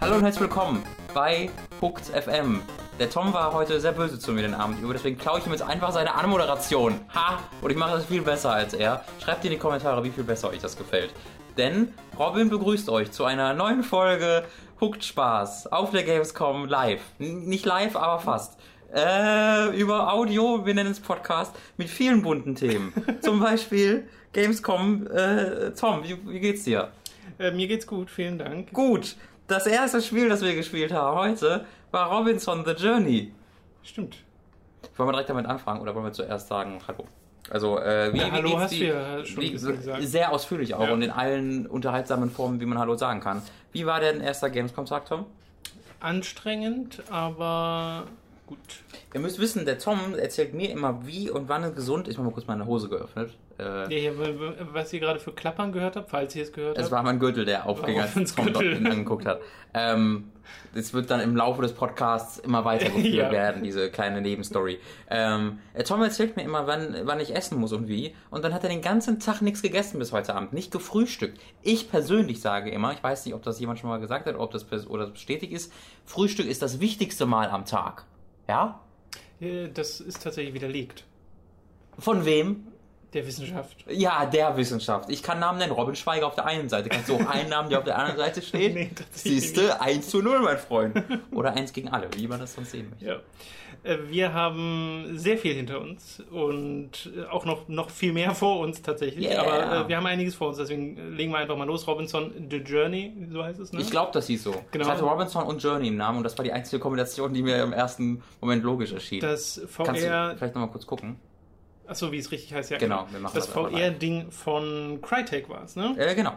Hallo und herzlich willkommen bei Hooked FM. Der Tom war heute sehr böse zu mir den Abend über, deswegen klaue ich ihm jetzt einfach seine Anmoderation. Ha! Und ich mache das viel besser als er. Schreibt in die Kommentare, wie viel besser euch das gefällt. Denn Robin begrüßt euch zu einer neuen Folge Hooked Spaß auf der Gamescom live. N nicht live, aber fast. Äh, über Audio, wir nennen es Podcast, mit vielen bunten Themen. Zum Beispiel Gamescom. Äh, Tom, wie, wie geht's dir? Äh, mir geht's gut, vielen Dank. Gut, das erste Spiel, das wir gespielt haben heute, war Robinson The Journey. Stimmt. Wollen wir direkt damit anfangen oder wollen wir zuerst sagen Hallo? Also, äh, wie, Ja, wie Hallo hast du ja schon wie, gesagt. Sehr ausführlich auch Ja. und in allen unterhaltsamen Formen, wie man Hallo sagen kann. Wie war denn erster Gamescom-Tag, Tom? Anstrengend, aber gut. Ihr müsst wissen, der Tom erzählt mir immer, wie und wann es gesund ist. Ich habe mal kurz meine Hose geöffnet. Äh, Ja, was ihr gerade für Klappern gehört habt, falls ihr es gehört Es habt. war mein Gürtel, der aufging, als Tom dort Gürtel. angeguckt hat. Ähm, es wird dann im Laufe des Podcasts immer weitergeführt Ja. werden, diese kleine Nebenstory. Ähm, äh, Tom erzählt mir immer, wann, wann ich essen muss und wie. Und dann hat er den ganzen Tag nichts gegessen bis heute Abend, nicht gefrühstückt. Ich persönlich sage immer, ich weiß nicht, ob das jemand schon mal gesagt hat, ob das oder bestätigt ist, Frühstück ist das wichtigste Mal am Tag. Ja? Äh, Das ist tatsächlich widerlegt. Von wem? Der Wissenschaft. Ja, der Wissenschaft. Ich kann Namen nennen. Robin Schweiger auf der einen Seite. Kannst du auch einen Namen, der auf der anderen Seite steht? Nee, tatsächlich Siehste, 1 zu 0, mein Freund. Oder 1 gegen alle, wie man das sonst sehen möchte. Ja. Äh, Wir haben sehr viel hinter uns und äh, auch noch, noch viel mehr vor uns tatsächlich. Yeah. Aber äh, wir haben einiges vor uns, deswegen äh, legen wir einfach mal los. Robinson The Journey, so heißt es, ne? Ich glaube, das hieß so. Genau. Ich hatte Robinson und Journey im Namen und das war die einzige Kombination, die mir im ersten Moment logisch erschien. das Kannst du VR, vielleicht nochmal kurz gucken? Achso, wie es richtig heißt, ja. Genau, wir machen das das VR-Ding von Crytek war es, ne? Äh, genau.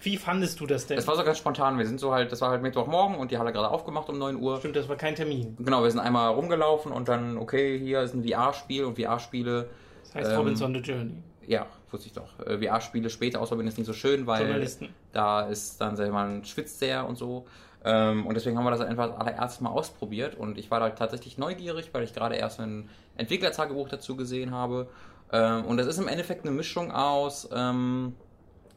Wie fandest du das denn? Das war so ganz spontan. Wir sind so halt, das war halt Mittwochmorgen und die Halle gerade aufgemacht um 9 Uhr. Stimmt, das war kein Termin. Genau, wir sind einmal rumgelaufen und dann, okay, hier ist ein VR-Spiel und VR-Spiele, Das heißt Ähm, Robinson The Journey. ja, wusste ich doch. Äh, VR-Spiele später ausprobieren ist nicht so schön, weil da ist dann, sag ich mal, man schwitzt sehr und so. Ähm, und deswegen haben wir das einfach das allererste Mal ausprobiert und ich war da tatsächlich neugierig, weil ich gerade erst ein Entwicklertagebuch dazu gesehen habe. Ähm, und das ist im Endeffekt eine Mischung aus ähm,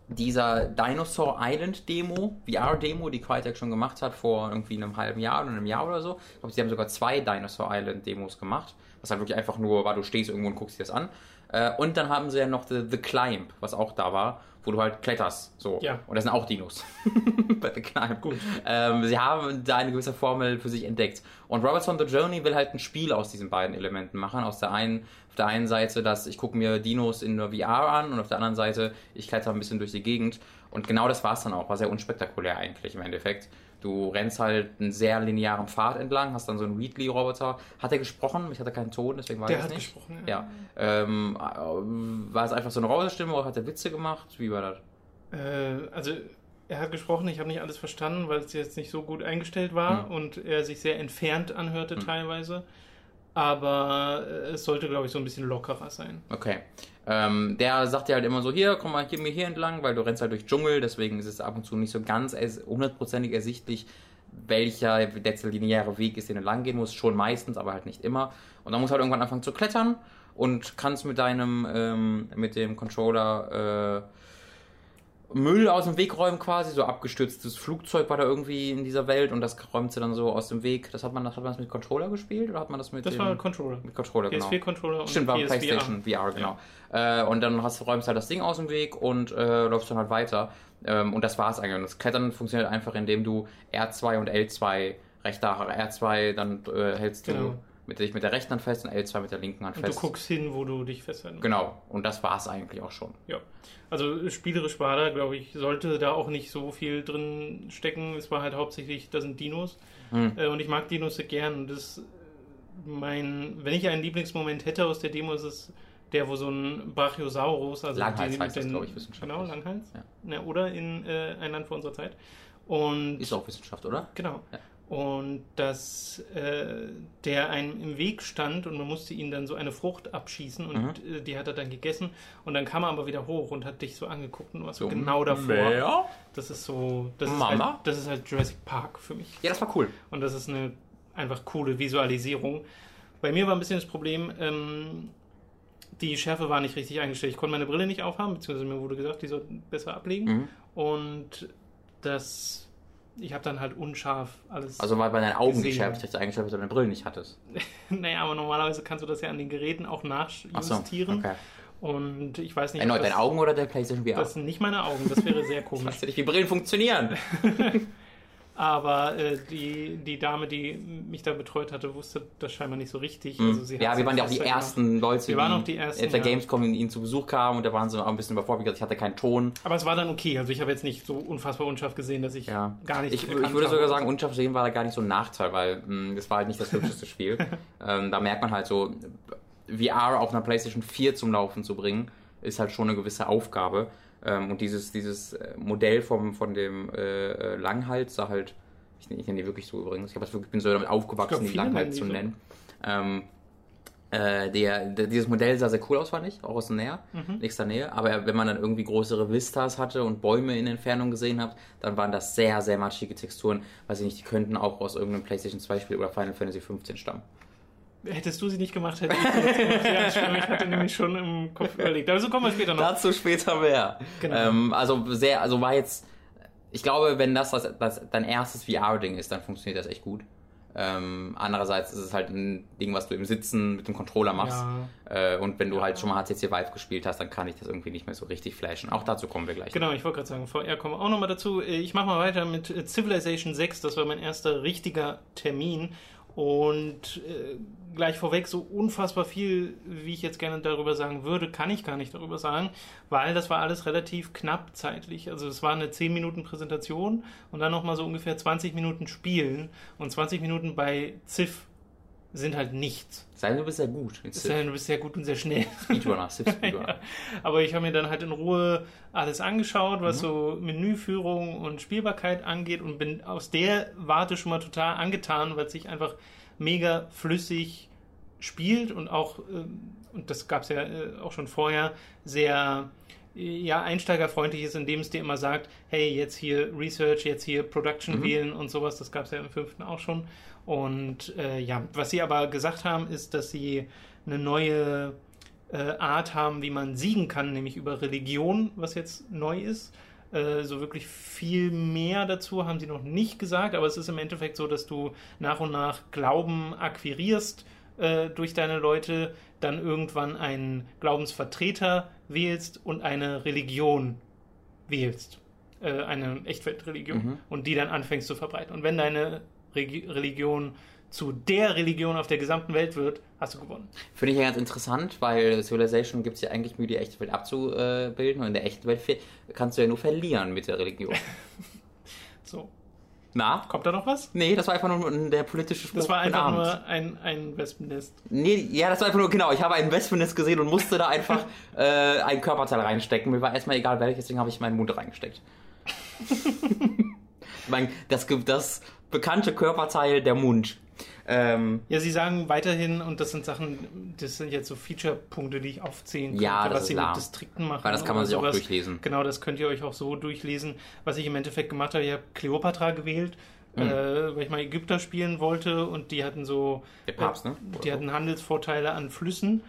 dieser Dinosaur Island Demo, VR-Demo, die Crytek schon gemacht hat vor irgendwie einem halben Jahr oder einem Jahr oder so. Ich glaube, sie haben sogar zwei Dinosaur Island Demos gemacht, was halt wirklich einfach nur war, du stehst irgendwo und guckst dir das an. Äh, und dann haben sie ja noch The, The Climb, was auch da war, wo du halt kletterst. So. Ja. Und das sind auch Dinos. Bei The Climb. Gut. Ähm, sie haben da eine gewisse Formel für sich entdeckt. Und Robinson The Journey will halt ein Spiel aus diesen beiden Elementen machen. Aus der einen, auf der einen Seite, dass ich gucke mir Dinos in der VR an und auf der anderen Seite, ich kletter ein bisschen durch die Gegend. Und genau das war's dann auch. War sehr unspektakulär eigentlich im Endeffekt. Du rennst halt einen sehr linearen Pfad entlang, hast dann so einen Wheatley-Roboter. Hat er gesprochen? Ich hatte keinen Ton, deswegen war Der hat nicht. gesprochen, Ja. Ähm, äh, war es einfach so eine Roboterstimme oder hat er Witze gemacht? Wie war das? Äh, also er hat gesprochen, ich habe nicht alles verstanden, weil es jetzt nicht so gut eingestellt war Hm. und er sich sehr entfernt anhörte teilweise. Aber äh, es sollte, glaube ich, so ein bisschen lockerer sein. Okay. Ähm, der sagt dir halt immer so, hier, komm mal hier, mir hier entlang, weil du rennst halt durch Dschungel, deswegen ist es ab und zu nicht so ganz hundertprozentig ersichtlich, welcher der lineare Weg ist, den du lang gehen musst. Schon meistens, aber halt nicht immer. Und dann musst du halt irgendwann anfangen zu klettern und kannst mit deinem, ähm, mit dem Controller, äh, Müll aus dem Weg räumen quasi, so abgestürztes Flugzeug war da irgendwie in dieser Welt und das räumt sie dann so aus dem Weg. Das hat man, hat man das mit Controller gespielt oder hat man das mit Das dem, war Controller. mit Controller, genau. PS4-Controller und Stimmt, war PSVR. PlayStation VR, genau. Äh, und dann hast, räumst halt das Ding aus dem Weg und äh, läufst dann halt weiter. Ähm, und das war's eigentlich. Und das Klettern funktioniert einfach, indem du R2 und L2 rechter R2 dann äh, hältst Genau. du mit, dich mit der rechten Hand fest und L2 mit der linken Hand Und fest. du guckst hin, wo du dich festhalten Genau. Und das war's eigentlich auch schon. Ja. Also spielerisch war da, glaube ich, sollte da auch nicht so viel drin stecken. Es war halt hauptsächlich, da sind Dinos. Hm. Äh, und ich mag Dinos sehr gern. Und das mein, wenn ich einen Lieblingsmoment hätte aus der Demo, ist es der, wo so ein Brachiosaurus, also Langhals die heißt das, den- glaub ich, wissenschaftlich. Genau, Langhals. Ja. Ja, oder in äh, Ein Land vor unserer Zeit. Und Ist auch Wissenschaft, oder? Genau. Ja. Und dass äh, der einem im Weg stand und man musste ihn dann so eine Frucht abschießen und Mhm. äh, die hat er dann gegessen und dann kam er aber wieder hoch und hat dich so angeguckt und warst So, genau davor. wer? Das ist so, das ist, Mama? halt, das ist halt Jurassic Park für mich. Ja, das war cool. Und das ist eine einfach coole Visualisierung. Bei mir war ein bisschen das Problem, ähm, die Schärfe war nicht richtig eingestellt. Ich konnte meine Brille nicht aufhaben, beziehungsweise mir wurde gesagt, die sollten besser ablegen. Mhm. Und das, ich habe dann halt unscharf alles. Also war bei deinen Augen Gesehen. geschärft, dass du eingeschärft, dass du deine Brille nicht hattest. naja, aber normalerweise kannst du das ja an den Geräten auch Ach so, nachjustieren. okay. Und ich weiß nicht, Erneut deine Augen oder der PlayStation VR? das sind nicht meine Augen, das wäre sehr Ich komisch. weiß ja nicht, wie Brillen funktionieren. Aber äh, die, die Dame, die mich da betreut hatte, wusste das scheinbar nicht so richtig. Mhm. Also ja, wir waren ja auch die festgemacht. ersten Leute, Wir waren auch die ersten, auf der ja. Gamescom in ihn zu Besuch kamen und da waren sie auch ein bisschen überfordert. Ich hatte keinen Ton. Aber es war dann okay. Also ich habe jetzt nicht so unfassbar unscharf gesehen, dass ich Ja. gar nicht Ich, ich würde sogar sagen, unscharf sehen war da gar nicht so ein Nachteil, weil mh, das war halt nicht das hübscheste Spiel. ähm, da merkt man halt so, VR auf einer PlayStation 4 zum Laufen zu bringen, ist halt schon eine gewisse Aufgabe. Ähm, und dieses, dieses äh, Modell vom, von dem äh, äh, Langhals sah halt, ich, ich nenne die wirklich so übrigens, ich, hab das wirklich, bin so damit aufgewachsen, glaub, die Langhals nennen zu die so. nennen. Ähm, äh, der, der, dieses Modell sah sehr cool aus, fand ich, auch aus der Nähe, Mhm. nächster Nähe. Aber wenn man dann irgendwie größere Vistas hatte und Bäume in Entfernung gesehen hat, dann waren das sehr, sehr matschige Texturen. Weiß ich nicht, die könnten auch aus irgendeinem PlayStation 2 Spiel oder Final Fantasy 15 stammen. Hättest du sie nicht gemacht, hätte ich sie gemacht. Ja. Ich hatte nämlich schon im Kopf überlegt. Also kommen wir später noch. Dazu später mehr. Genau. Ähm, also sehr, also war jetzt, ich glaube, wenn das, das, das dein erstes VR-Ding ist, dann funktioniert das echt gut. Ähm, andererseits ist es halt ein Ding, was du im Sitzen mit dem Controller machst. Ja. Äh, und wenn du halt schon mal HTC Vive gespielt hast, dann kann ich das irgendwie nicht mehr so richtig flashen. Auch dazu kommen wir gleich. Genau, ich wollte gerade sagen, VR kommen wir auch nochmal dazu. Ich mache mal weiter mit äh, Civilization 6. Das war mein erster richtiger Termin. Und äh, gleich vorweg, so unfassbar viel, wie ich jetzt gerne darüber sagen würde, kann ich gar nicht darüber sagen, weil das war alles relativ knapp zeitlich. Also es war eine 10 Minuten Präsentation und dann nochmal so ungefähr 20 Minuten Spielen. Und 20 Minuten bei Civ sind halt nichts. Sei denn, du bist sehr gut. in Civ. ja, du bist sehr gut und sehr schnell. Speedrunner, Civ Speedrunner. Ja, aber ich habe mir dann halt in Ruhe alles angeschaut, was so Menüführung und Spielbarkeit angeht und bin aus der Warte schon mal total angetan, weil es sich einfach mega flüssig spielt und auch, ähm, und das gab es ja äh, auch schon vorher, sehr äh, ja, einsteigerfreundlich ist, indem es dir immer sagt, hey, jetzt hier Research, jetzt hier Production Mhm. wählen und sowas, das gab es ja im fünften auch schon. Und äh, ja, was sie aber gesagt haben, ist, dass sie eine neue äh, Art haben, wie man siegen kann, nämlich über Religion, was jetzt neu ist. Äh, so wirklich viel mehr dazu haben sie noch nicht gesagt, aber es ist im Endeffekt so, dass du nach und nach Glauben akquirierst äh, durch deine Leute, dann irgendwann einen Glaubensvertreter wählst und eine Religion wählst. Äh, eine Echtweltreligion. Mhm. Und die dann anfängst zu verbreiten. Und wenn deine Regi Religion zu der Religion auf der gesamten Welt wird, hast du gewonnen. Finde ich ja ganz interessant, weil Civilization gibt es ja eigentlich, um die echte Welt abzubilden. Und in der echten Welt kannst du ja nur verlieren mit der Religion. So. Na? Kommt da noch was? Nee, das war einfach nur der politische Spruch. Das war einfach Abend. nur ein, ein Wespennest. Nee, ja, das war einfach nur, genau, ich habe ein Wespennest gesehen und musste da einfach äh, ein Körperteil reinstecken. Mir war erstmal egal welches, deswegen habe ich meinen Mund reingesteckt. mein, das, das bekannte Körperteil, der Mund. Ähm, Ja, sie sagen weiterhin, und das sind Sachen, das sind jetzt so Feature-Punkte, die ich aufzählen könnte, Ja, das was sie mit Distrikten machen. weil das kann oder man sich auch sowas. durchlesen. Genau, das könnt ihr euch auch so durchlesen. Was ich im Endeffekt gemacht habe, ich habe Kleopatra gewählt, Mhm. äh, weil ich mal Ägypter spielen wollte und die hatten so Der Papst, ne? Die hatten Handelsvorteile an Flüssen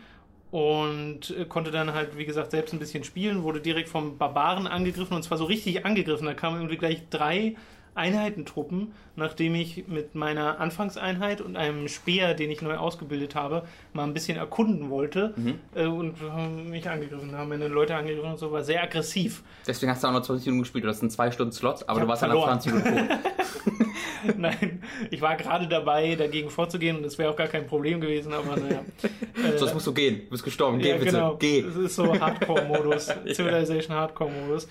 und äh, konnte dann halt, wie gesagt, selbst ein bisschen spielen, wurde direkt vom Barbaren angegriffen und zwar so richtig angegriffen. Da kamen irgendwie gleich drei Einheitentruppen, nachdem ich mit meiner Anfangseinheit und einem Speer, den ich neu ausgebildet habe, mal ein bisschen erkunden wollte Mhm. äh, und haben mich angegriffen, haben meine Leute angegriffen und so, war sehr aggressiv. Deswegen hast du auch noch 20 Minuten gespielt. Das sind zwei Stunden Slots, aber Ich du warst dann nach verloren. 20 Minuten tot. Nein, ich war gerade dabei, dagegen vorzugehen und das wäre auch gar kein Problem gewesen, aber naja. Äh, Sonst musst du gehen. Du bist gestorben. Geh ja, bitte. genau. Geh. Das ist so Hardcore-Modus, Civilization Hardcore-Modus.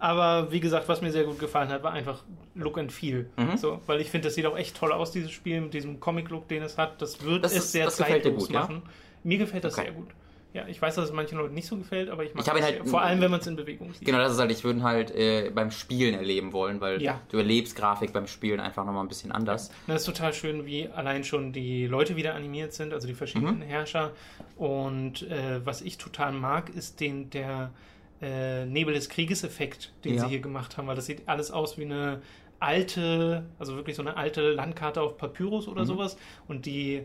Aber wie gesagt, was mir sehr gut gefallen hat, war einfach Look and Feel. Mhm. So, weil ich finde, das sieht auch echt toll aus, dieses Spiel, mit diesem Comic-Look, den es hat. Das wird Das es ist- sehr zeitlos gut, ja? machen. Mir gefällt das Okay. sehr gut. Ja, ich weiß, dass es manchen Leuten nicht so gefällt, aber ich mag Ich das halt-. Vor allem, wenn man es in Bewegung sieht. Genau, das ist halt, ich würde halt äh, beim Spielen erleben wollen, weil Ja. du erlebst Grafik beim Spielen einfach nochmal ein bisschen anders. Das ist total schön, wie allein schon die Leute wieder animiert sind, also die verschiedenen Mhm. Herrscher. Und äh, was ich total mag, ist den der äh, Nebel des Krieges-Effekt, den Ja. sie hier gemacht haben, weil das sieht alles aus wie eine alte, also wirklich so eine alte Landkarte auf Papyrus oder Mhm. sowas. Und die,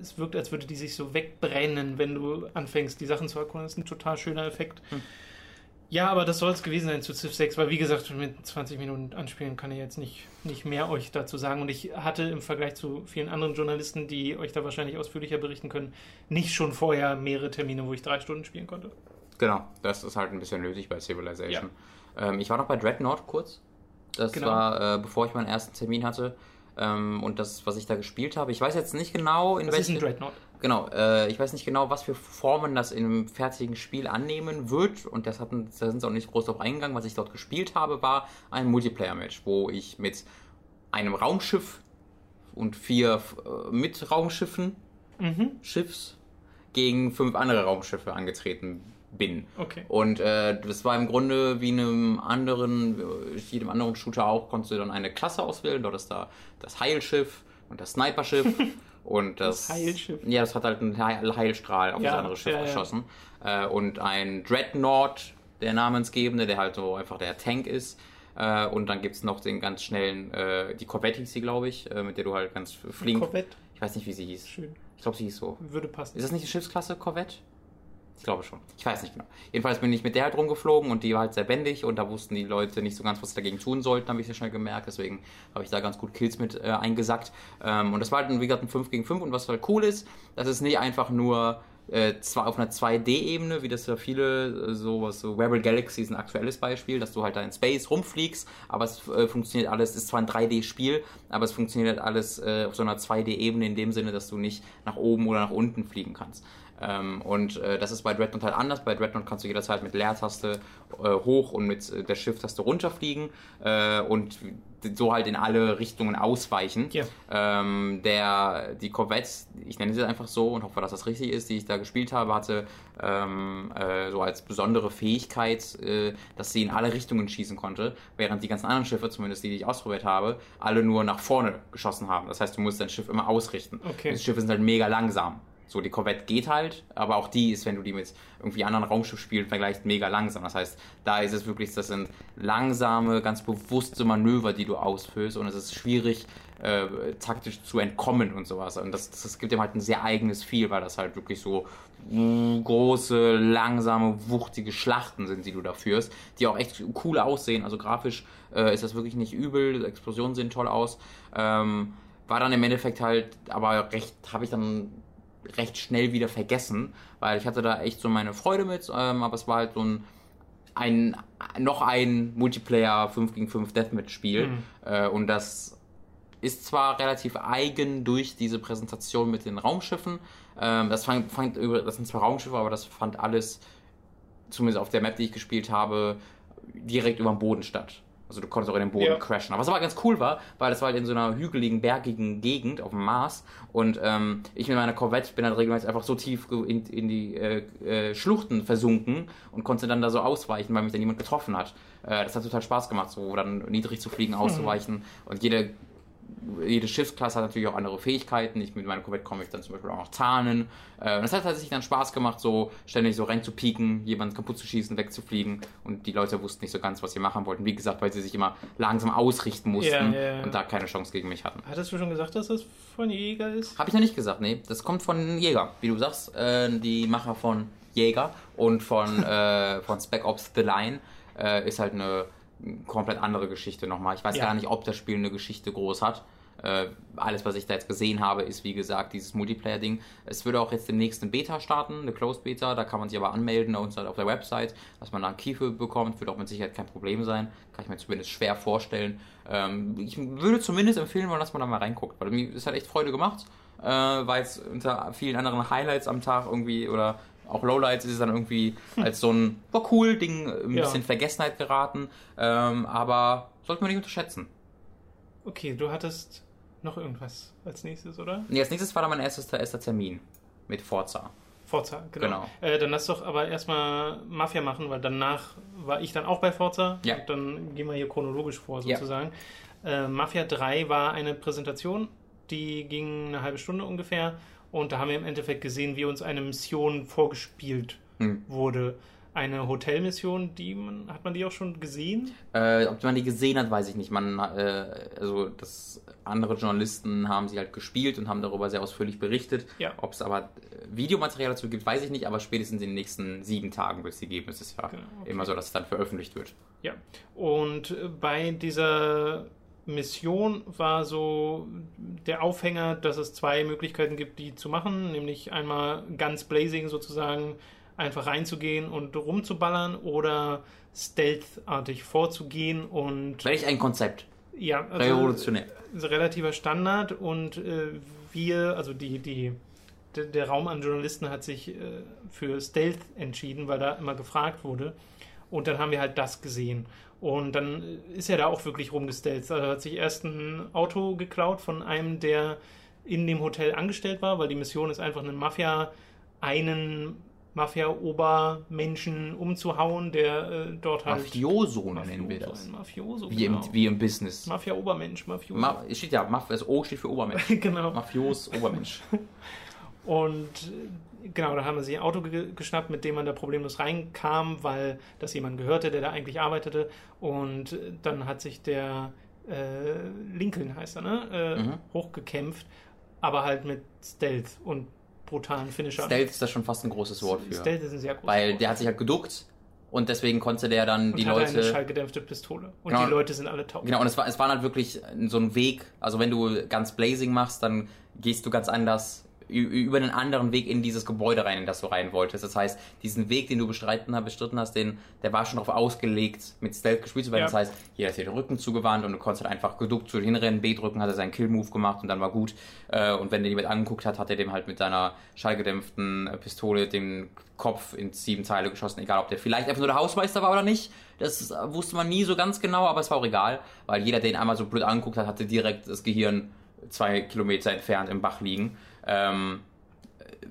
es wirkt, als würde die sich so wegbrennen, wenn du anfängst, die Sachen zu erkunden. Das ist ein total schöner Effekt. Hm. Ja, aber das soll es gewesen sein zu Civ 6, weil wie gesagt, mit 20 Minuten anspielen kann ich jetzt nicht, nicht mehr euch dazu sagen. Und ich hatte im Vergleich zu vielen anderen Journalisten, die euch da wahrscheinlich ausführlicher berichten können, nicht schon vorher mehrere Termine, wo ich drei Stunden spielen konnte. Genau, das ist halt ein bisschen nötig bei Civilization. Ähm, ich war noch bei Dreadnought kurz. Das Genau. war, äh, bevor ich meinen ersten Termin hatte. Ähm, und das, was ich da gespielt habe, ich weiß jetzt nicht genau, in welchen. Dreadnought. Genau, äh, ich weiß nicht genau, was für Formen das in einem fertigen Spiel annehmen wird. Und das hatten, da sind sie auch nicht groß drauf eingegangen. Was ich dort gespielt habe, war ein Multiplayer-Match, wo ich mit einem Raumschiff und vier äh, mit Raumschiffen, Mhm. Schiffs, gegen fünf andere Raumschiffe angetreten bin. Okay. Und äh, das war im Grunde wie in einem anderen, äh, jedem anderen Shooter auch, konntest du dann eine Klasse auswählen. Dort ist da das Heilschiff und das Sniperschiff und das, Das Heilschiff. Ja, das hat halt einen Heil Heilstrahl auf Ja, das andere Schiff ja, ja. geschossen. Äh, und ein Dreadnought, der namensgebende, der halt so einfach der Tank ist. Äh, und dann gibt es noch den ganz schnellen, die Corvette hieß sie, glaube ich, mit der du halt ganz flink. Corvette. Ich weiß nicht, wie sie hieß. Schön. Ich glaube, sie hieß so. Würde passen. Ist das nicht die Schiffsklasse Corvette? Ich glaube schon. Ich weiß nicht genau. Jedenfalls bin ich mit der halt rumgeflogen und die war halt sehr wendig und da wussten die Leute nicht so ganz, was sie dagegen tun sollten, habe ich sehr schnell gemerkt. Deswegen habe ich da ganz gut Kills mit äh, eingesackt. Ähm, und das war halt, wie gesagt, ein 5 gegen 5 und was halt cool ist, das ist nicht einfach nur äh, zwar auf einer 2D-Ebene, wie das ja viele, äh, sowas, so Rebel Galaxy ist ein aktuelles Beispiel, dass du halt da in Space rumfliegst, aber es äh, funktioniert alles, ist zwar ein 3D-Spiel, aber es funktioniert halt alles äh, auf so einer 2D-Ebene in dem Sinne, dass du nicht nach oben oder nach unten fliegen kannst. Ähm, und äh, das ist bei Dreadnought halt anders. Bei Dreadnought kannst du jederzeit mit Leertaste äh, hoch und mit äh, der Shift-Taste runterfliegen äh, und so halt in alle Richtungen ausweichen. Ja. Ähm, der, die Corvette, ich nenne sie einfach so und hoffe, dass das richtig ist, die ich da gespielt habe, hatte ähm, äh, so als besondere Fähigkeit, äh, dass sie in alle Richtungen schießen konnte, während die ganzen anderen Schiffe, zumindest die, die ich ausprobiert habe, alle nur nach vorne geschossen haben. Das heißt, du musst dein Schiff immer ausrichten. Okay. Die Schiffe sind halt mega langsam. So, die Corvette geht halt, aber auch die ist, wenn du die mit irgendwie anderen Raumschiffspielen vergleichst, mega langsam. Das heißt, da ist es wirklich, das sind langsame, ganz bewusste Manöver, die du ausführst und es ist schwierig, äh, taktisch zu entkommen und sowas. Und das, das gibt dem halt ein sehr eigenes Feel, weil das halt wirklich so mh, große, langsame, wuchtige Schlachten sind, die du da führst, die auch echt cool aussehen. Also grafisch äh, ist das wirklich nicht übel, Explosionen sehen toll aus. Ähm, war dann im Endeffekt halt, aber recht, habe ich dann recht schnell wieder vergessen, weil ich hatte da echt so meine Freude mit, ähm, aber es war halt so ein, ein noch ein Multiplayer 5 gegen 5 Deathmatch-Spiel Mhm. äh, und das ist zwar relativ eigen durch diese Präsentation mit den Raumschiffen, ähm, das, fand, fand, das sind zwar Raumschiffe, aber das fand alles, zumindest auf der Map, die ich gespielt habe, direkt über dem Boden statt. Also du konntest auch in den Boden Ja. crashen. Aber was aber ganz cool war, weil das war halt in so einer hügeligen, bergigen Gegend auf dem Mars und ähm, ich mit meiner Corvette bin dann regelmäßig einfach so tief in, in die äh, äh, Schluchten versunken und konnte dann da so ausweichen, weil mich dann niemand getroffen hat. Äh, das hat total Spaß gemacht, so dann niedrig zu fliegen, auszuweichen und jede jede Schiffsklasse hat natürlich auch andere Fähigkeiten. Ich mit meiner Corvette komme ich dann zum Beispiel auch noch tarnen. Äh, und das hat tatsächlich dann Spaß gemacht, so ständig so reinzupieken, jemanden kaputt zu schießen, wegzufliegen. Und die Leute wussten nicht so ganz, was sie machen wollten. Wie gesagt, weil sie sich immer langsam ausrichten mussten Ja, ja, ja. und da keine Chance gegen mich hatten. Hattest du schon gesagt, dass das von Jäger ist? Habe ich noch nicht gesagt, nee. Das kommt von Jäger, wie du sagst. Äh, die Macher von Jäger und von, äh, von Spec Ops The Line äh, ist halt eine komplett andere Geschichte nochmal. Ich weiß Ja. gar nicht, ob das Spiel eine Geschichte groß hat. Äh, alles, was ich da jetzt gesehen habe, ist wie gesagt dieses Multiplayer-Ding. Es würde auch jetzt demnächst eine Beta starten, eine Closed Beta. Da kann man sich aber anmelden halt auf der Website, dass man da einen Key für bekommt. Wird auch mit Sicherheit kein Problem sein. Kann ich mir zumindest schwer vorstellen. Ähm, ich würde zumindest empfehlen wollen, dass man da mal reinguckt, weil mir ist halt echt Freude gemacht äh, weil es unter vielen anderen Highlights am Tag irgendwie oder auch Lowlights ist es dann irgendwie als so ein war cool Ding ein Ja. bisschen Vergessenheit geraten, ähm, aber sollte man nicht unterschätzen. Okay, du hattest noch irgendwas als nächstes, oder? Nee, als nächstes war dann mein erstes, erster Termin mit Forza. Forza, genau. Genau. Äh, dann lass doch aber erstmal Mafia machen, weil danach war ich dann auch bei Forza. Ja. Und dann gehen wir hier chronologisch vor, Ja. sozusagen. Äh, Mafia 3 war eine Präsentation, die ging eine halbe Stunde ungefähr. Und da haben wir im Endeffekt gesehen, wie uns eine Mission vorgespielt Hm. wurde. Eine Hotelmission, die man, hat man die auch schon gesehen? Äh, ob man die gesehen hat, weiß ich nicht. Man, äh, also das andere Journalisten haben sie halt gespielt und haben darüber sehr ausführlich berichtet. Ja. Ob es aber äh, Videomaterial dazu gibt, weiß ich nicht, aber spätestens in den nächsten sieben Tagen wird es sie geben. Es ist ja Genau, okay. immer so, dass es dann veröffentlicht wird. Ja. Und äh, bei dieser Mission war so der Aufhänger, dass es zwei Möglichkeiten gibt, die zu machen, nämlich einmal ganz blazing sozusagen einfach reinzugehen und rumzuballern oder stealthartig vorzugehen und Welch ein Konzept. ja, also Revolutionär. relativer Standard und äh, wir, also die, die, der, der Raum an Journalisten hat sich äh, für Stealth entschieden, weil da immer gefragt wurde. Und dann haben wir halt das gesehen. Und dann ist er da auch wirklich rumgestellt. Also er hat sich erst ein Auto geklaut von einem, der in dem Hotel angestellt war, weil die Mission ist einfach einen Mafia, einen Mafia-Obermenschen umzuhauen, der äh, dort halt. Mafioso nennen wir Mafioso, das. Mafioso, Wie im, genau. wie im Business. Mafia-Obermensch, Mafioso. Ma es steht ja, Maf das O steht für Obermensch. genau. Mafios, Obermensch. Und genau, da haben wir sich ein Auto ge geschnappt, mit dem man da problemlos reinkam, weil das jemand gehörte, der da eigentlich arbeitete. Und äh, dann hat sich der äh, Lincoln, heißt er, ne? Äh, Mhm. hochgekämpft, aber halt mit Stealth und brutalen Finisher. Stealth ist da schon fast ein großes Wort für. Stealth ist ein sehr großes Weil Wort. der hat sich halt geduckt und deswegen konnte der dann und die hatte eine Leute. schallgedämpfte Pistole. Und Genau. die Leute sind alle taub. Genau, und es war, es war halt wirklich so ein Weg. Also wenn du ganz Blazing machst, dann gehst du ganz anders über einen anderen Weg in dieses Gebäude rein, in das du rein wolltest. Das heißt, diesen Weg, den du bestreiten, bestritten hast, den, der war schon darauf ausgelegt, mit Stealth gespielt zu werden. Ja. Das heißt, jeder hat dir den Rücken zugewandt und du konntest halt einfach geduckt zu hinrennen, B drücken, hat er seinen Kill-Move gemacht und dann war gut. Äh, Und wenn der jemand angeguckt hat, hat er dem halt mit seiner schallgedämpften äh, Pistole den Kopf in sieben Teile geschossen, egal ob der vielleicht einfach nur der Hausmeister war oder nicht. Das äh, wusste man nie so ganz genau, aber es war auch egal, weil jeder, der ihn einmal so blöd angeguckt hat, hatte direkt das Gehirn zwei Kilometer entfernt im Bach liegen. Ähm,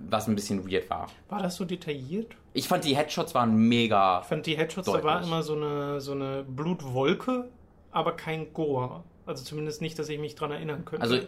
was ein bisschen weird war. War das so detailliert? Ich fand die Headshots waren mega. Ich fand die Headshots, da war Deutlich. immer so eine, so eine Blutwolke, aber kein Gore. Also zumindest nicht, dass ich mich dran erinnern könnte. Also,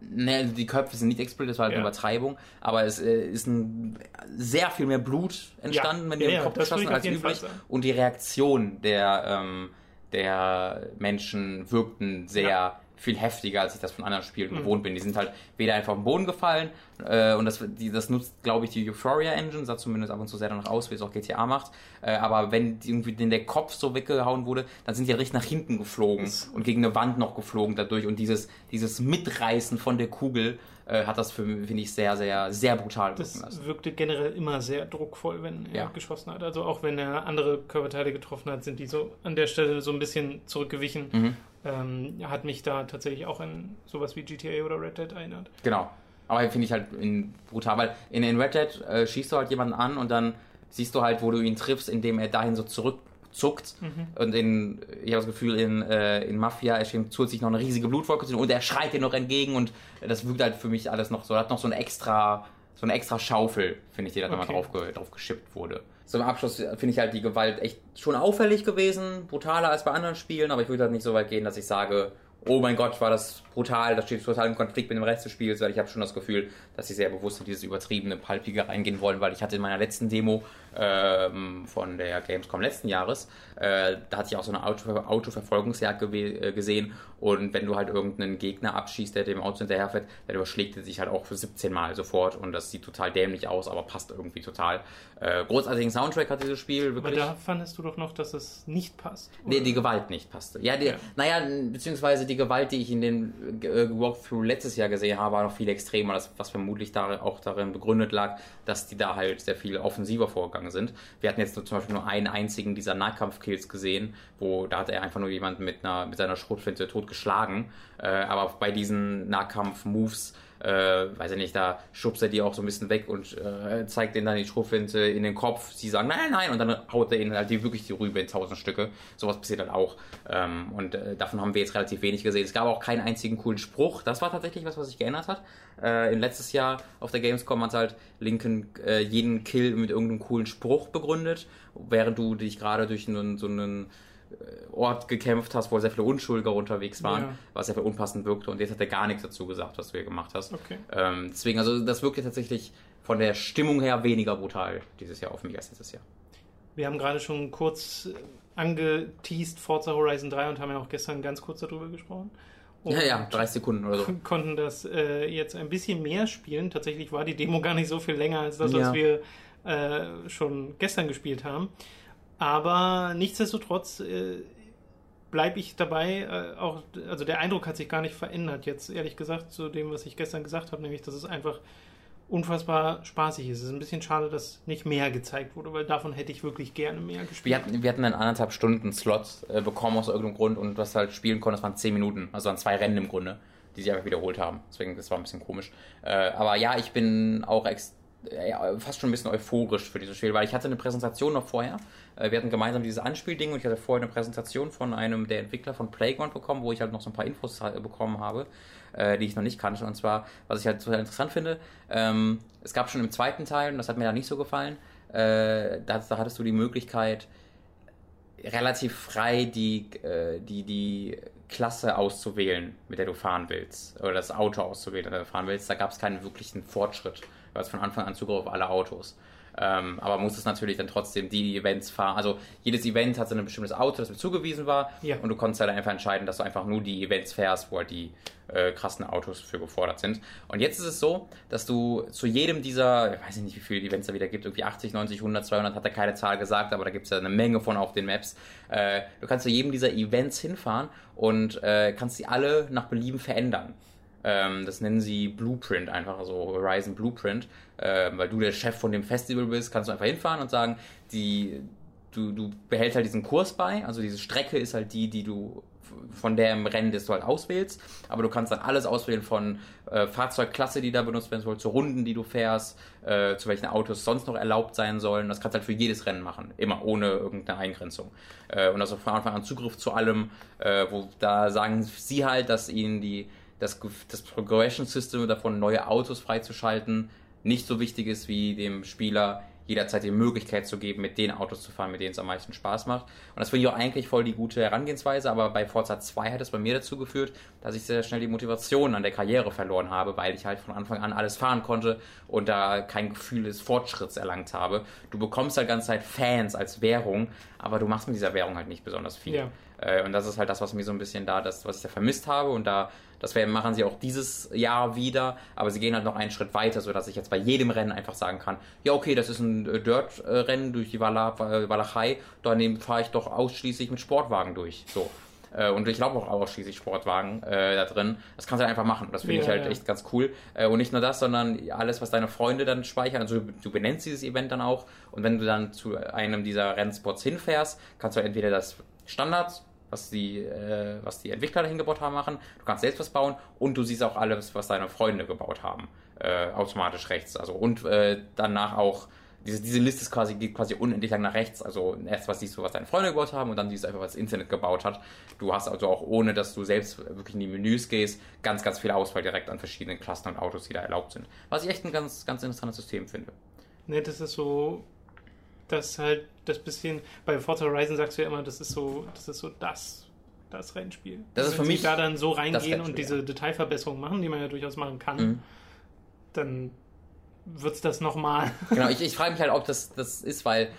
ne, die Köpfe sind nicht explodiert, das war halt eine Ja. Übertreibung, aber es äh, ist ein, sehr viel mehr Blut entstanden, Ja. wenn die ja, im Kopf geschossen als üblich. Und die Reaktion der, ähm, der Menschen wirkten sehr. Viel heftiger, als ich das von anderen Spielen Mhm. gewohnt bin. Die sind halt weder einfach auf den Boden gefallen äh, und das, die, das nutzt, glaube ich, die Euphoria Engine, sah zumindest ab und zu sehr danach aus, wie es auch GTA macht. Äh, aber wenn irgendwie in der Kopf so weggehauen wurde, dann sind die richtig nach hinten geflogen Das- und gegen eine Wand noch geflogen dadurch. Und dieses, dieses Mitreißen von der Kugel äh, hat das für mich, finde ich, sehr, sehr, sehr brutal das lassen. wirkte generell immer sehr druckvoll, wenn er Ja. geschossen hat. Also auch wenn er andere Körperteile getroffen hat, sind die so an der Stelle so ein bisschen zurückgewichen. Mhm. Ähm, hat mich da tatsächlich auch an sowas wie GTA oder Red Dead erinnert. Genau. Aber finde ich halt in, brutal, weil in, in Red Dead äh, schießt du halt jemanden an und dann siehst du halt, wo du ihn triffst, indem er dahin so zurückzuckt. Mhm. Und in, ich habe das Gefühl, in, äh, in Mafia erscheint zusätzlich noch eine riesige Blutwolke und er schreit dir noch entgegen und das wirkt halt für mich alles noch so, hat noch so eine extra, so eine extra Schaufel, finde ich, die da nochmal Okay. drauf, ge- drauf geschippt wurde. So im Abschluss finde ich halt die Gewalt echt schon auffällig gewesen, brutaler als bei anderen Spielen, aber ich würde halt nicht so weit gehen, dass ich sage, oh mein Gott, war das brutal, das steht total im Konflikt mit dem Rest des Spiels, weil ich habe schon das Gefühl, dass sie sehr bewusst in dieses übertriebene, palpige reingehen wollen, weil ich hatte in meiner letzten Demo ähm, von der Gamescom letzten Jahres, äh, da hatte ich auch so eine Auto Autoverfolgungsjagd gewe- äh, gesehen und wenn du halt irgendeinen Gegner abschießt, der dem Auto hinterherfährt, dann überschlägt er sich halt auch für 17 Mal sofort und das sieht total dämlich aus, aber passt irgendwie total. Äh, großartigen Soundtrack hat dieses Spiel, Aber wirklich. da fandest du doch noch, dass es nicht passt. Nee, oder? die Gewalt nicht passte. Ja, die, Ja. naja, beziehungsweise die Gewalt, die ich in den äh, Walkthrough letztes Jahr gesehen habe, war noch viel extremer, das, was vermutlich da, auch darin begründet lag, dass die da halt sehr viel offensiver vorgegangen sind. Wir hatten jetzt zum Beispiel nur einen einzigen dieser Nahkampfkills gesehen, wo da hat er einfach nur jemanden mit, einer, mit seiner Schrotflinte totgeschlagen. Äh, aber bei diesen Nahkampf-Moves äh, weiß ich nicht, da schubst er die auch so ein bisschen weg und äh, zeigt denen dann die Schrotflinte in den Kopf. Sie sagen nein, nein, und dann haut er ihnen halt die, wirklich die Rübe in tausend Stücke. Sowas passiert dann auch. Ähm, und äh, davon haben wir jetzt relativ wenig gesehen. Es gab auch keinen einzigen coolen Spruch. Das war tatsächlich was, was sich geändert hat. Äh, in letztes Jahr auf der Gamescom hat halt Lincoln äh, jeden Kill mit irgendeinem coolen Spruch begründet, während du dich gerade durch einen, so einen Ort gekämpft hast, wo sehr viele Unschuldige unterwegs waren, ja. was sehr viel unpassend wirkte. Und jetzt hat er gar nichts dazu gesagt, was du hier gemacht hast. Okay. Ähm, deswegen, also das wirkte tatsächlich von der Stimmung her weniger brutal dieses Jahr auf mich als letztes Jahr. Wir haben gerade schon kurz angeteased Forza Horizon 3 und haben ja auch gestern ganz kurz darüber gesprochen. Und ja, ja, 30 Sekunden oder so. Konnten das äh, jetzt ein bisschen mehr spielen. Tatsächlich war die Demo gar nicht so viel länger als das, ja. was wir äh, schon gestern gespielt haben. Aber nichtsdestotrotz äh, bleibe ich dabei, äh, auch, also der Eindruck hat sich gar nicht verändert, jetzt ehrlich gesagt, zu dem, was ich gestern gesagt habe, nämlich, dass es einfach unfassbar spaßig ist. Es ist ein bisschen schade, dass nicht mehr gezeigt wurde, weil davon hätte ich wirklich gerne mehr gespielt. Wir hatten, wir hatten einen anderthalb Stunden Slot äh, bekommen aus irgendeinem Grund und was halt spielen konnte, das waren zehn Minuten, also waren zwei Rennen im Grunde, die sich einfach wiederholt haben. Deswegen, das war ein bisschen komisch. Äh, aber ja, ich bin auch extrem ja, fast schon ein bisschen euphorisch für dieses Spiel, weil ich hatte eine Präsentation noch vorher. Äh, wir hatten gemeinsam dieses Anspielding und ich hatte vorher eine Präsentation von einem der Entwickler von Playground bekommen, wo ich halt noch so ein paar Infos bekommen habe, äh, die ich noch nicht kannte. Und zwar, was ich halt total interessant finde, ähm, es gab schon im zweiten Teil, und das hat mir da nicht so gefallen, äh, da, hattest du die Möglichkeit, relativ frei die, die, die Klasse auszuwählen, mit der du fahren willst, oder das Auto auszuwählen, mit dem du fahren willst. Da gab es keinen wirklichen Fortschritt. Du hast von Anfang an Zugriff auf alle Autos. Ähm, aber muss es natürlich dann trotzdem die Events fahren. Also jedes Event hat so ein bestimmtes Auto, das mir zugewiesen war. Ja. Und du konntest halt einfach entscheiden, dass du einfach nur die Events fährst, wo halt die äh, krassen Autos für gefordert sind. Und jetzt ist es so, dass du zu jedem dieser, ich weiß nicht, wie viele Events da wieder gibt, irgendwie 80, 90, 100, 200, hat er keine Zahl gesagt, aber da gibt es ja eine Menge von auf den Maps. Äh, du kannst zu jedem dieser Events hinfahren und äh, kannst sie alle nach Belieben verändern. Ähm, das nennen sie Blueprint einfach, also Horizon Blueprint. Ähm, weil du der Chef von dem Festival bist, kannst du einfach hinfahren und sagen, die, du, du behältst halt diesen Kurs bei. Also diese Strecke ist halt die, die du von der im Rennen, das du halt auswählst. Aber du kannst dann alles auswählen von äh, Fahrzeugklasse, die da benutzt werden soll, zu Runden, die du fährst, äh, zu welchen Autos sonst noch erlaubt sein sollen. Das kannst du halt für jedes Rennen machen. Immer ohne irgendeine Eingrenzung. Äh, und also von Anfang an Zugriff zu allem, äh, wo da sagen sie halt, dass ihnen die das, das Progression System davon, neue Autos freizuschalten, nicht so wichtig ist, wie dem Spieler jederzeit die Möglichkeit zu geben, mit den Autos zu fahren, mit denen es am meisten Spaß macht. Und das finde ich auch eigentlich voll die gute Herangehensweise, aber bei Forza 2 hat es bei mir dazu geführt, dass ich sehr schnell die Motivation an der Karriere verloren habe, weil ich halt von Anfang an alles fahren konnte und da kein Gefühl des Fortschritts erlangt habe. Du bekommst halt ganze Zeit Fans als Währung, aber du machst mit dieser Währung halt nicht besonders viel. Ja. Äh, und das ist halt das, was mir so ein bisschen da, das, was ich da vermisst habe. Und da, das machen sie auch dieses Jahr wieder, aber sie gehen halt noch einen Schritt weiter, sodass ich jetzt bei jedem Rennen einfach sagen kann, ja, okay, das ist ein äh, Dirt-Rennen durch die Walachei, daneben fahre ich doch ausschließlich mit Sportwagen durch. So. Äh, und ich glaube auch ausschließlich Sportwagen äh, da drin. Das kannst du halt einfach machen. Das finde ja, ich halt ja. echt ganz cool. Äh, und nicht nur das, sondern alles, was deine Freunde dann speichern. Also du, du benennst dieses Event dann auch. Und wenn du dann zu einem dieser Rennspots hinfährst, kannst du entweder das Standard was die, äh, was die Entwickler dahin gebaut haben, machen. Du kannst selbst was bauen und du siehst auch alles, was deine Freunde gebaut haben, äh, automatisch rechts. Also und äh, danach auch diese, diese Liste ist quasi, geht quasi unendlich lang nach rechts. Also erst was siehst du, was deine Freunde gebaut haben und dann siehst du einfach, was das Internet gebaut hat. Du hast also auch, ohne dass du selbst wirklich in die Menüs gehst, ganz, ganz viel Auswahl direkt an verschiedenen Klassen und Autos, die da erlaubt sind. Was ich echt ein ganz, ganz interessantes System finde. Ne, das ist so dass halt das bisschen, bei Forza Horizon sagst du ja immer, das ist so, das ist so das, das Rennspiel. Das ist für mich da dann so reingehen und diese Detailverbesserungen machen, die man ja durchaus machen kann, mhm. dann wird es das nochmal. Genau, ich, ich frage mich halt, ob das das ist, weil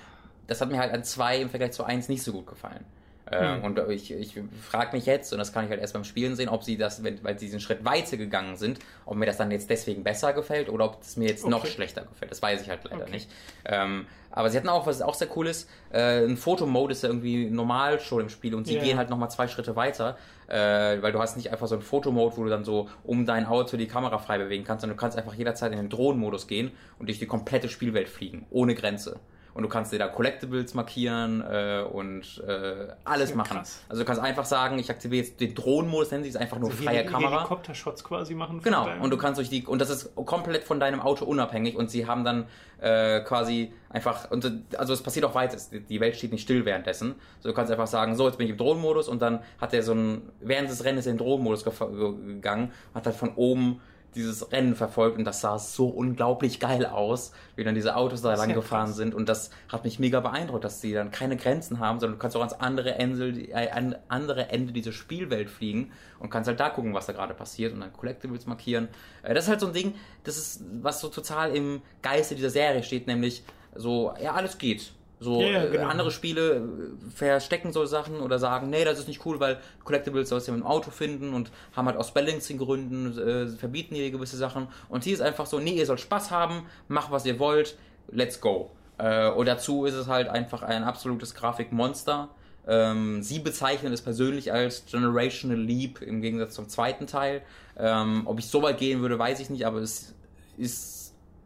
das hat mir halt an zwei im Vergleich zu eins nicht so gut gefallen. Mhm. Und ich, ich frage mich jetzt, und das kann ich halt erst beim Spielen sehen, ob sie das, wenn, weil sie diesen Schritt weiter gegangen sind, ob mir das dann jetzt deswegen besser gefällt oder ob es mir jetzt okay. noch schlechter gefällt. Das weiß ich halt leider okay. nicht. Ähm, aber sie hatten auch, was auch sehr cool ist, äh, ein Fotomode ist ja irgendwie normal schon im Spiel und sie yeah. gehen halt nochmal zwei Schritte weiter, äh, weil du hast nicht einfach so ein Fotomode, wo du dann so um dein Auto die Kamera frei bewegen kannst, sondern du kannst einfach jederzeit in den Drohnenmodus gehen und durch die komplette Spielwelt fliegen, ohne Grenze. Und du kannst dir da Collectibles markieren äh, und äh, alles Ja, machen. krass. Also du kannst einfach sagen, ich aktiviere jetzt den Drohnenmodus, nennen sie es einfach nur Also freie Heli- Kamera. Helikopter-Shots quasi machen. Genau, und du kannst durch die, und das ist komplett von deinem Auto unabhängig und sie haben dann äh, quasi einfach, und, also es passiert auch weiter, die- Welt steht nicht still währenddessen. So, du kannst einfach sagen, so, jetzt bin ich im Drohnenmodus und dann hat er so ein, während des Rennens in den Drohnenmodus gegangen, hat er von oben dieses Rennen verfolgt und das sah so unglaublich geil aus, wie dann diese Autos da lang gefahren sind und das hat mich mega beeindruckt, dass sie dann keine Grenzen haben, sondern du kannst auch ans andere Ende, äh, an andere Ende dieser Spielwelt fliegen und kannst halt da gucken, was da gerade passiert und dann Collectibles markieren. Äh, das ist halt so ein Ding, das ist, was so total im Geiste dieser Serie steht, nämlich so, ja, alles geht. So, Ja, ja, äh, genau. andere Spiele äh, verstecken so Sachen oder sagen, nee, das ist nicht cool, weil Collectibles sollst du ja mit dem Auto finden und haben halt aus Balancing-Gründen, äh, verbieten dir gewisse Sachen. Und hier ist einfach so, nee, ihr sollt Spaß haben, macht was ihr wollt, let's go. Äh, und dazu ist es halt einfach ein absolutes Grafikmonster. Ähm, sie bezeichnen es persönlich als Generational Leap im Gegensatz zum zweiten Teil. Ähm, ob ich so weit gehen würde, weiß ich nicht, aber es ist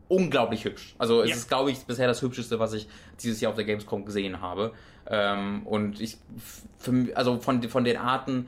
unglaublich hübsch. Also es Ja. ist, glaube ich, bisher das hübscheste, was ich dieses Jahr auf der Gamescom gesehen habe. Ähm, und ich, für, also von, von den Arten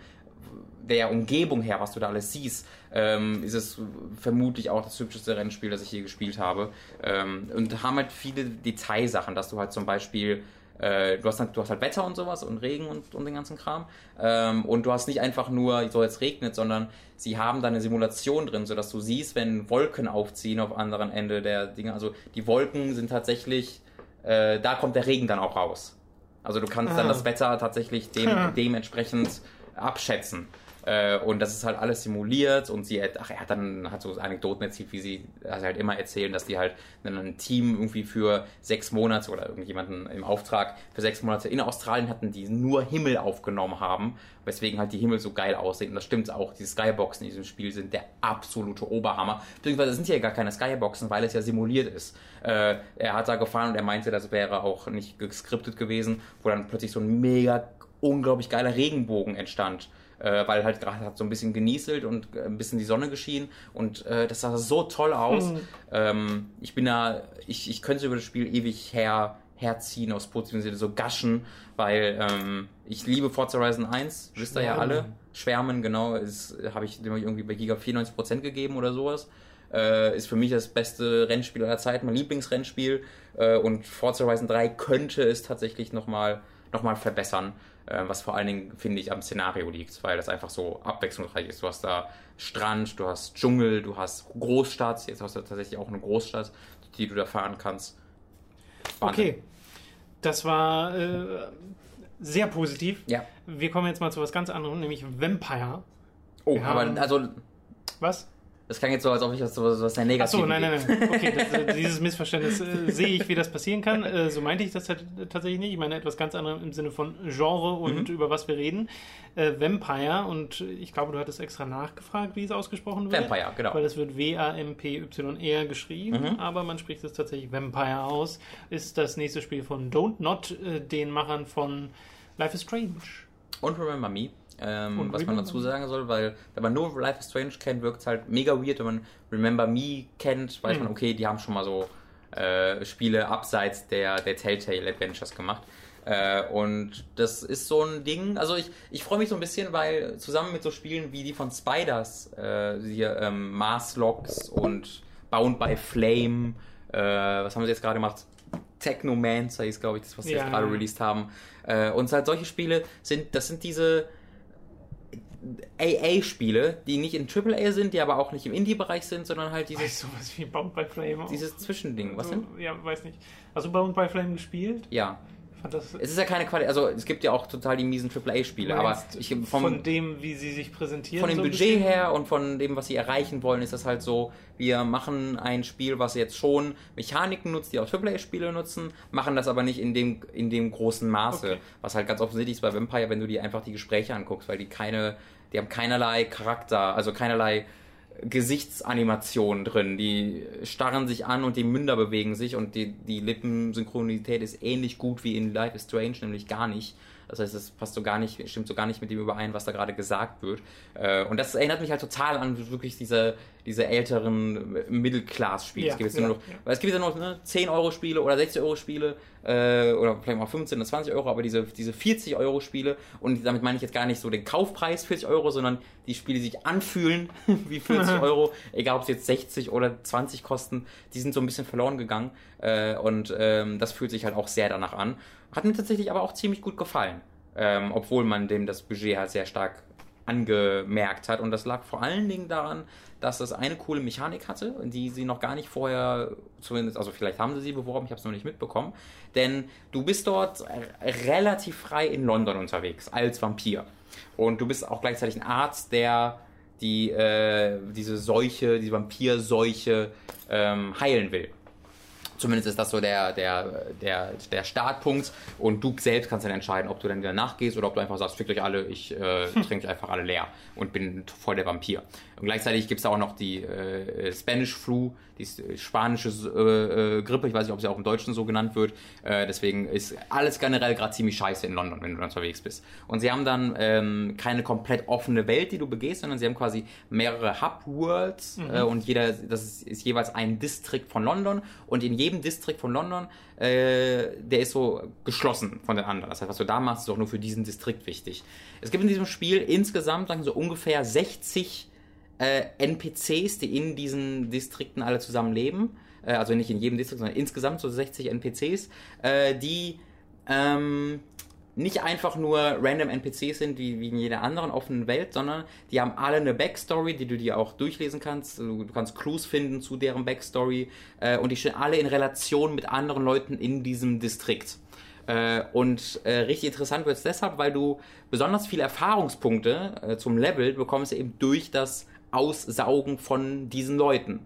der Umgebung her, was du da alles siehst, ähm, ist es vermutlich auch das hübscheste Rennspiel, das ich je gespielt habe. Ähm, und haben halt viele Detailsachen, dass du halt zum Beispiel äh, du, hast halt, du hast halt Wetter und sowas und Regen und, und den ganzen Kram. Ähm, und du hast nicht einfach nur, so jetzt regnet, sondern sie haben da eine Simulation drin, sodass du siehst, wenn Wolken aufziehen auf anderen Ende der Dinge. Also die Wolken sind tatsächlich, äh, da kommt der Regen dann auch raus. Also du kannst dann Ah. das Wetter tatsächlich dem, dementsprechend abschätzen. Äh, und das ist halt alles simuliert und sie, ach, er hat dann hat so Anekdoten erzählt, wie sie also halt immer erzählen, dass die halt ein Team irgendwie für sechs Monate oder irgendjemanden im Auftrag für sechs Monate in Australien hatten, die nur Himmel aufgenommen haben, weswegen halt die Himmel so geil aussehen. Und das stimmt auch. Die Skyboxen in diesem Spiel sind der absolute Oberhammer. Beziehungsweise sind ja gar keine Skyboxen, weil es ja simuliert ist. Äh, er hat da gefahren und er meinte, das wäre auch nicht geskriptet gewesen, wo dann plötzlich so ein mega unglaublich geiler Regenbogen entstand. Äh, weil halt gerade hat so ein bisschen genieselt und äh, ein bisschen die Sonne geschienen und äh, das sah so toll aus. Mhm. Ähm, ich bin da, ich, ich könnte über das Spiel ewig her, herziehen aus positivem Sinne, so gaschen, weil ähm, ich liebe Forza Horizon 1, wisst ihr ja alle. Schwärmen, genau, habe ich dem irgendwie bei Giga 94% gegeben oder sowas. Äh, ist für mich das beste Rennspiel aller Zeiten, mein Lieblingsrennspiel. Äh, und Forza Horizon 3 könnte es tatsächlich nochmal noch mal verbessern. Äh, was vor allen Dingen, finde ich, am Szenario liegt, weil das einfach so abwechslungsreich ist. Du hast da Strand, du hast Dschungel, du hast Großstadt. Jetzt hast du tatsächlich auch eine Großstadt, die du da fahren kannst. Wahnsinn. Okay. Das war äh, sehr positiv. Ja. Wir kommen jetzt mal zu was ganz anderem, nämlich Vampire. Oh, Wir aber also, Was? Das klang jetzt so, als ob ich das so was sehr negativ Achso, nein, nein, nein. Okay, das, dieses Missverständnis äh, sehe ich, wie das passieren kann. Äh, so meinte ich das tatsächlich nicht. Ich meine etwas ganz anderes im Sinne von Genre und über was wir reden. Äh, Vampire und ich glaube, du hattest extra nachgefragt, wie es ausgesprochen wird. Vampire, genau. Weil es wird W-A-M-P-Y-R geschrieben, aber man spricht es tatsächlich Vampire aus. Ist das nächste Spiel von Don't Not, äh, den Machern von Life is Strange. Und Remember Me. Ähm, Und was man dazu sagen soll, weil wenn man nur Life is Strange kennt, wirkt es halt mega weird. Wenn man Remember Me kennt, weiß Hm. man, okay, die haben schon mal so äh, Spiele abseits der, der Telltale Adventures gemacht. Äh, und das ist so ein Ding, also ich, ich freue mich so ein bisschen, weil zusammen mit so Spielen wie die von Spiders, äh, hier ähm, Mars Locks und Bound by Flame, äh, was haben sie jetzt gerade gemacht? Technomancer ist, glaube ich, das, was sie Ja. jetzt gerade released haben. Äh, und halt solche Spiele sind, das sind diese AA-Spiele, die nicht in AAA sind, die aber auch nicht im Indie-Bereich sind, sondern halt dieses, Weißt du, was wie Bound by Flame auch? dieses Zwischending. Was So, denn? Ja, weiß nicht. Hast du Bound by Flame gespielt? Ja. Das Es ist ja keine Qualität, also es gibt ja auch total die miesen AAA-Spiele, aber ich, von vom, dem, wie sie sich präsentieren. von dem so Budget her und von dem, was sie erreichen wollen, ist das halt so, wir machen ein Spiel, was jetzt schon Mechaniken nutzt, die auch AAA-Spiele nutzen, machen das aber nicht in dem, in dem großen Maße. Okay. Was halt ganz offensichtlich ist bei Vampire, wenn du dir einfach die Gespräche anguckst, weil die keine, die haben keinerlei Charakter, also keinerlei Gesichtsanimationen drin. Die starren sich an und die Münder bewegen sich und die, die Lippensynchronität ist ähnlich gut wie in Life is Strange, nämlich gar nicht. Das heißt, es passt so gar nicht, stimmt so gar nicht mit dem überein, was da gerade gesagt wird. Äh, und das erinnert mich halt total an wirklich diese, diese älteren Middle-Class-Spiele. Ja, es gibt jetzt ja, nur noch, ja. weil es gibt jetzt nur noch ne, 10 Euro Spiele oder 60 Euro Spiele äh, oder vielleicht mal 15 oder 20 Euro, aber diese, diese 40 Euro Spiele und damit meine ich jetzt gar nicht so den Kaufpreis 40 Euro, sondern die Spiele, die sich anfühlen wie 40 Euro, egal ob sie jetzt 60 oder 20 kosten, die sind so ein bisschen verloren gegangen äh, und ähm, das fühlt sich halt auch sehr danach an. Hat mir tatsächlich aber auch ziemlich gut gefallen, ähm, obwohl man dem das Budget halt sehr stark angemerkt hat. Und das lag vor allen Dingen daran, dass das eine coole Mechanik hatte, die sie noch gar nicht vorher, zumindest, also vielleicht haben sie sie beworben, ich habe es noch nicht mitbekommen. Denn du bist dort relativ frei in London unterwegs als Vampir. Und du bist auch gleichzeitig ein Arzt, der die, äh, diese Seuche, die Vampirseuche ähm, heilen will. Zumindest ist das so der, der, der, der Startpunkt und du selbst kannst dann entscheiden, ob du dann wieder nachgehst oder ob du einfach sagst, fickt euch alle, ich äh, trinke euch einfach alle leer und bin voll der Vampir. Und gleichzeitig gibt es auch noch die äh, Spanish Flu, die spanische äh, äh, Grippe, ich weiß nicht, ob sie auch im Deutschen so genannt wird. Äh, deswegen ist alles generell gerade ziemlich scheiße in London, wenn du unterwegs bist. Und sie haben dann ähm, keine komplett offene Welt, die du begehst, sondern sie haben quasi mehrere Hub-Worlds äh, und jeder, das ist, ist jeweils ein Distrikt von London und in jedem Distrikt von London, äh, der ist so geschlossen von den anderen. Das heißt, was du da machst, ist auch nur für diesen Distrikt wichtig. Es gibt in diesem Spiel insgesamt sagen wir so ungefähr 60 äh, NPCs, die in diesen Distrikten alle zusammen leben. Äh, also nicht in jedem Distrikt, sondern insgesamt so 60 NPCs, äh, die ähm, nicht einfach nur random NPCs sind, wie, wie in jeder anderen offenen Welt, sondern die haben alle eine Backstory, die du dir auch durchlesen kannst. Du, du kannst Clues finden zu deren Backstory äh, und die stehen alle in Relation mit anderen Leuten in diesem Distrikt. Äh, und äh, richtig interessant wird es deshalb, weil du besonders viele Erfahrungspunkte äh, zum Level bekommst eben durch das Aussaugen von diesen Leuten.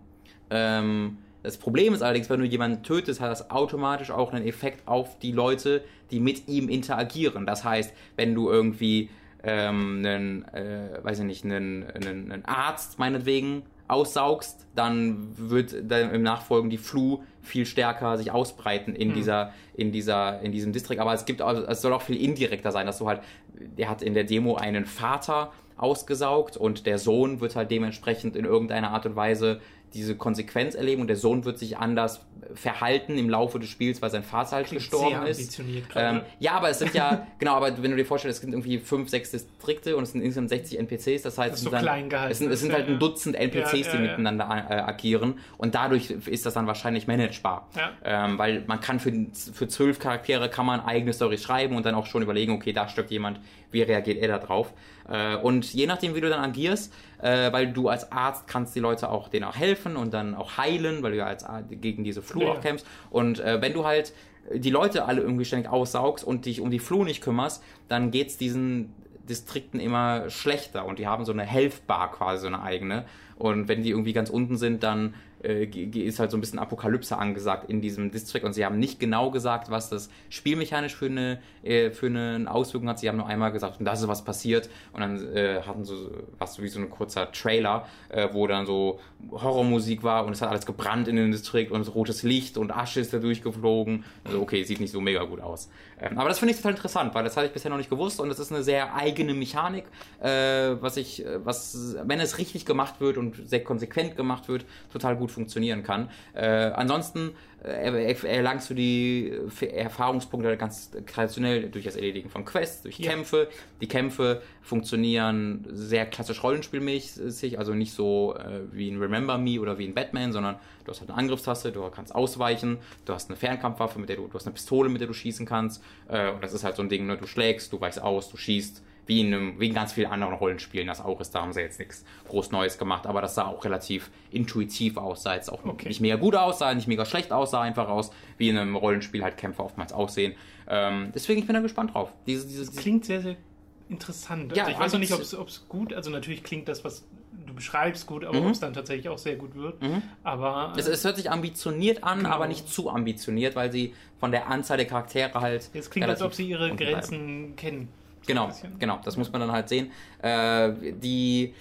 Ähm, das Problem ist allerdings, wenn du jemanden tötest, hat das automatisch auch einen Effekt auf die Leute, die mit ihm interagieren. Das heißt, wenn du irgendwie ähm, einen, äh, weiß ich nicht, einen, einen, einen Arzt meinetwegen aussaugst, dann wird dann im Nachfolgen die Flu viel stärker sich ausbreiten in dieser, in dieser, in diesem Distrikt. Aber es gibt, auch- es soll auch viel indirekter sein, dass du halt, der hat in der Demo einen Vater ausgesaugt und der Sohn wird halt dementsprechend in irgendeiner Art und Weise diese Konsequenz erleben und der Sohn wird sich anders verhalten im Laufe des Spiels, weil sein Vater halt Klingt gestorben ist. Ähm, ja, aber es sind ja, genau, aber wenn du dir vorstellst, es sind irgendwie fünf, sechs Distrikte und es sind insgesamt 60 NPCs, das heißt, Das so gehalten es sind, es sind halt ja, ein Dutzend NPCs, Ja, die ja, ja. miteinander äh, agieren und dadurch ist das dann wahrscheinlich managebar. Ähm, weil man kann für, für zwölf Charaktere kann man eigene Story schreiben und dann auch schon überlegen, okay, da stirbt jemand, wie reagiert er da drauf? Äh, und je nachdem, wie du dann agierst, äh, weil du als Arzt kannst die Leute auch denen auch helfen und dann auch heilen, weil du ja als Ar- gegen diese Flu Ja. auch kämpfst. Und äh, wenn du halt die Leute alle irgendwie ständig aussaugst und dich um die Flu nicht kümmerst, dann geht's diesen Distrikten immer schlechter und die haben so eine Health Bar quasi, so eine eigene. Und wenn die irgendwie ganz unten sind, dann äh, ist halt so ein bisschen Apokalypse angesagt in diesem District und sie haben nicht genau gesagt, was das spielmechanisch für eine, äh, für eine Auswirkung hat. Sie haben nur einmal gesagt, und das ist was passiert und dann äh, hatten sie was wie so ein kurzer Trailer, äh, wo dann so Horrormusik war und es hat alles gebrannt in dem Distrikt und rotes Licht und Asche ist da durchgeflogen. Also okay, sieht nicht so mega gut aus. Ähm, aber das finde ich total interessant, weil das hatte ich bisher noch nicht gewusst und das ist eine sehr eigene Mechanik, äh, was ich, äh, was, wenn es richtig gemacht wird und sehr konsequent gemacht wird, total gut funktionieren kann. Äh, ansonsten erlangst du die äh, Erfahrungspunkte ganz traditionell durch das Erledigen von Quests, durch Ja. Kämpfe. Die Kämpfe funktionieren sehr klassisch rollenspielmäßig, also nicht so äh, wie in Remember Me oder wie in Batman, sondern du hast halt eine Angriffstaste, du kannst ausweichen, du hast eine Fernkampfwaffe, mit der du, du hast eine Pistole, mit der du schießen kannst. Äh, und das ist halt so ein Ding, ne? du schlägst, du weichst aus, du schießt. Wie in, einem, wie in ganz vielen anderen Rollenspielen das auch ist. Da haben sie jetzt nichts groß Neues gemacht, aber das sah auch relativ intuitiv aus. Sah jetzt auch Okay. nicht mega gut aus, sah nicht mega schlecht aus, sah einfach aus, wie in einem Rollenspiel halt Kämpfer oftmals aussehen. Ähm, deswegen, ich bin da gespannt drauf. Diese, diese, diese, Klingt sehr, sehr interessant. Ja, also ich weiß noch nicht, ambitioniert. ob es gut, also natürlich klingt das, was du beschreibst, gut, aber Mhm. ob es dann tatsächlich auch sehr gut wird. Aber Es, es hört sich ambitioniert an, Genau. aber nicht zu ambitioniert, weil sie von der Anzahl der Charaktere halt. es klingt, als ob sie ihre bleiben. Grenzen kennen. Genau, bisschen. genau, das muss man dann halt sehen. Äh, die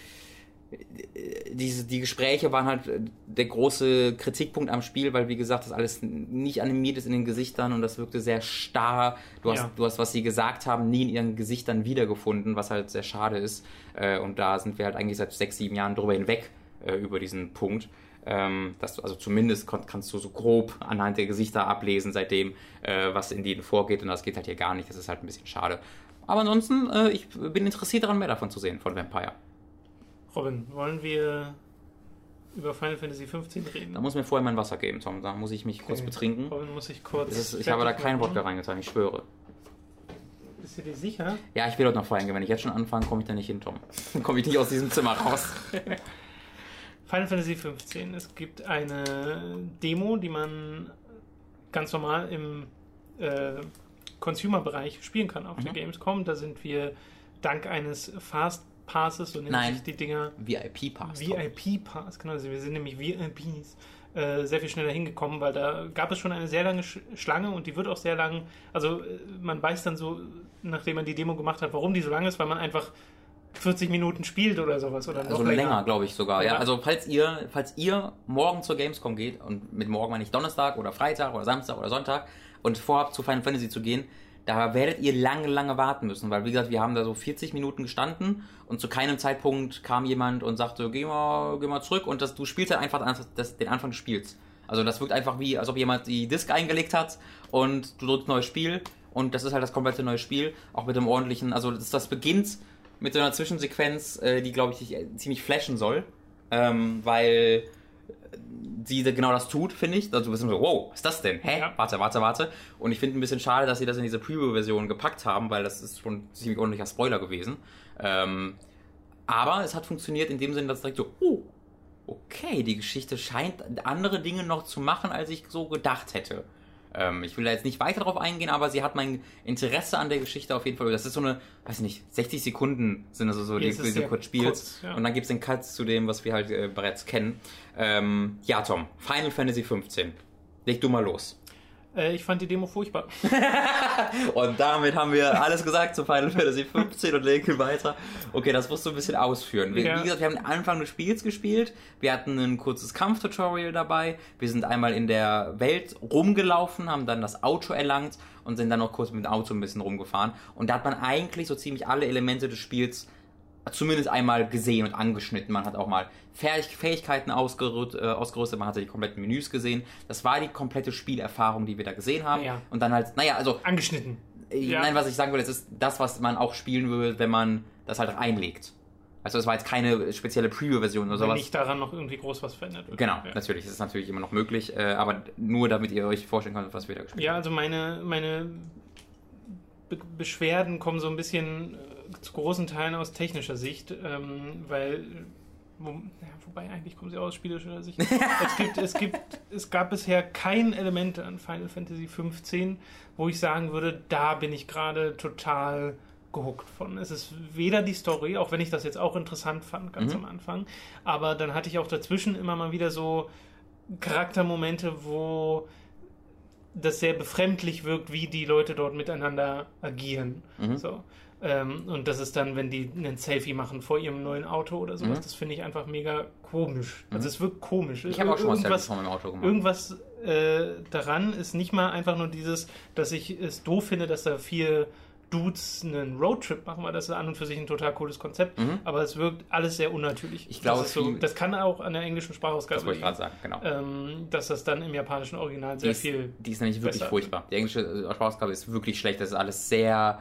diese, die Gespräche waren halt der große Kritikpunkt am Spiel, weil wie gesagt, das alles nicht animiert ist in den Gesichtern und das wirkte sehr starr. Du hast, Ja. du hast, was sie gesagt haben, nie in ihren Gesichtern wiedergefunden, was halt sehr schade ist. Äh, Und da sind wir halt eigentlich seit sechs, sieben Jahren drüber hinweg äh, über diesen Punkt. Ähm, dass du, also zumindest kannst du so grob anhand der Gesichter ablesen seitdem, äh, was in denen vorgeht und das geht halt hier gar nicht. Das ist halt ein bisschen schade. Aber ansonsten, äh, ich bin interessiert daran, mehr davon zu sehen von Vampire. Robin, wollen wir über Final Fantasy 15 reden? Da muss mir vorher mein Wasser geben, Tom. Da muss ich mich kurz Okay. betrinken. Robin muss ich kurz. Ist, ich habe da kein machen. Wodka reingetan, ich schwöre. Bist du dir sicher? Ja, ich will dort noch feiern gehen. Wenn ich jetzt schon anfange, komme ich da nicht hin, Tom. Dann komme ich nicht aus diesem Zimmer raus. Final Fantasy 15. Es gibt eine Demo, die man ganz normal im äh, Consumer-Bereich spielen kann auf der Mhm. Gamescom. Da sind wir dank eines Fast Passes, so Nein. sich die Dinger, VIP-Pass. VIP-Pass, genau, also wir sind nämlich VIPs, äh, sehr viel schneller hingekommen, weil da gab es schon eine sehr lange Sch Schlange und die wird auch sehr lang, also äh, man weiß dann so, nachdem man die Demo gemacht hat, warum die so lang ist, weil man einfach 40 Minuten spielt oder sowas oder noch Also länger, glaube ich sogar. Ja, Ja. also falls ihr, falls ihr morgen zur Gamescom geht und mit morgen meine ich Donnerstag oder Freitag oder Samstag oder Sonntag und vorhabt zu Final Fantasy zu gehen, da werdet ihr lange, lange warten müssen, weil wie gesagt, wir haben da so 40 Minuten gestanden und zu keinem Zeitpunkt kam jemand und sagte, geh mal, geh mal zurück und das, du spielst halt einfach das, den Anfang des Spiels. Also das wirkt einfach wie, als ob jemand die Disk eingelegt hat und du drückst neues Spiel und das ist halt das komplette neue Spiel, auch mit dem ordentlichen, also das, das beginnt mit so einer Zwischensequenz, äh, die glaube ich ziemlich flashen soll, ähm, weil sie genau das tut, finde ich. Also du bist so, wow, was ist das denn? Hä? Ja. Warte, warte, warte. Und ich finde ein bisschen schade, dass sie das in diese Preview-Version gepackt haben, weil das ist schon ein ziemlich ordentlicher Spoiler gewesen. Ähm, aber es hat funktioniert in dem Sinne, dass direkt so, oh, okay, die Geschichte scheint andere Dinge noch zu machen, als ich so gedacht hätte. Ähm, ich will da jetzt nicht weiter drauf eingehen, aber sie hat mein Interesse an der Geschichte auf jeden Fall. Das ist so eine, weiß ich nicht, 60 Sekunden sind das so, Ja, die, die du kurz spielst. ja. Und dann gibt es den Cut zu dem, was wir halt äh, bereits kennen. Ähm, ja, Tom, Final Fantasy 15. Leg du mal los. Äh, ich fand die Demo furchtbar. Und damit haben wir alles gesagt zu Final Fantasy 15 und legen weiter. Okay, das musst du ein bisschen ausführen. Wir, Ja. Wie gesagt, wir haben den Anfang des Spiels gespielt. Wir hatten ein kurzes Kampftutorial dabei. Wir sind einmal in der Welt rumgelaufen, haben dann das Auto erlangt und sind dann noch kurz mit dem Auto ein bisschen rumgefahren. Und da hat man eigentlich so ziemlich alle Elemente des Spiels zumindest einmal gesehen und angeschnitten. Man hat auch mal Fähig Fähigkeiten ausgerüstet, äh, ausgerüstet, man hatte die kompletten Menüs gesehen. Das war die komplette Spielerfahrung, die wir da gesehen haben. Ja. Und dann halt, naja, also Angeschnitten. äh, Ja. Nein, was ich sagen will, es ist das, was man auch spielen würde, wenn man das halt einlegt. Also es war jetzt keine spezielle Preview-Version oder Wenn sowas. nicht daran noch irgendwie groß was verändert wird. Genau, Ja. natürlich, es ist natürlich immer noch möglich, äh, aber nur damit ihr euch vorstellen könnt, was wir da gespielt Ja, also meine, meine Be Beschwerden kommen so ein bisschen zu großen Teilen aus technischer Sicht, ähm, weil wo, ja, wobei eigentlich kommen sie aus spielerischer Sicht. es gibt, es gibt, es gab bisher kein Element an Final Fantasy 15, wo ich sagen würde, da bin ich gerade total gehuckt von. Es ist weder die Story, auch wenn ich das jetzt auch interessant fand, ganz Mhm. am Anfang, aber dann hatte ich auch dazwischen immer mal wieder so Charaktermomente, wo das sehr befremdlich wirkt, wie die Leute dort miteinander agieren. Mhm. So. Ähm, und das ist dann, wenn die einen Selfie machen vor ihrem neuen Auto oder sowas, Mhm. das finde ich einfach mega komisch. Also es wirkt komisch. Ich habe auch schon mal Selfies von meinem Auto gemacht. irgendwas äh, daran ist nicht mal einfach nur dieses, dass ich es doof finde, dass da vier Dudes einen Roadtrip machen, weil das ist an und für sich ein total cooles Konzept, Mhm. aber es wirkt alles sehr unnatürlich. Ich glaube, das, so, das kann auch an der englischen Sprachausgabe Das wollte ich liegen, gerade sagen, genau. ähm, dass das dann im japanischen Original Die sehr ist, viel die ist nämlich wirklich furchtbar. Die englische Sprachausgabe ist wirklich schlecht. Das ist alles sehr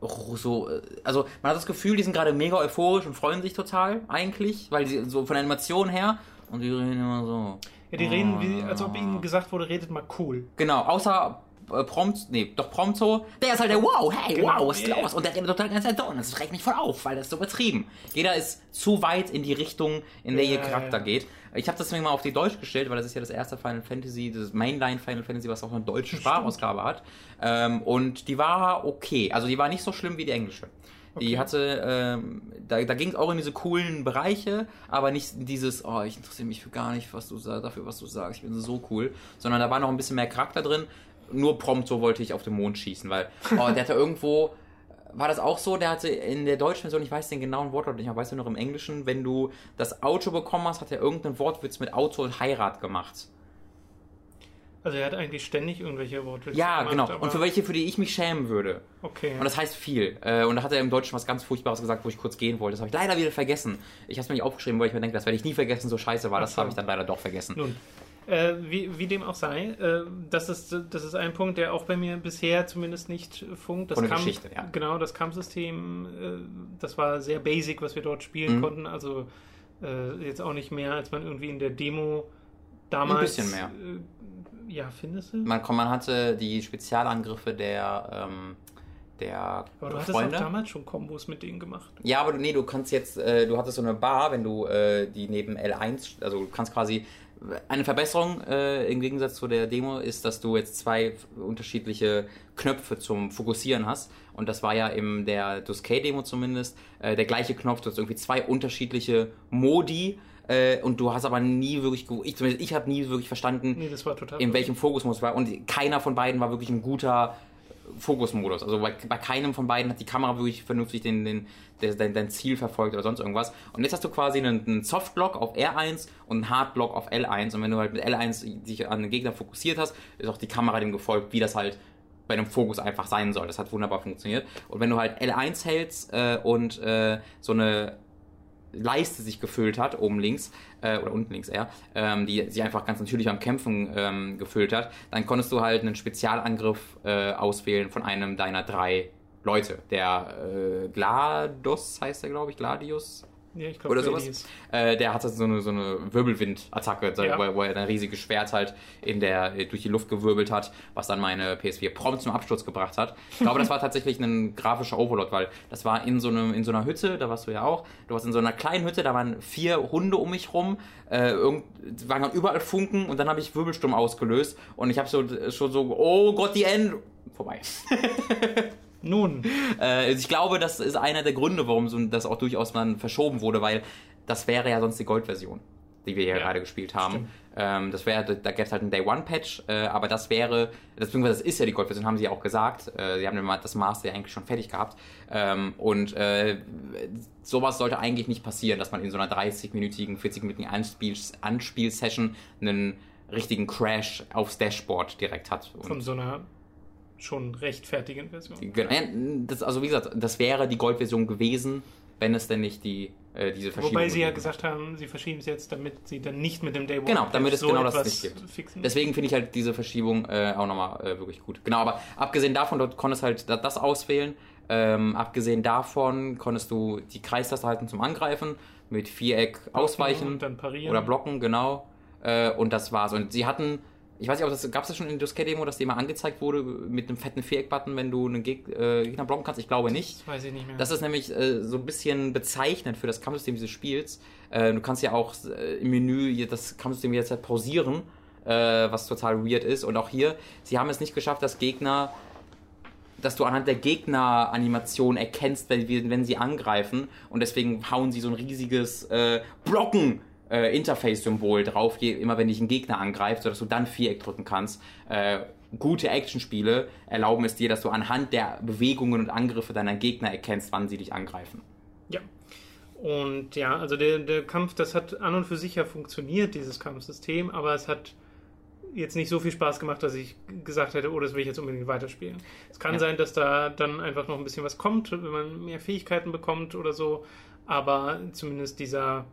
so, äh, also man hat das Gefühl, die sind gerade mega euphorisch und freuen sich total eigentlich, weil sie so von der Animation her und die reden immer so. Ja, die reden, wie, Ah. als ob ihnen gesagt wurde, redet mal cool. Genau, außer äh, Prompt, nee, doch Prompto, der ist halt der Wow, hey, Genau, wow, was ist yeah. los? Und der redet total ganz und das regt mich voll auf, weil das ist so übertrieben. Jeder ist zu weit in die Richtung, in der Ja, ihr Charakter ja. geht. Ich habe das deswegen mal auf die Deutsch gestellt, weil das ist ja das erste Final Fantasy, das Mainline Final Fantasy, was auch eine deutsche Sprachausgabe hat. Ähm, und die war okay, also die war nicht so schlimm wie die englische. Die Okay. hatte, ähm, da, da ging es auch in diese coolen Bereiche, aber nicht dieses, oh, ich interessiere mich für gar nicht, was du sagst, dafür, was du sagst, ich bin so cool, sondern da war noch ein bisschen mehr Charakter drin. Nur Prompto wollte ich auf den Mond schießen, weil, oh, der hatte irgendwo, war das auch so, der hatte in der deutschen Version, ich weiß den genauen Wortlaut nicht, aber weißt du noch im Englischen, wenn du das Auto bekommen hast, hat er irgendeinen Wortwitz mit Auto und Heirat gemacht. Also er hat eigentlich ständig irgendwelche Wortwitze Ja, gemacht, genau. aber- Und für welche, für die ich mich schämen würde. Okay. Und das heißt viel. Äh, Und da hat er im Deutschen was ganz Furchtbares gesagt, wo ich kurz gehen wollte. Das habe ich leider wieder vergessen. Ich habe es mir nicht aufgeschrieben, weil ich mir denke, das werde ich nie vergessen, so scheiße war. Das so. habe ich dann leider doch vergessen. Nun, äh, wie, wie dem auch sei, äh, das, ist, das ist ein Punkt, der auch bei mir bisher zumindest nicht funkt. Das der Kampf- Geschichte, ja. Genau, das Kampfsystem, äh, das war sehr basic, was wir dort spielen Mhm. konnten. Also äh, jetzt auch nicht mehr, als man irgendwie in der Demo damals. bisschen mehr. Äh, ja, findest du? Man, man hatte die Spezialangriffe der, ähm, der Aber du hattest Freunde. auch damals schon Kombos mit denen gemacht. Ja, aber du, nee, du kannst jetzt, äh, du hattest so eine Bar, wenn du äh, die neben L1, also du kannst quasi, eine Verbesserung äh, im Gegensatz zu der Demo ist, dass du jetzt zwei unterschiedliche Knöpfe zum Fokussieren hast. Und das war ja in der Duskay-Demo zumindest äh, der gleiche Knopf. Du hast irgendwie zwei unterschiedliche Modi. Äh, und du hast aber nie wirklich, ich, zumindest ich habe nie wirklich verstanden, Nee, in welchem Fokusmodus war. Und keiner von beiden war wirklich ein guter Fokusmodus. Also bei, bei keinem von beiden hat die Kamera wirklich vernünftig den, den, der, dein, Ziel verfolgt oder sonst irgendwas. Und jetzt hast du quasi einen, einen Softblock auf R1 und einen Hardblock auf L1. Und wenn du halt mit L1 dich an den Gegner fokussiert hast, ist auch die Kamera dem gefolgt, wie das halt bei einem Fokus einfach sein soll. Das hat wunderbar funktioniert. Und wenn du halt L1 hältst äh, und äh, so eine Leiste sich gefüllt hat, oben links, äh, oder unten links eher, ähm, die sich einfach ganz natürlich beim Kämpfen ähm, gefüllt hat, dann konntest du halt einen Spezialangriff äh, auswählen von einem deiner drei Leute. Der äh, GLaDOS heißt er, glaube ich, Gladius. Ja, ich glaube, oder sowas. Äh, der hatte so eine, so eine Wirbelwind-Attacke, Ja. wo, er ein riesiges Schwert halt in der, durch die Luft gewirbelt hat, was dann meine PS4 prompt zum Absturz gebracht hat. Ich glaube, das war tatsächlich ein grafischer Overload, weil das war in so, einem, in so einer Hütte, da warst du ja auch, du warst in so einer kleinen Hütte, da waren vier Hunde um mich rum, äh, irgend, waren dann überall Funken und dann habe ich Wirbelsturm ausgelöst und ich habe so, schon so, oh Gott, die End... Vorbei. Nun, Äh, also ich glaube, das ist einer der Gründe, warum so das auch durchaus dann verschoben wurde, weil das wäre ja sonst die Gold-Version, die wir hier Ja, gerade gespielt haben. Ähm, das wäre, da gäbe es halt einen Day-One-Patch, äh, aber das wäre, beziehungsweise das ist ja die Gold-Version, haben sie ja auch gesagt. Äh, sie haben ja das Master ja eigentlich schon fertig gehabt. Ähm, und äh, sowas sollte eigentlich nicht passieren, dass man in so einer 30-minütigen, 40-minütigen Anspiel- Anspiel-Session einen richtigen Crash aufs Dashboard direkt hat. Und von so einer schon rechtfertigen Version. Genau, das, also wie gesagt, das wäre die Goldversion gewesen, wenn es denn nicht die, äh, diese Verschiebung Wobei sie ja gesagt haben, sie verschieben es jetzt, damit sie dann nicht mit dem Day One Genau, damit es so genau das nicht gibt. Fixen. Deswegen finde ich halt diese Verschiebung äh, auch nochmal äh, wirklich gut. Genau, aber abgesehen davon, dort konntest du halt da- das auswählen. Ähm, abgesehen davon konntest du die Kreistaste halten zum Angreifen, mit Viereck ausweichen dann parieren. oder blocken, genau. Äh, und das war's. Und sie hatten, ich weiß nicht, ob das gab es das schon in der Demo, dass die mal angezeigt wurde mit einem fetten Viereck-Button, wenn du einen Geg äh, Gegner blocken kannst. Ich glaube nicht. Das weiß ich nicht mehr. Das ist nämlich äh, so ein bisschen bezeichnend für das Kampfsystem dieses Spiels. Äh, du kannst ja auch äh, im Menü das Kampfsystem jederzeit pausieren, äh, was total weird ist. Und auch hier, sie haben es nicht geschafft, dass Gegner, dass du anhand der Gegner-Animation erkennst, wenn, wenn sie angreifen. Und deswegen hauen sie so ein riesiges äh, Blocken. Äh, Interface-Symbol drauf, je, immer wenn dich ein Gegner angreift, sodass du dann Viereck drücken kannst. Äh, gute Actionspiele erlauben es dir, dass du anhand der Bewegungen und Angriffe deiner Gegner erkennst, wann sie dich angreifen. Ja. Und ja, also der, der Kampf, das hat an und für sich ja funktioniert, dieses Kampfsystem, aber es hat jetzt nicht so viel Spaß gemacht, dass ich gesagt hätte, oh, das will ich jetzt unbedingt weiterspielen. Es kann Ja. sein, dass da dann einfach noch ein bisschen was kommt, wenn man mehr Fähigkeiten bekommt oder so, aber zumindest dieser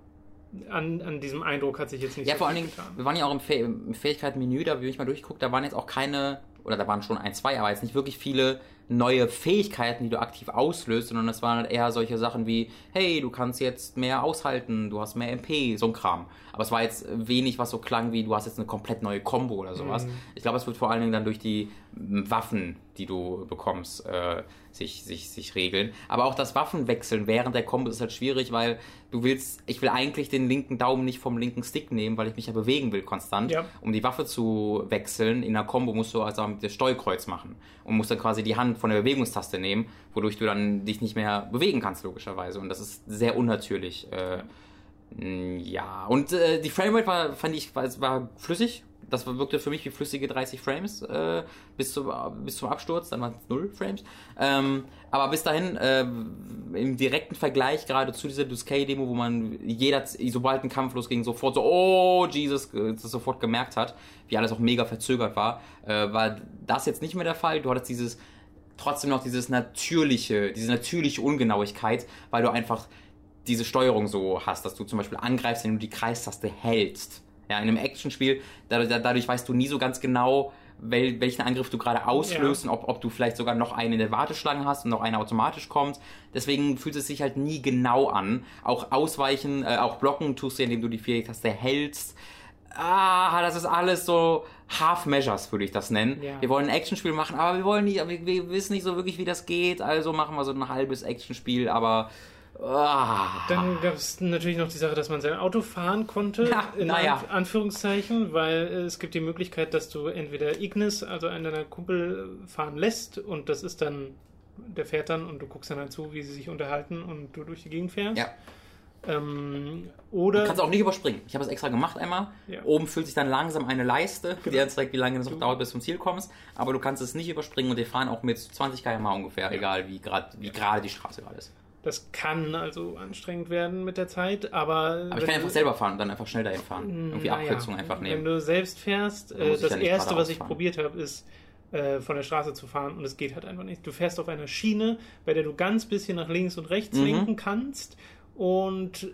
an, an diesem Eindruck hat sich jetzt nicht Ja, so vor allen Dingen, getan. wir waren ja auch im, Fäh im Fähigkeitenmenü, da habe ich mal durchgeguckt, da waren jetzt auch keine, oder da waren schon ein, zwei, aber jetzt nicht wirklich viele neue Fähigkeiten, die du aktiv auslöst, sondern es waren halt eher solche Sachen wie, hey, du kannst jetzt mehr aushalten, du hast mehr MP, so ein Kram. Aber es war jetzt wenig, was so klang wie, du hast jetzt eine komplett neue Combo oder sowas. Mhm. Ich glaube, es wird vor allen Dingen dann durch die Waffen, die du bekommst, äh, sich, sich, sich regeln. Aber auch das Waffenwechseln während der Combo ist halt schwierig, weil du willst, ich will eigentlich den linken Daumen nicht vom linken Stick nehmen, weil ich mich ja bewegen will konstant. Ja. Um die Waffe zu wechseln in der Combo musst du also mit der Steuerkreuz machen und musst dann quasi die Hand von der Bewegungstaste nehmen, wodurch du dann dich nicht mehr bewegen kannst, logischerweise. Und das ist sehr unnatürlich. Äh, ja, und äh, die Framerate war, fand ich, war, war flüssig, das wirkte für mich wie flüssige 30 Frames äh, bis, zum, bis zum Absturz, dann waren es 0 Frames. Ähm, aber bis dahin, äh, im direkten Vergleich gerade zu dieser Duskay-Demo, wo man jeder, sobald ein Kampf losging, sofort so, oh Jesus, das sofort gemerkt hat, wie alles auch mega verzögert war, äh, war das jetzt nicht mehr der Fall. Du hattest dieses trotzdem noch dieses natürliche, diese natürliche Ungenauigkeit, weil du einfach diese Steuerung so hast, dass du zum Beispiel angreifst, wenn du die Kreistaste hältst. Ja, in einem Actionspiel, dadurch weißt du nie so ganz genau, wel, welchen Angriff du gerade auslöst ja. und ob, ob du vielleicht sogar noch einen in der Warteschlange hast und noch einer automatisch kommt. Deswegen fühlt es sich halt nie genau an. Auch ausweichen, äh, auch blocken tust du, indem du die Viertaste hältst. Ah, das ist alles so Half Measures, würde ich das nennen. Ja. Wir wollen ein Actionspiel machen, aber wir wollen nicht, wir, wir wissen nicht so wirklich, wie das geht, also machen wir so ein halbes Actionspiel, aber Ah. Dann gab es natürlich noch die Sache, dass man sein Auto fahren konnte, ja, in ja. Anführungszeichen, weil es gibt die Möglichkeit, dass du entweder Ignis, also einen deiner Kumpel, fahren lässt und das ist dann, der fährt dann und du guckst dann halt zu, wie sie sich unterhalten und du durch die Gegend fährst. Ja. Ähm, oder du kannst auch nicht überspringen. Ich habe es extra gemacht einmal. Ja. Oben fühlt sich dann langsam eine Leiste, die dir zeigt, wie lange es noch dauert, bis du zum Ziel kommst. Aber du kannst es nicht überspringen und wir fahren auch mit 20 km ungefähr, ja. egal wie gerade wie gerade die Straße gerade ist. Das kann also anstrengend werden mit der Zeit, aber. Aber ich kann einfach selber fahren dann einfach schnell dahin fahren. Irgendwie naja, Abkürzung einfach nehmen. Wenn du selbst fährst, äh, das erste, was ich probiert habe, ist äh, von der Straße zu fahren und es geht halt einfach nicht. Du fährst auf einer Schiene, bei der du ganz bisschen nach links und rechts mhm. lenken kannst und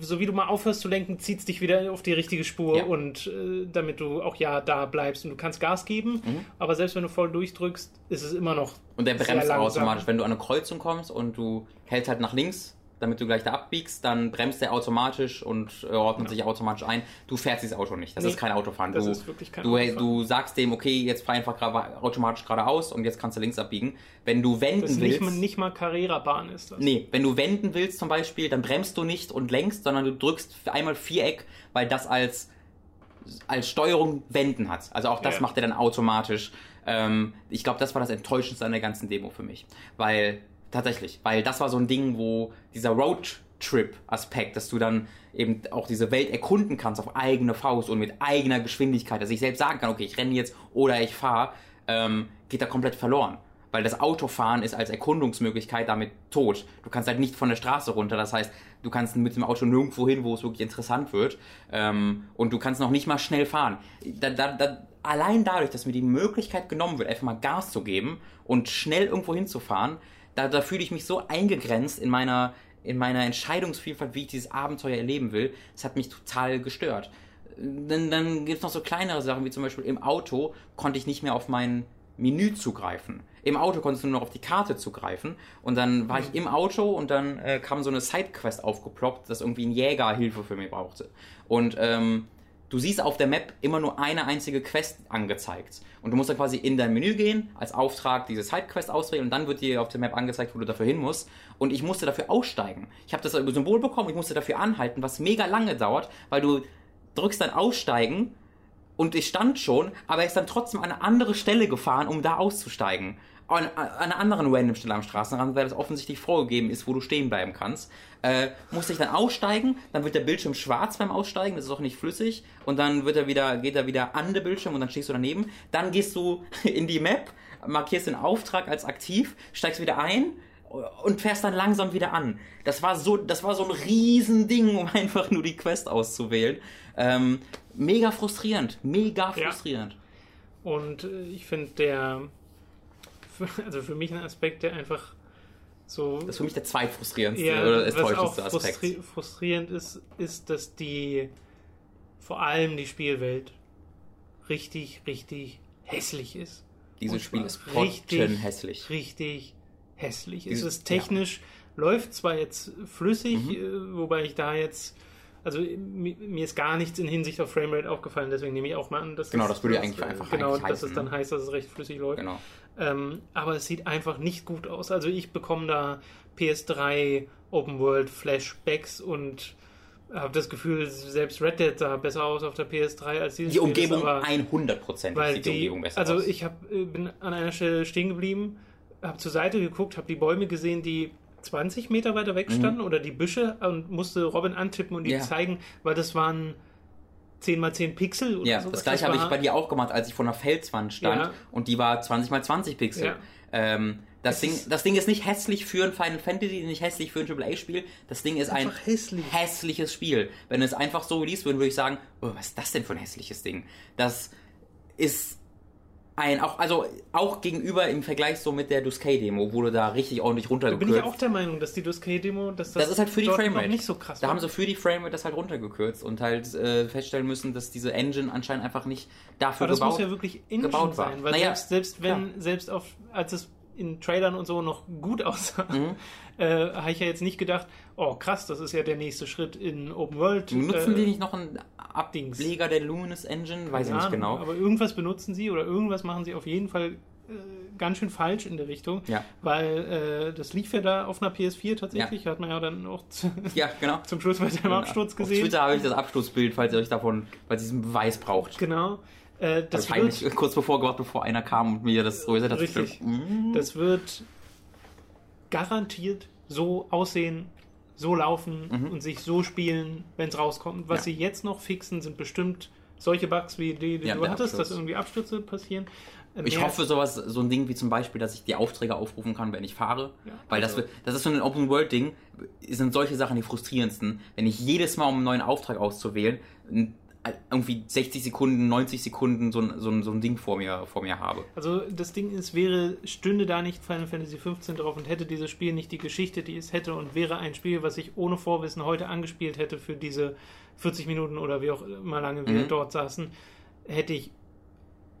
so wie du mal aufhörst zu lenken, zieht es dich wieder auf die richtige Spur ja. und äh, damit du auch ja da bleibst und du kannst Gas geben, mhm. aber selbst wenn du voll durchdrückst, ist es immer noch. Und der bremst automatisch, wenn du an eine Kreuzung kommst und du hältst halt nach links, damit du gleich da abbiegst, dann bremst der automatisch und äh, ordnet ja. sich automatisch ein. Du fährst dieses Auto nicht. Das nee, ist kein Autofahren. Das du, ist wirklich kein du, Autofahren. Du sagst dem, okay, jetzt fahr einfach automatisch geradeaus und jetzt kannst du links abbiegen. Wenn du wenden das willst. Nicht, nicht mal Carrera-Bahn ist das. Nee, wenn du wenden willst zum Beispiel, dann bremst du nicht und lenkst, sondern du drückst einmal Viereck, weil das als, als Steuerung wenden hat. Also auch das ja. macht er dann automatisch. Ähm, ich glaube, das war das Enttäuschendste an der ganzen Demo für mich. Weil Tatsächlich, weil das war so ein Ding, wo dieser Roadtrip-Aspekt, dass du dann eben auch diese Welt erkunden kannst auf eigene Faust und mit eigener Geschwindigkeit, dass ich selbst sagen kann, okay, ich renne jetzt oder ich fahre, ähm, geht da komplett verloren. Weil das Autofahren ist als Erkundungsmöglichkeit damit tot. Du kannst halt nicht von der Straße runter, das heißt, du kannst mit dem Auto nirgendwo hin, wo es wirklich interessant wird. Ähm, und du kannst noch nicht mal schnell fahren. Da, da, da, allein dadurch, dass mir die Möglichkeit genommen wird, einfach mal Gas zu geben und schnell irgendwo hinzufahren, da, da fühle ich mich so eingegrenzt in meiner, in meiner Entscheidungsvielfalt, wie ich dieses Abenteuer erleben will. Das hat mich total gestört. Dann, dann gibt es noch so kleinere Sachen, wie zum Beispiel im Auto konnte ich nicht mehr auf mein Menü zugreifen. Im Auto konntest du nur noch auf die Karte zugreifen und dann war ich im Auto und dann äh, kam so eine Sidequest aufgeploppt, dass irgendwie ein Jäger Hilfe für mich brauchte. Und ähm, du siehst auf der Map immer nur eine einzige Quest angezeigt. Und du musst dann quasi in dein Menü gehen, als Auftrag diese Sidequest auswählen und dann wird dir auf der Map angezeigt, wo du dafür hin musst. Und ich musste dafür aussteigen. Ich habe das Symbol bekommen, ich musste dafür anhalten, was mega lange dauert, weil du drückst dann Aussteigen und ich stand schon, aber er ist dann trotzdem an eine andere Stelle gefahren, um da auszusteigen an, an einer anderen random Stelle am Straßenrand, weil das offensichtlich vorgegeben ist, wo du stehen bleiben kannst. Äh, musste ich dann aussteigen, dann wird der Bildschirm schwarz beim Aussteigen, das ist auch nicht flüssig, und dann wird er wieder, geht er wieder an der Bildschirm und dann stehst du daneben. Dann gehst du in die Map, markierst den Auftrag als aktiv, steigst wieder ein, und fährst dann langsam wieder an. Das war so, das war so ein Riesending, um einfach nur die Quest auszuwählen. Ähm, mega frustrierend, mega frustrierend. Ja. Und äh, ich finde der also für mich ein Aspekt, der einfach so. Das ist für mich der zweitfrustrierendste ja, oder enttäuschendste Aspekt. Frustri frustrierend ist, ist, dass die vor allem die Spielwelt richtig, richtig hässlich ist. Dieses Spiel ist richtig hässlich. Richtig hässlich. Dieses, es ist technisch, ja. läuft zwar jetzt flüssig, mhm. Äh, wobei ich da jetzt also mir ist gar nichts in Hinsicht auf Framerate aufgefallen, deswegen nehme ich auch mal an, dass genau, das würde das, eigentlich einfach genau, dass heißen, es dann ne? heißt, dass es recht flüssig läuft. Genau. Ähm, aber es sieht einfach nicht gut aus. Also ich bekomme da PS3 Open World Flashbacks und habe das Gefühl, selbst Red Dead sah besser aus auf der PS3 als dieses Die Umgebung Spiel, 100% weil sieht die, die Umgebung besser also aus. Also ich hab, äh, bin an einer Stelle stehen geblieben, habe zur Seite geguckt, habe die Bäume gesehen, die 20 Meter weiter weg mhm. standen mhm. oder die Büsche und musste Robin antippen und ihm ja. zeigen, weil das waren 10 mal 10 Pixel oder Ja, sowas. das gleiche habe ich bei dir auch gemacht, als ich vor einer Felswand stand Ja. und die war 20 mal 20 Pixel. Ja. Ähm, das, Es Ding, ist- das Ding ist nicht hässlich für ein Final Fantasy, nicht hässlich für ein AAA-Spiel. Das Ding ist ein hässlich. hässliches Spiel. Wenn es einfach so liest, würde ich sagen, oh, was ist das denn für ein hässliches Ding? Das ist ein, auch, also auch gegenüber im Vergleich so mit der Duskay-Demo, wo du da richtig ordentlich Da bin runtergekürzt ich auch der Meinung, dass die Duskay-Demo, dass das, das ist halt für die Framerate. nicht so krass Da war. haben sie für die Framerate das halt runtergekürzt und halt äh, feststellen müssen, dass diese Engine anscheinend einfach nicht dafür Aber das gebaut muss ja wirklich Engine gebaut war. sein, weil Naja, selbst, selbst wenn, klar. selbst auf, als es in Trailern und so noch gut aussah, Mhm. äh, habe ich ja jetzt nicht gedacht, oh krass, das ist ja der nächste Schritt in Open World. Nutzen äh, die nicht noch einen Ableger der Luminous Engine? Weiß ich nicht genau. Aber irgendwas benutzen sie oder irgendwas machen sie auf jeden Fall äh, ganz schön falsch in der Richtung, Ja. weil äh, das lief ja da auf einer PS4 tatsächlich, hat man ja dann auch zu, Ja, genau. zum Schluss bei dem Absturz Auf gesehen. Twitter habe ich das Absturzbild, falls ihr euch davon, falls ihr diesen Beweis braucht. Genau. Äh, Das das, habe ich wird, heimlich kurz bevor gemacht, bevor einer kam und mir das so gesagt hat. Richtig. Mm. das wird garantiert so aussehen, so laufen Mhm. und sich so spielen, wenn es rauskommt. Was Ja. sie jetzt noch fixen, sind bestimmt solche Bugs, wie die, die Ja, du hattest, Absturz. dass irgendwie Abstürze passieren. Ich hoffe, sowas, so ein Ding wie zum Beispiel, dass ich die Aufträge aufrufen kann, wenn ich fahre. Ja, Weil das, also- wird- das ist so ein Open-World-Ding, sind solche Sachen die frustrierendsten. Wenn ich jedes Mal, um einen neuen Auftrag auszuwählen, irgendwie 60 Sekunden, 90 Sekunden so ein, so ein, so ein Ding vor mir, vor mir habe. Also das Ding ist, wäre, stünde da nicht Final Fantasy 15 drauf und hätte dieses Spiel nicht die Geschichte, die es hätte und wäre ein Spiel, was ich ohne Vorwissen heute angespielt hätte für diese 40 Minuten oder wie auch immer lange wir Mhm. dort saßen, hätte ich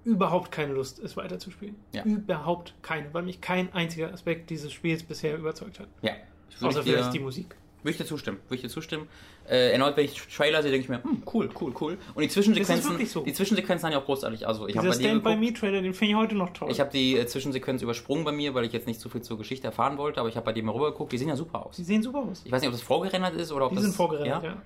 überhaupt keine Lust, es weiterzuspielen. Ja. Überhaupt keine, weil mich kein einziger Aspekt dieses Spiels bisher überzeugt hat. Ja. Außer vielleicht die Musik. Würde ich dir zustimmen. Würde ich dir zustimmen. Äh, erneut, wenn ich Trailer sehe, denke ich mir, hm, cool, cool, cool. Und die Zwischensequenzen, so. die Zwischensequenzen waren ja auch großartig. Also ich habe bei Stand by Me Trailer, den finde ich heute noch toll. ich habe die äh, Zwischensequenz übersprungen bei mir, weil ich jetzt nicht so viel zur Geschichte erfahren wollte, aber ich habe bei dir mal rüber geguckt, die sehen ja super aus. Sie sehen super aus. Ich weiß nicht, ob das vorgerendert ist oder ob Die das. sind vorgerendert, ja.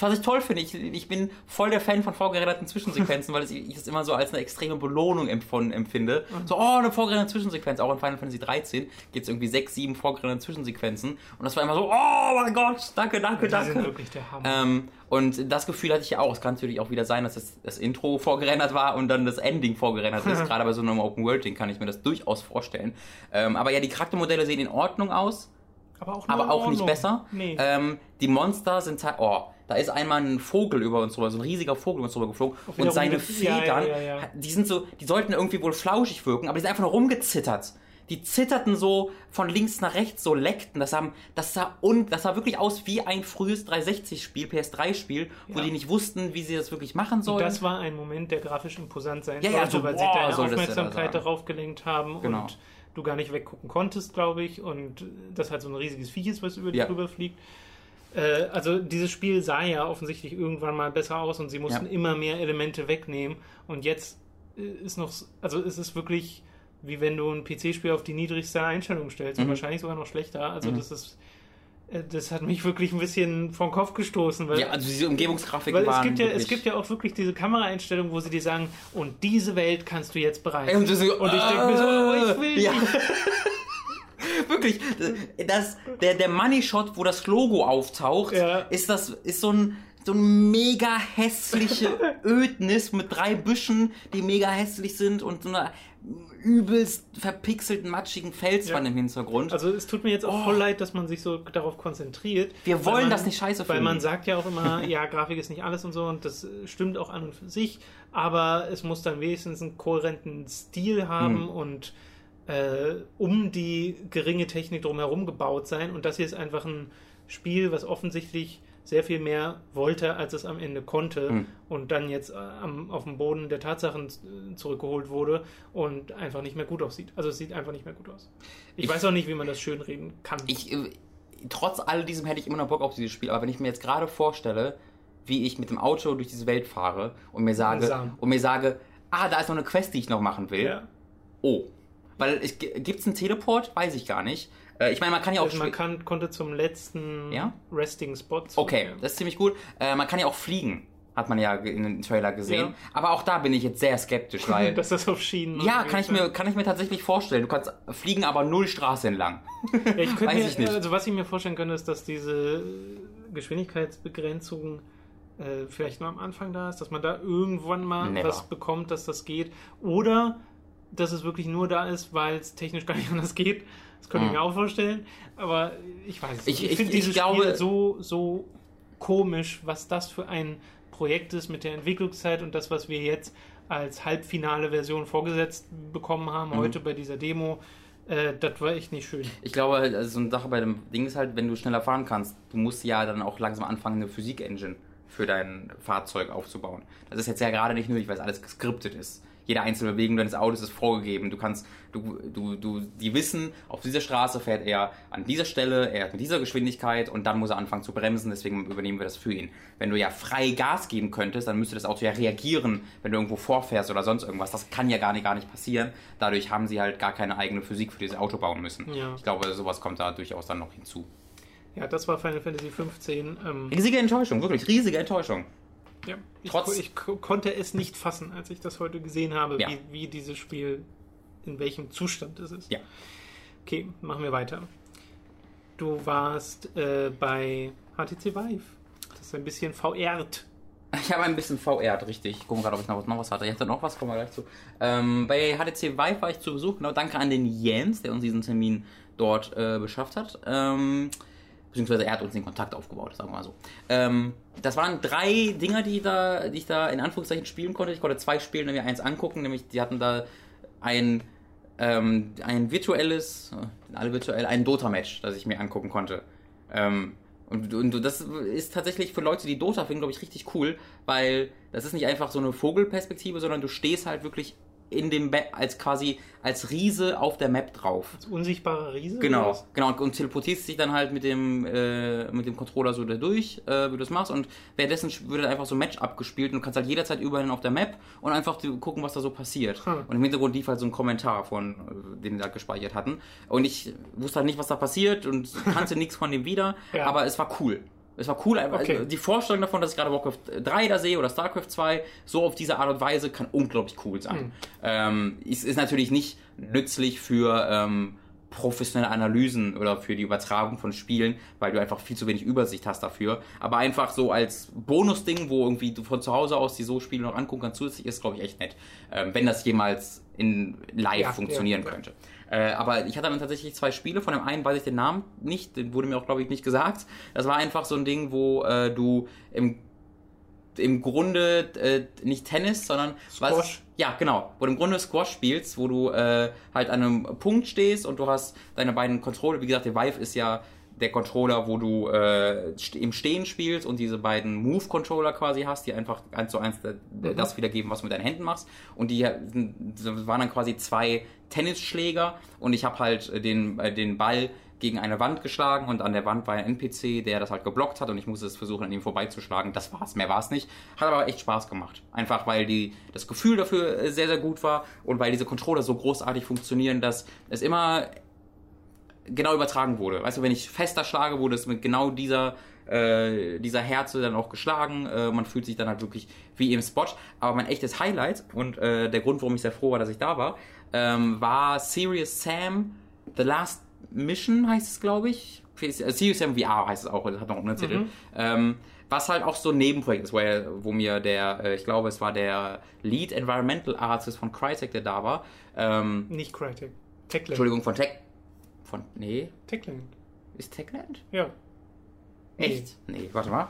Was ich toll finde, ich, ich bin voll der Fan von vorgerenderten Zwischensequenzen, weil ich es immer so als eine extreme Belohnung empfinde. Mhm. So, oh, eine vorgerenderte Zwischensequenz. Auch in Final Fantasy 13 gibt es irgendwie sechs, sieben vorgerenderte Zwischensequenzen. Und das war immer so, oh mein Gott, danke, danke, sind danke. wirklich der Hammer. Ähm, und das Gefühl hatte ich ja auch. Es kann natürlich auch wieder sein, dass das, das Intro vorgerendert war und dann das Ending vorgerendert ist. Gerade bei so einem Open-World-Ding kann ich mir das durchaus vorstellen. Ähm, aber ja, die Charaktermodelle sehen in Ordnung aus aber auch, aber auch nicht besser. Nee. Ähm, die Monster sind halt, oh, da ist einmal ein Vogel über uns drüber, so ein riesiger Vogel über uns drüber geflogen wieder und seine Federn, ja, ja, die sind so, die sollten irgendwie wohl flauschig wirken, aber die sind einfach nur rumgezittert. Die zitterten so von links nach rechts, so leckten. Das, haben, das, sah un, das sah wirklich aus wie ein frühes 360-Spiel, PS3-Spiel, wo Ja. die nicht wussten, wie sie das wirklich machen Und sollen. das war ein Moment, der grafisch imposant sein Ja, sollte, so, weil boah, sie deine da Aufmerksamkeit darauf gelenkt haben Genau. und du gar nicht weggucken konntest, glaube ich, und das halt so ein riesiges Viech ist, was über dich Ja. drüber fliegt. Äh, also dieses Spiel sah ja offensichtlich irgendwann mal besser aus und sie mussten Ja. immer mehr Elemente wegnehmen und jetzt äh, ist noch, also es ist wirklich wie wenn du ein PC-Spiel auf die niedrigste Einstellung stellst und Mhm. wahrscheinlich sogar noch schlechter. Also Mhm. das ist äh, das hat mich wirklich ein bisschen vom Kopf gestoßen, weil ja, also diese Umgebungsgrafiken weil es gibt, ja, es gibt ja auch wirklich diese Kameraeinstellungen, wo sie dir sagen, und diese Welt kannst du jetzt bereisen. Ey, und, so, Und ich denke mir so, oh, ich will ja. nicht. Wirklich, das, der, der Money Shot, wo das Logo auftaucht, Ja. ist das ist so ein so ein mega hässliche Ödnis mit drei Büschen, die mega hässlich sind und so einer übelst verpixelten, matschigen Felswand Ja. im Hintergrund. Also es tut mir jetzt auch Oh. voll leid, dass man sich so darauf konzentriert. Wir weil wollen man, das nicht scheiße Weil finden. man sagt ja auch immer, ja, Grafik ist nicht alles und so und das stimmt auch an und für sich, aber es muss dann wenigstens einen kohärenten Stil haben Hm. und äh, um die geringe Technik drumherum gebaut sein. Und das hier ist einfach ein Spiel, was offensichtlich sehr viel mehr wollte, als es am Ende konnte Hm. und dann jetzt äh, am, auf dem Boden der Tatsachen äh, zurückgeholt wurde und einfach nicht mehr gut aussieht. Also es sieht einfach nicht mehr gut aus. Ich, Ich- weiß auch nicht, wie man das schönreden kann. ich, äh, trotz all diesem hätte ich immer noch Bock auf dieses Spiel, aber wenn ich mir jetzt gerade vorstelle, wie ich mit dem Auto durch diese Welt fahre und mir sage, Langsam. und mir sage, ah, da ist noch eine Quest, die ich noch machen will. ja. Oh. Weil es gibt es einen Teleport? Weiß ich gar nicht. Äh, ich meine, man kann ja auch. Also man kann, konnte zum letzten Ja? Resting Spot. okay, das ist ziemlich gut. Äh, man kann ja auch fliegen, hat man ja in den Trailer gesehen. Ja. Aber auch da bin ich jetzt sehr skeptisch, weil. dass das auf Schienen. ja, kann ich, mir, kann ich mir tatsächlich vorstellen. Du kannst fliegen, aber null Straße entlang. Ja, ich könnte Weiß mir, ich nicht. Also was ich mir vorstellen könnte, ist, dass diese Geschwindigkeitsbegrenzung äh, vielleicht nur am Anfang da ist, dass man da irgendwann mal Never. was bekommt, dass das geht. Oder dass es wirklich nur da ist, weil es technisch gar nicht anders geht. Das könnte ich Mhm. mir auch vorstellen. Aber ich weiß es Ich- nicht. ich- finde ich dieses glaube- Spiel so, so komisch, was das für ein Projekt ist mit der Entwicklungszeit und das, was wir jetzt als halbfinale Version vorgesetzt bekommen haben, Mhm. heute bei dieser Demo. Äh, das war echt nicht schön. Ich glaube, also so eine Sache bei dem Ding ist halt, wenn du schneller fahren kannst, du musst ja dann auch langsam anfangen, eine Physik-Engine für dein Fahrzeug aufzubauen. Das ist jetzt ja gerade nicht nötig, weil es alles geskriptet ist. Jede einzelne Bewegung deines Autos ist vorgegeben. Du kannst, du, du, du, die wissen, auf dieser Straße fährt er an dieser Stelle, er mit dieser Geschwindigkeit und dann muss er anfangen zu bremsen, deswegen übernehmen wir das für ihn. Wenn du ja frei Gas geben könntest, dann müsste das Auto ja reagieren, wenn du irgendwo vorfährst oder sonst irgendwas. Das kann ja gar nicht, gar nicht passieren. Dadurch haben sie halt gar keine eigene Physik für dieses Auto bauen müssen. Ja. Ich glaube, sowas kommt da durchaus dann noch hinzu. Ja, das war Final Fantasy 15. Ähm, Riesige Enttäuschung, wirklich riesige Enttäuschung. Ja, ich, Trotz- ich ko- konnte es nicht fassen, als ich das heute gesehen habe, Ja. wie, wie dieses Spiel, in welchem Zustand es ist. Ja. Okay, machen wir weiter. Du warst äh, bei HTC Vive. Das ist ein bisschen VR't. Ich habe ein bisschen VR, richtig. Ich gucke gerade, ob ich noch was, noch was hatte. Ich hatte noch was, kommen wir gleich zu. Ähm, bei HTC Vive war ich zu Besuch. Genau, danke an den Jens, der uns diesen Termin dort äh, beschafft hat. Ähm, beziehungsweise er hat uns den Kontakt aufgebaut, sagen wir mal so. Ähm, das waren drei Dinger, die, da, die ich da in Anführungszeichen spielen konnte. Ich konnte zwei spielen, nämlich eins angucken, nämlich die hatten da ein, ähm, ein virtuelles, äh, alle virtuell, ein Dota-Match, das ich mir angucken konnte. Ähm, und, und das ist tatsächlich für Leute, die Dota finden, glaube ich, richtig cool, weil das ist nicht einfach so eine Vogelperspektive, sondern du stehst halt wirklich in dem Map als quasi als Riese auf der Map drauf. Als unsichtbarer Riese? Genau, genau. Und, und teleportierst dich dann halt mit dem, äh, mit dem Controller so da durch, äh, wie du das machst. Und währenddessen wird dann einfach so ein Match abgespielt und du kannst halt jederzeit überall auf der Map und einfach gucken, was da so passiert. Hm. Und im Hintergrund lief halt so ein Kommentar von, äh, den die da gespeichert hatten. Und ich wusste halt nicht, was da passiert und kannte nichts von dem wieder. Ja. Aber es war cool. Es war cool, einfach Okay. also die Vorstellung davon, dass ich gerade Warcraft 3 da sehe oder StarCraft 2, so auf diese Art und Weise, kann unglaublich cool sein. Hm. Ähm, es ist natürlich nicht nützlich für ähm, professionelle Analysen oder für die Übertragung von Spielen, weil du einfach viel zu wenig Übersicht hast dafür. Aber einfach so als Bonusding, wo irgendwie du von zu Hause aus die so Spiele noch angucken kannst, zusätzlich ist, glaube ich, echt nett. Ähm, wenn das jemals in live Ja, funktionieren ja, ja. könnte. Äh, aber ich hatte dann tatsächlich zwei Spiele. Von dem einen weiß ich den Namen nicht, den wurde mir auch, glaube ich, nicht gesagt. Das war einfach so ein Ding, wo äh, du im, im Grunde äh, nicht Tennis, sondern was. Squash. Ja, genau. Wo du im Grunde Squash spielst, wo du äh, halt an einem Punkt stehst und du hast deine beiden Controller. Wie gesagt, der Vive ist ja der Controller, wo du äh, im Stehen spielst und diese beiden Move-Controller quasi hast, die einfach eins zu eins äh, das wiedergeben, was du mit deinen Händen machst. Und die das waren dann quasi zwei Tennisschläger und ich habe halt äh, den, äh, den Ball gegen eine Wand geschlagen und an der Wand war ein NPC, der das halt geblockt hat und ich musste es versuchen, an ihm vorbeizuschlagen. Das war's, mehr war's nicht. Hat aber echt Spaß gemacht. Einfach weil die, das Gefühl dafür äh, sehr, sehr gut war und weil diese Controller so großartig funktionieren, dass es immer genau übertragen wurde. Weißt du, wenn ich fester schlage, wurde es mit genau dieser, äh, dieser Herze dann auch geschlagen. Äh, man fühlt sich dann halt wirklich wie im Spot. Aber mein echtes Highlight und äh, der Grund, warum ich sehr froh war, dass ich da war, ähm, war Serious Sam The Last Mission, heißt es, glaube ich. Äh, Serious Sam VR heißt es auch, das hat noch einen Untertitel. Mhm. Ähm, was halt auch so ein Nebenprojekt ist, wo, er, wo mir der, äh, ich glaube, es war der Lead Environmental Artist von Crytek, der da war. Ähm, Nicht Crytek. Techland. Entschuldigung, von Tech. Von. Nee, Techland. ist Techland? Ja. Echt? Nee, warte mal.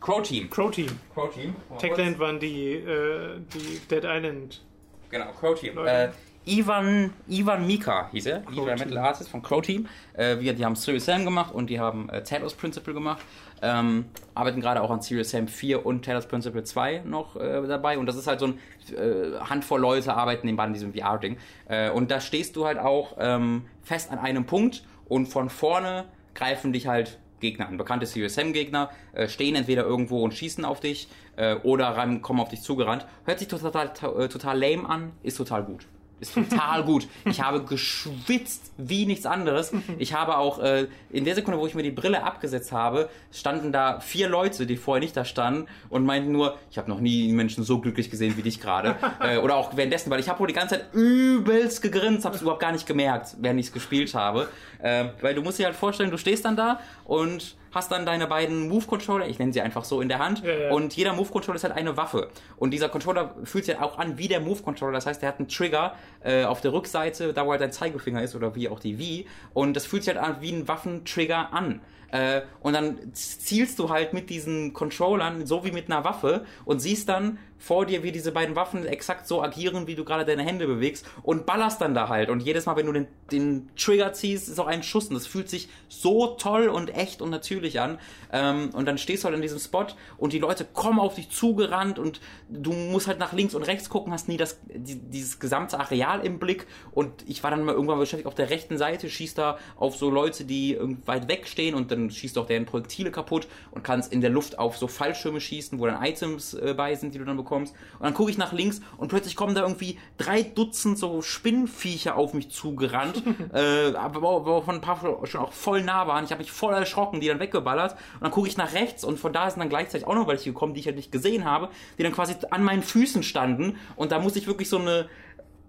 Crow Team. Crow Team. Crow Team. Techland waren die, äh, die Dead Island. Genau, Crow Team. Leute. Äh, Ivan, Ivan Mika hieß er, Crow Environmental Team. Artist von Crow Team. Äh, wir, die haben Serious Sam gemacht und die haben äh, Talos Principle gemacht. Ähm, arbeiten gerade auch an Serious Sam 4 und Talos Principle 2 noch äh, dabei. Und das ist halt so ein äh, Handvoll Leute arbeiten nebenbei an diesem VR-Ding. Äh, und da stehst du halt auch ähm, fest an einem Punkt und von vorne greifen dich halt Gegner an. Bekannte Serious Sam Gegner äh, stehen entweder irgendwo und schießen auf dich äh, oder kommen auf dich zugerannt. Hört sich total, total lame an, ist total gut. Ist total gut. Ich habe geschwitzt wie nichts anderes. Ich habe auch äh, in der Sekunde, wo ich mir die Brille abgesetzt habe, standen da vier Leute, die vorher nicht da standen und meinten nur, ich habe noch nie einen Menschen so glücklich gesehen wie dich gerade. äh, oder auch währenddessen, weil ich habe wohl die ganze Zeit übelst gegrinst, habe es überhaupt gar nicht gemerkt, während ich es gespielt habe. Äh, weil du musst dir halt vorstellen, du stehst dann da und hast dann deine beiden Move-Controller, ich nenne sie einfach so, in der Hand. Ja, ja. Und jeder Move-Controller ist halt eine Waffe. Und dieser Controller fühlt sich halt auch an wie der Move-Controller. Das heißt, der hat einen Trigger äh, auf der Rückseite, da wo halt dein Zeigefinger ist oder wie auch die Wii. Und das fühlt sich halt an wie ein Waffentrigger an. Äh, und dann zielst du halt mit diesen Controllern so wie mit einer Waffe und siehst dann vor dir, wie diese beiden Waffen exakt so agieren, wie du gerade deine Hände bewegst und ballerst dann da halt. Und jedes Mal, wenn du den, den Trigger ziehst, ist auch ein Schuss. Und das fühlt sich so toll und echt und natürlich an. Ähm, und dann stehst du halt in diesem Spot und die Leute kommen auf dich zugerannt und du musst halt nach links und rechts gucken, hast nie das, die, dieses gesamte Areal im Blick. Und ich war dann mal irgendwann beschäftigt auf der rechten Seite, schießt da auf so Leute, die weit weg stehen und dann schießt auch deren Projektile kaputt und kannst in der Luft auf so Fallschirme schießen, wo dann Items äh, bei sind, die du dann bekommst. Und dann gucke ich nach links und plötzlich kommen da irgendwie drei Dutzend so Spinnviecher auf mich zugerannt, äh, aber, von ein paar schon auch voll nah waren. Ich habe mich voll erschrocken, die dann weggeballert. Und dann gucke ich nach rechts und von da sind dann gleichzeitig auch noch welche gekommen, die ich halt nicht gesehen habe, die dann quasi an meinen Füßen standen. Und da musste ich wirklich so eine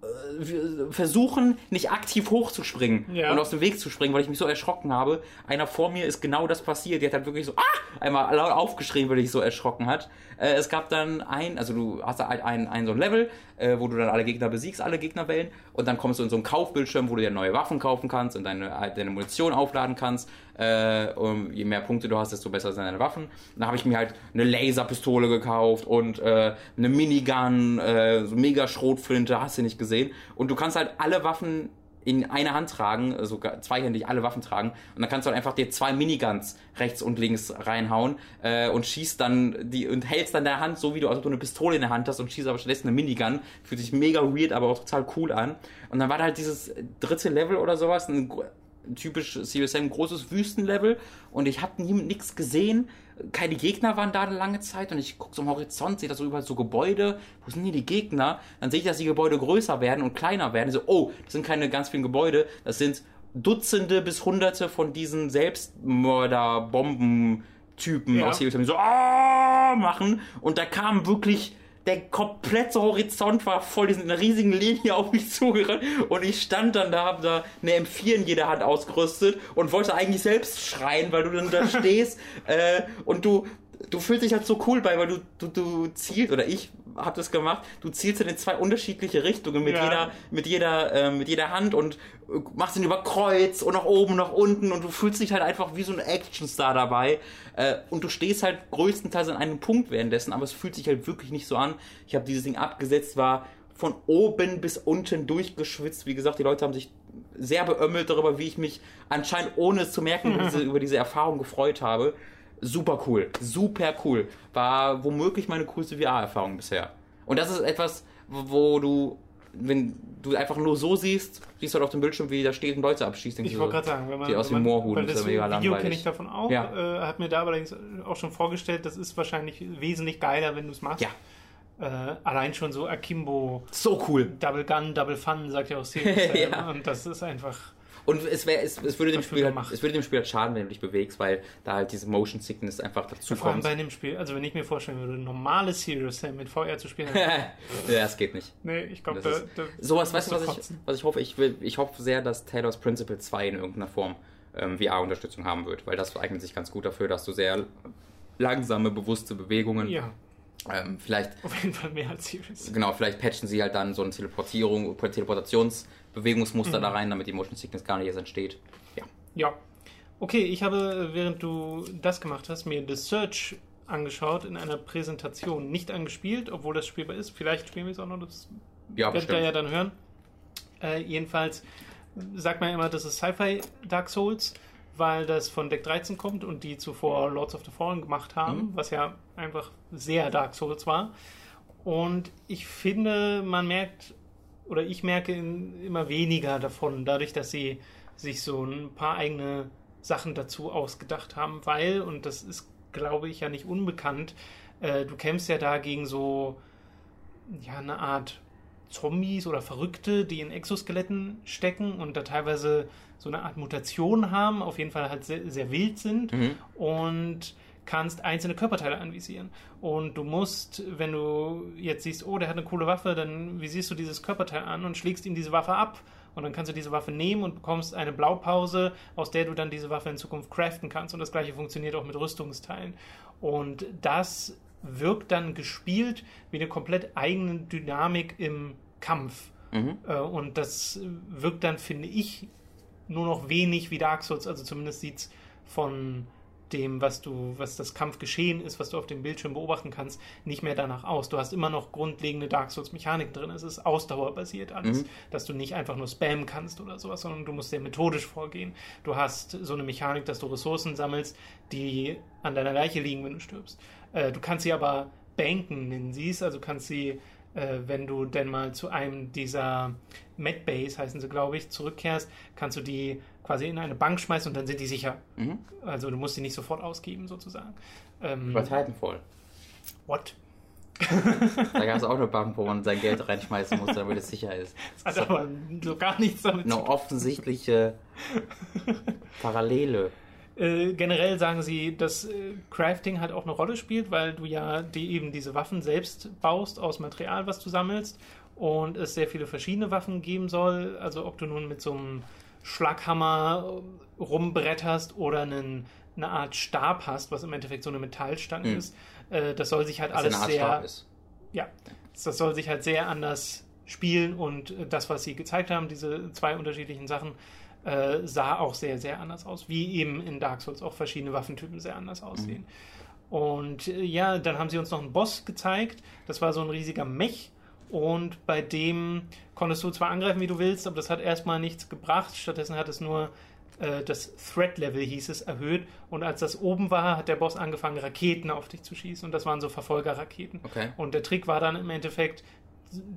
äh, versuchen, nicht aktiv hochzuspringen Ja. und aus dem Weg zu springen, weil ich mich so erschrocken habe. Einer vor mir ist genau das passiert. Die hat halt wirklich so ah! einmal laut aufgeschrien, weil ich so erschrocken hat. Äh, es gab dann ein, also du hast halt ein, ein so ein Level, äh, wo du dann alle Gegner besiegst, alle Gegnerwellen, und dann kommst du in so einen Kaufbildschirm, wo du dir neue Waffen kaufen kannst und deine, deine Munition aufladen kannst. Äh, und je mehr Punkte du hast, desto besser sind deine Waffen. Und dann habe ich mir halt eine Laserpistole gekauft und äh, eine Minigun, äh, so mega Schrotflinte, hast du nicht gesehen. Und du kannst halt alle Waffen in einer Hand tragen, sogar zweihändig alle Waffen tragen und dann kannst du halt einfach dir zwei Miniguns rechts und links reinhauen äh, und schießt dann die und hältst dann der Hand so wie du als ob du eine Pistole in der Hand hast und schießt aber stattdessen eine Minigun. Fühlt sich mega weird, aber auch total cool an. Und dann war da halt dieses dritte Level oder sowas, ein typisch Sam großes Wüstenlevel und ich habe nichts gesehen. Keine Gegner waren da eine lange Zeit und ich gucke so am Horizont, sehe da so überall so Gebäude. Wo sind hier die Gegner? Dann sehe ich, dass die Gebäude größer werden und kleiner werden. So, oh, das sind keine ganz vielen Gebäude, das sind Dutzende bis Hunderte von diesen Selbstmörder-Bomben-Typen Ja. aus die so ah machen und da kam wirklich der komplette Horizont war voll in einer riesigen Linie auf mich zugerannt und ich stand dann da, hab da eine M4 in jeder Hand ausgerüstet und wollte eigentlich selbst schreien, weil du dann da stehst äh, und du du fühlst dich halt so cool bei, weil du du, du zielst oder ich hab das gemacht, du zielst in zwei unterschiedliche Richtungen mit Ja. jeder mit jeder äh, mit jeder Hand und äh, machst ihn über Kreuz und nach oben, nach unten und du fühlst dich halt einfach wie so ein Actionstar dabei äh, und du stehst halt größtenteils an einem Punkt währenddessen, aber es fühlt sich halt wirklich nicht so an. Ich habe dieses Ding abgesetzt, war von oben bis unten durchgeschwitzt. Wie gesagt, die Leute haben sich sehr beömmelt darüber, wie ich mich anscheinend ohne es zu merken über diese, über diese Erfahrung gefreut habe. Super cool, super cool. War womöglich meine coolste VR-Erfahrung bisher. Und das ist etwas, wo du, wenn du einfach nur so siehst, siehst du halt auf dem Bildschirm, wie da stehen Leute abschießt. denkst Ich wollte so, gerade sagen, wenn man, die aus dem Moorhuhn, weil das ist mega Video kenne ich davon auch, Ja. äh, hat mir da allerdings auch schon vorgestellt, das ist wahrscheinlich wesentlich geiler, wenn du es machst. Ja. Äh, allein schon so Akimbo, So cool. Double Gun, Double Fun, sagt ja auch Serious. Ja. Und das ist einfach, Und es, wär, es, es, würde dem Spiel halt, es würde dem Spiel halt schaden, wenn du dich bewegst, weil da halt diese Motion Sickness einfach dazu vor allem kommt. bei dem Spiel, also wenn ich mir vorstellen würde, normales Serious Sam mit VR zu spielen, ja, das geht nicht. nee, ich glaube, da, da Sowas, weißt du, was ich, was ich hoffe? Ich, will, ich hoffe sehr, dass Taylor's Principle 2 in irgendeiner Form ähm, VR-Unterstützung haben wird, weil das eignet sich ganz gut dafür, dass du sehr langsame, bewusste Bewegungen, Ja, ähm, vielleicht, auf jeden Fall mehr als Serious. genau, vielleicht patchen sie halt dann so ein Teleportierung, Teleportationsbewegungsmuster da rein, damit die Motion Sickness gar nicht erst entsteht. Ja. Ja. Okay, ich habe, während du das gemacht hast, mir The Search angeschaut in einer Präsentation. Nicht angespielt, obwohl das spielbar ist. Vielleicht spielen wir es auch noch, das Ja, werdet ihr ja dann hören. Äh, jedenfalls sagt man immer, das ist Sci-Fi Dark Souls, weil das von Deck 13 kommt und die zuvor Lords of the Fallen gemacht haben, was ja einfach sehr Dark Souls war. Und ich finde, man merkt, oder ich merke in, immer weniger davon, dadurch, dass sie sich so ein paar eigene Sachen dazu ausgedacht haben, weil, und das ist, glaube ich, ja nicht unbekannt, äh, du kämpfst ja da gegen so, ja, eine Art Zombies oder Verrückte, die in Exoskeletten stecken und da teilweise so eine Art Mutation haben, auf jeden Fall halt sehr, sehr wild sind Mhm. und kannst einzelne Körperteile anvisieren. Und du musst, wenn du jetzt siehst, oh, der hat eine coole Waffe, dann visierst du dieses Körperteil an und schlägst ihm diese Waffe ab Und dann kannst du diese Waffe nehmen und bekommst eine Blaupause, aus der du dann diese Waffe in Zukunft craften kannst. Und das gleiche funktioniert auch mit Rüstungsteilen. Und das wirkt dann gespielt wie eine komplett eigene Dynamik im Kampf. Mhm. Äh, Und das wirkt dann, finde ich, nur noch wenig wie Dark Souls. Also zumindest sieht es von dem, was du, was das Kampfgeschehen ist, was du auf dem Bildschirm beobachten kannst, nicht mehr danach aus. Du hast immer noch grundlegende Dark Souls-Mechaniken drin. Es ist ausdauerbasiert alles, Mhm. dass du nicht einfach nur spammen kannst oder sowas, sondern du musst sehr methodisch vorgehen. Du hast so eine Mechanik, dass du Ressourcen sammelst, die an deiner Leiche liegen, wenn du stirbst. Äh, du kannst sie aber banken, nennen sie es, also kannst sie äh, wenn du denn mal zu einem dieser Medbase, heißen sie, glaube ich, zurückkehrst, kannst du die quasi in eine Bank schmeißen und dann sind die sicher. Mhm. Also du musst sie nicht sofort ausgeben, sozusagen. Ähm, Bei Titanfall. what? Da gab es auch eine Bank, wo man sein Geld reinschmeißen musste, damit es sicher ist. Das hat aber so gar nichts damit Eine zu tun. offensichtliche Parallele. Äh, generell sagen sie, dass äh, Crafting halt auch eine Rolle spielt, weil du ja die, eben diese Waffen selbst baust aus Material, was du sammelst und es sehr viele verschiedene Waffen geben soll. Also ob du nun mit so einem Schlaghammer äh, rumbretterst oder einen, eine Art Stab hast, was im Endeffekt so eine Metallstange Hm. ist. Äh, das soll sich halt Was alles eine Art sehr Stab ist. ja, das soll sich halt sehr anders spielen und äh, das, was sie gezeigt haben, diese zwei unterschiedlichen Sachen, äh, sah auch sehr, sehr anders aus, wie eben in Dark Souls auch verschiedene Waffentypen sehr anders aussehen. Und äh, ja, dann haben sie uns noch einen Boss gezeigt, das war so ein riesiger Mech und bei dem konntest du zwar angreifen, wie du willst, aber das hat erstmal nichts gebracht, stattdessen hat es nur äh, das Threat-Level, hieß es, erhöht und als das oben war, hat der Boss angefangen, Raketen auf dich zu schießen und das waren so Verfolgerraketen. Okay. Und der Trick war dann im Endeffekt,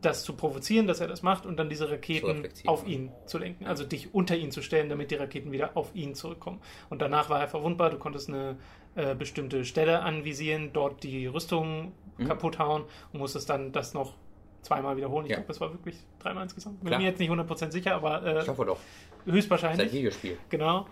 das zu provozieren, dass er das macht und dann diese Raketen auf ihn zu lenken. Also dich unter ihn zu stellen, damit die Raketen wieder auf ihn zurückkommen. Und danach war er verwundbar. Du konntest eine äh, bestimmte Stelle anvisieren, dort die Rüstung Mhm. kaputt hauen und musstest dann das noch zweimal wiederholen. Ich Ja. glaube, das war wirklich dreimal insgesamt. Bin Klar. mir jetzt nicht 100% sicher, aber äh, Ich hoffe doch. höchstwahrscheinlich. Seit Videospiel. Genau.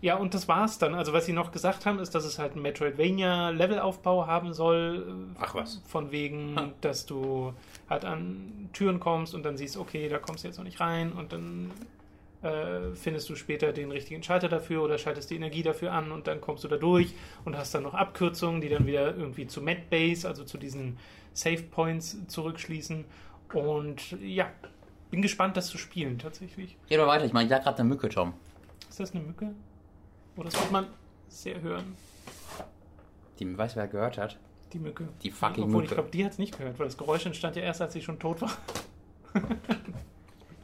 Ja, und das war's dann. Also, was sie noch gesagt haben, ist, dass es halt einen Metroidvania-Levelaufbau haben soll. äh, Ach was. Von wegen, Ha. dass du halt an Türen kommst und dann siehst, okay, da kommst du jetzt noch nicht rein und dann äh, findest du später den richtigen Schalter dafür oder schaltest die Energie dafür an und dann kommst du da durch und hast dann noch Abkürzungen, die dann wieder irgendwie zu Medbase, also zu diesen Save Points zurückschließen. Und ja, bin gespannt, das zu spielen tatsächlich. Geh doch weiter, ich meine, ich gerade eine Mücke, Tom. Ist das eine Mücke? Oh, das wird man sehr hören. Die weiß, wer gehört hat. Die Mücke. Die fucking Obwohl, Mücke. ich glaube, die hat es nicht gehört, weil das Geräusch entstand ja erst, als sie schon tot war.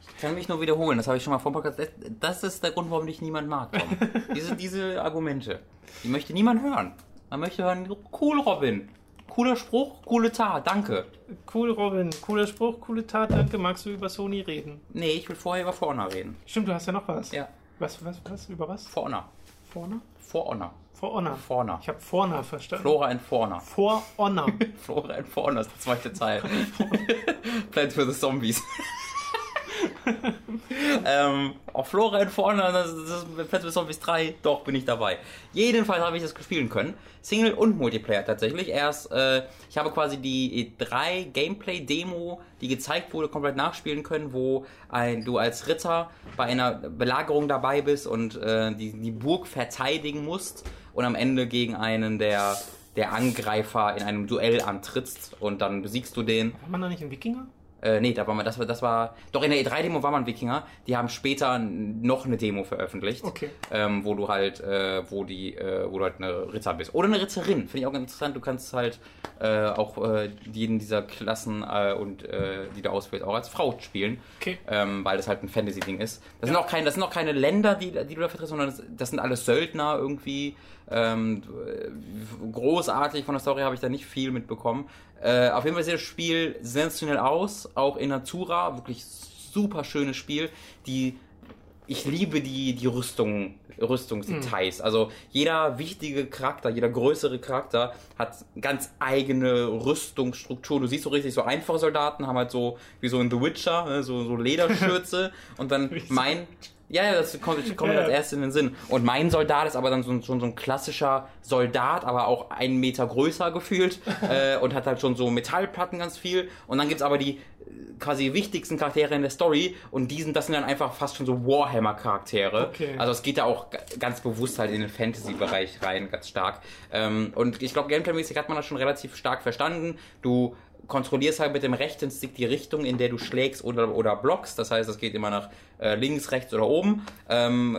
Ich kann mich nur wiederholen, das habe ich schon mal vor dem Podcast. Das- Das ist der Grund, warum dich niemand mag, Tom. diese, diese Argumente. Die möchte niemand hören. Man möchte hören, cool, Robin. Cooler Spruch, coole Tat, danke. Cool, Robin. Cooler Spruch, coole Tat. Danke. Magst du über Sony reden? Nee, ich will vorher über For Honor reden. Stimmt, du hast ja noch was. Ja, Was, was, was? Über was? For Honor. For Honor. For Honor. For Honor. Ich habe Vorne verstanden. Flora and Honor. For Honor. Flora and Honor ist der zweite Teil. Plants for the Zombies. ähm, and For Honor, das ist Plants for the Zombies 3, doch, bin ich dabei. Jedenfalls habe ich das spielen können. Single und Multiplayer tatsächlich. Erst, äh, ich habe quasi die E3 Gameplay Demo, die gezeigt wurde, komplett nachspielen können, wo ein, du als Ritter bei einer Belagerung dabei bist und äh, die, die Burg verteidigen musst und am Ende gegen einen der, der Angreifer in einem Duell antrittst und dann besiegst du den. War man da nicht ein Wikinger? Äh, nee, da war man, das war, das war, doch in der E3-Demo war man Wikinger. Die haben später noch eine Demo veröffentlicht. Okay. Ähm, wo du halt, äh, wo die, äh, wo du halt eine Ritter bist. Oder eine Ritterin, finde ich auch ganz interessant. Du kannst halt äh, auch äh, jeden dieser Klassen äh, und äh, die du auswählst, auch als Frau spielen. Okay. Ähm, weil das halt ein Fantasy-Ding ist. Das sind auch keine, das sind auch keine Länder, die, die du da vertrittst, sondern das, das sind alles Söldner irgendwie. Ähm, großartig von der Story habe ich da nicht viel mitbekommen. Äh, auf jeden Fall sieht das Spiel sensationell aus, auch in Natura, wirklich super schönes Spiel. Die ich liebe die, die Rüstung, Rüstungsdetails. Also jeder wichtige Charakter, jeder größere Charakter hat ganz eigene Rüstungsstruktur. Du siehst so richtig so einfache Soldaten haben halt so, wie so in The Witcher, ne, so, so Lederschürze und dann mein, Ja, ja, das kommt, kommt Ja, als erstes in den Sinn. Und mein Soldat ist aber dann so, schon so ein klassischer Soldat, aber auch einen Meter größer gefühlt äh, und hat halt schon so Metallplatten ganz viel. Und dann gibt's aber die äh, quasi wichtigsten Charaktere in der Story und diesen, das sind dann einfach fast schon so Warhammer-Charaktere. Okay. Also es geht da auch ganz bewusst halt in den Fantasy-Bereich rein, ganz stark. Ähm, und ich glaube, Gameplay-mäßig hat man das schon relativ stark verstanden. Du kontrollierst halt mit dem rechten Stick die Richtung, in der du schlägst oder, oder blockst. Das heißt, es geht immer nach äh, links, rechts oder oben. Ähm,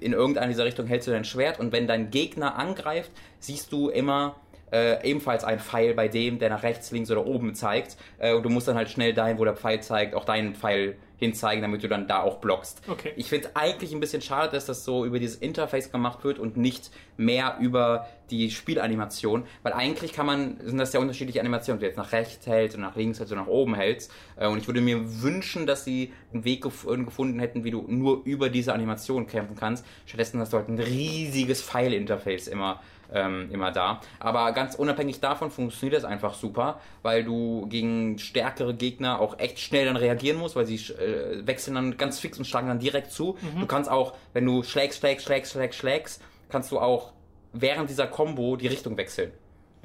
in irgendeiner dieser Richtungen hältst du dein Schwert und wenn dein Gegner angreift, siehst du immer äh, ebenfalls ein Pfeil bei dem, der nach rechts, links oder oben zeigt. Äh, und du musst dann halt schnell dahin, wo der Pfeil zeigt, auch deinen Pfeil hinzeigen, damit du dann da auch blockst. Okay. Ich finde eigentlich ein bisschen schade, dass das so über dieses Interface gemacht wird und nicht mehr über die Spielanimation, weil eigentlich kann man, sind das ja unterschiedliche Animationen, du jetzt nach rechts hältst und nach links hältst und nach oben hältst. Äh, Und ich würde mir wünschen, dass sie einen Weg gef gefunden hätten, wie du nur über diese Animation kämpfen kannst. Stattdessen hast du halt ein riesiges Pfeil-Interface immer ähm, immer da. Aber ganz unabhängig davon funktioniert das einfach super, weil du gegen stärkere Gegner auch echt schnell dann reagieren musst, weil sie äh, wechseln dann ganz fix und schlagen dann direkt zu. Du kannst auch, wenn du schlägst, schlägst, schlägst, schlägst, schlägst, kannst du auch während dieser Combo die Richtung wechseln.